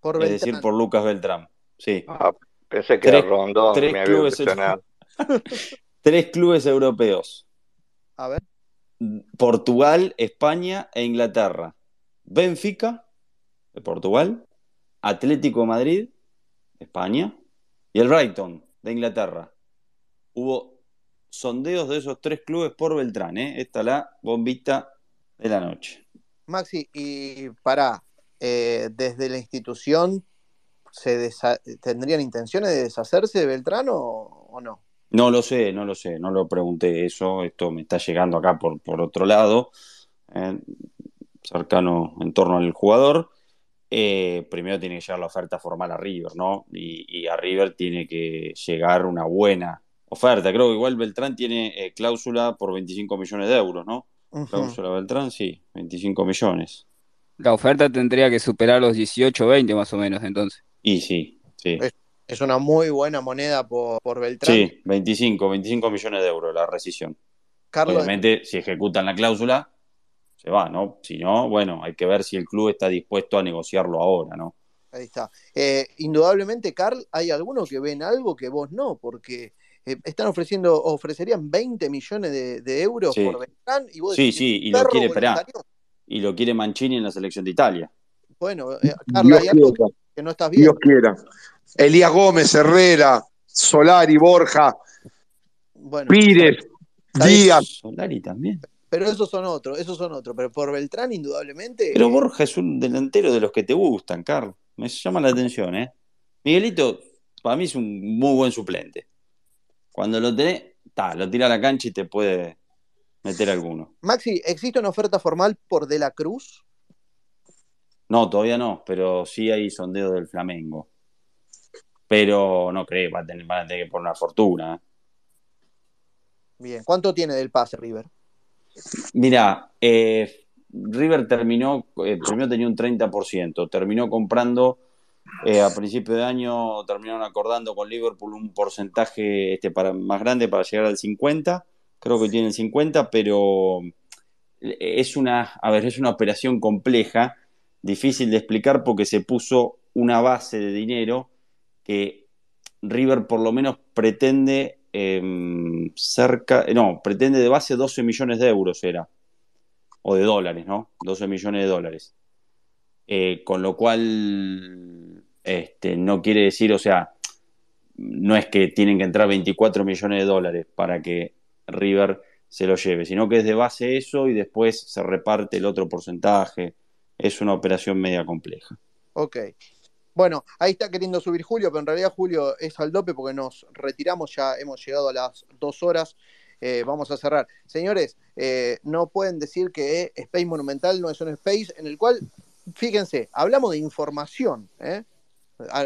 Por es Beltrán. decir, por Lucas Beltrán. Sí, Ah, pensé que Tres- era Rondón, tres me había clubes, impresionado. tres clubes europeos, A ver. Portugal, España e Inglaterra. Benfica, de Portugal, Atlético de Madrid, España, y el Brighton, de Inglaterra. Hubo sondeos de esos tres clubes por Beltrán, ¿eh? Esta es la bombita de la noche. Maxi, y para, desde la institución, ¿se ¿tendrían intenciones de deshacerse de Beltrán o no? No lo sé, no lo sé, no lo pregunté eso. Esto me está llegando acá por, por otro lado, eh, cercano en torno al jugador. Eh, primero tiene que llegar la oferta formal a River, ¿no? Y, y a River tiene que llegar una buena oferta. Creo que igual Beltrán tiene eh, cláusula por 25 millones de euros, ¿no? Cláusula Beltrán, sí, 25 millones. La oferta tendría que superar los 18 o 20 más o menos, entonces. Y sí, sí. Es, es una muy buena moneda por, por Beltrán. Sí, 25, 25 millones de euros la rescisión. Carlos, Obviamente, si ejecutan la cláusula, se va, ¿no? Si no, bueno, hay que ver si el club está dispuesto a negociarlo ahora, ¿no? ahí está. Eh, indudablemente, Carl, hay algunos que ven algo que vos no, porque eh, están ofreciendo, ofrecerían 20 millones de, de euros Sí. por Beltrán y vos Sí, decís, sí, y lo quiere, voluntario. y lo quiere Mancini en la selección de Italia. Bueno, eh, Carl, Dios hay algo quiera, que no estás viendo. Dios quiera. Elías Gómez, Herrera, Solari, Borja, Bueno, Pires, Díaz. Solari también. pero esos son otros, esos son otros. Pero por Beltrán, indudablemente, Pero Borja es un delantero de los que te gustan, Carlos. Me llama la atención, ¿eh? Miguelito, para mí es un muy buen suplente. Cuando lo tenés, ta, lo tira a la cancha y te puede meter alguno. Maxi, ¿existe una oferta formal por De la Cruz? No, todavía no, pero sí hay sondeo del Flamengo. Pero no creo, va a tener, van a tener que poner una fortuna. ¿eh? Bien, ¿cuánto tiene del pase River? Mira, eh, River terminó, eh, primero tenía un 30%, terminó comprando eh, a principio de año, terminaron acordando con Liverpool un porcentaje este, para, más grande para llegar al 50%, creo que tiene el 50%, pero es una, a ver, es una operación compleja, difícil de explicar porque se puso una base de dinero que River por lo menos pretende eh, cerca, no, pretende de base 12 millones de euros era, o de dólares, ¿no? 12 millones de dólares. Eh, con lo cual, este, no quiere decir, o sea, no es que tienen que entrar 24 millones de dólares para que River se lo lleve, sino que es de base eso y después se reparte el otro porcentaje. Es una operación media compleja. Ok. Bueno, ahí está queriendo subir Julio, pero en realidad Julio es al dope porque nos retiramos, ya hemos llegado a las dos horas. Eh, vamos a cerrar. Señores, eh, no pueden decir que Space Monumental no es un space en el cual, fíjense, hablamos de información. ¿eh?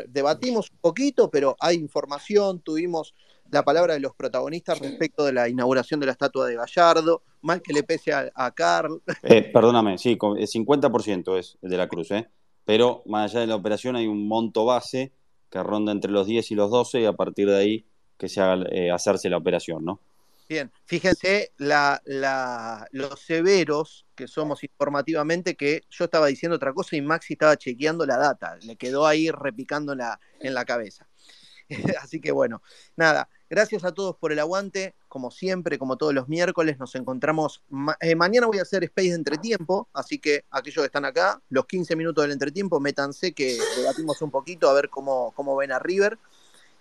Debatimos un poquito, pero hay información. Tuvimos la palabra de los protagonistas respecto de la inauguración de la estatua de Gallardo. Mal que le pese a, a Carl. Eh, perdóname, sí, con- el 50% es el de la Cruz, ¿eh? Pero más allá de la operación hay un monto base que ronda entre los 10 y los 12 y a partir de ahí que se haga eh, hacerse la operación, ¿no? Bien, fíjense la, los severos que somos informativamente, que yo estaba diciendo otra cosa y Maxi estaba chequeando la data, le quedó ahí repicando en la cabeza. Así que bueno, nada, gracias a todos por el aguante, como siempre, como todos los miércoles, nos encontramos, eh, mañana voy a hacer Space de entretiempo, así que aquellos que están acá, los 15 minutos del entretiempo, métanse que debatimos un poquito a ver cómo, cómo ven a River.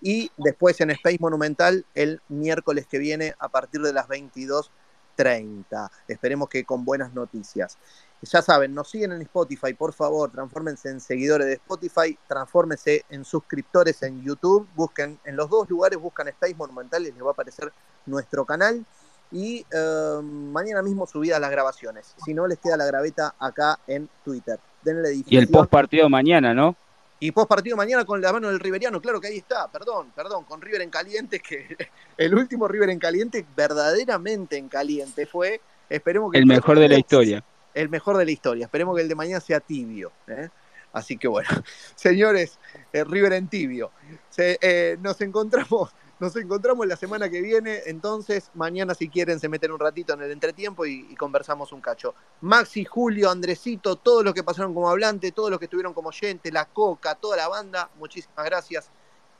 Y después en Space Monumental el miércoles que viene a partir de las 22.30. Esperemos que con buenas noticias. Ya saben, nos siguen en Spotify, por favor, transfórmense en seguidores de Spotify, transfórmense en suscriptores en YouTube, busquen en los dos lugares, buscan Space Monumental y les va a aparecer nuestro canal. Y eh, mañana mismo subidas las grabaciones. Si no, les queda la graveta acá en Twitter. Denle Y el post partido mañana, ¿no? Y post partido mañana con la mano del Riveriano, claro que ahí está, perdón, perdón, con River en caliente, que el último River en caliente, verdaderamente en caliente fue, esperemos que El mejor de la historia. El mejor de la historia, esperemos que el de mañana sea tibio. ¿eh? Así que bueno, señores, eh, River en tibio. Se- eh, nos encontramos, nos encontramos la semana que viene, entonces mañana si quieren se meten un ratito en el entretiempo y, y conversamos un cacho. Maxi, Julio, Andresito, todos los que pasaron como hablante, todos los que estuvieron como oyente, la Coca, toda la banda, muchísimas gracias.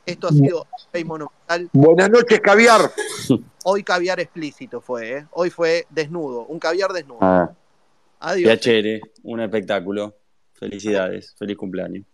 Esto ha sido Space Monumental. Buenas noches, caviar. Hoy caviar explícito fue, ¿eh? hoy fue desnudo, un caviar desnudo. Ah, Adiós. Piacere, un espectáculo. Felicidades, feliz cumpleaños.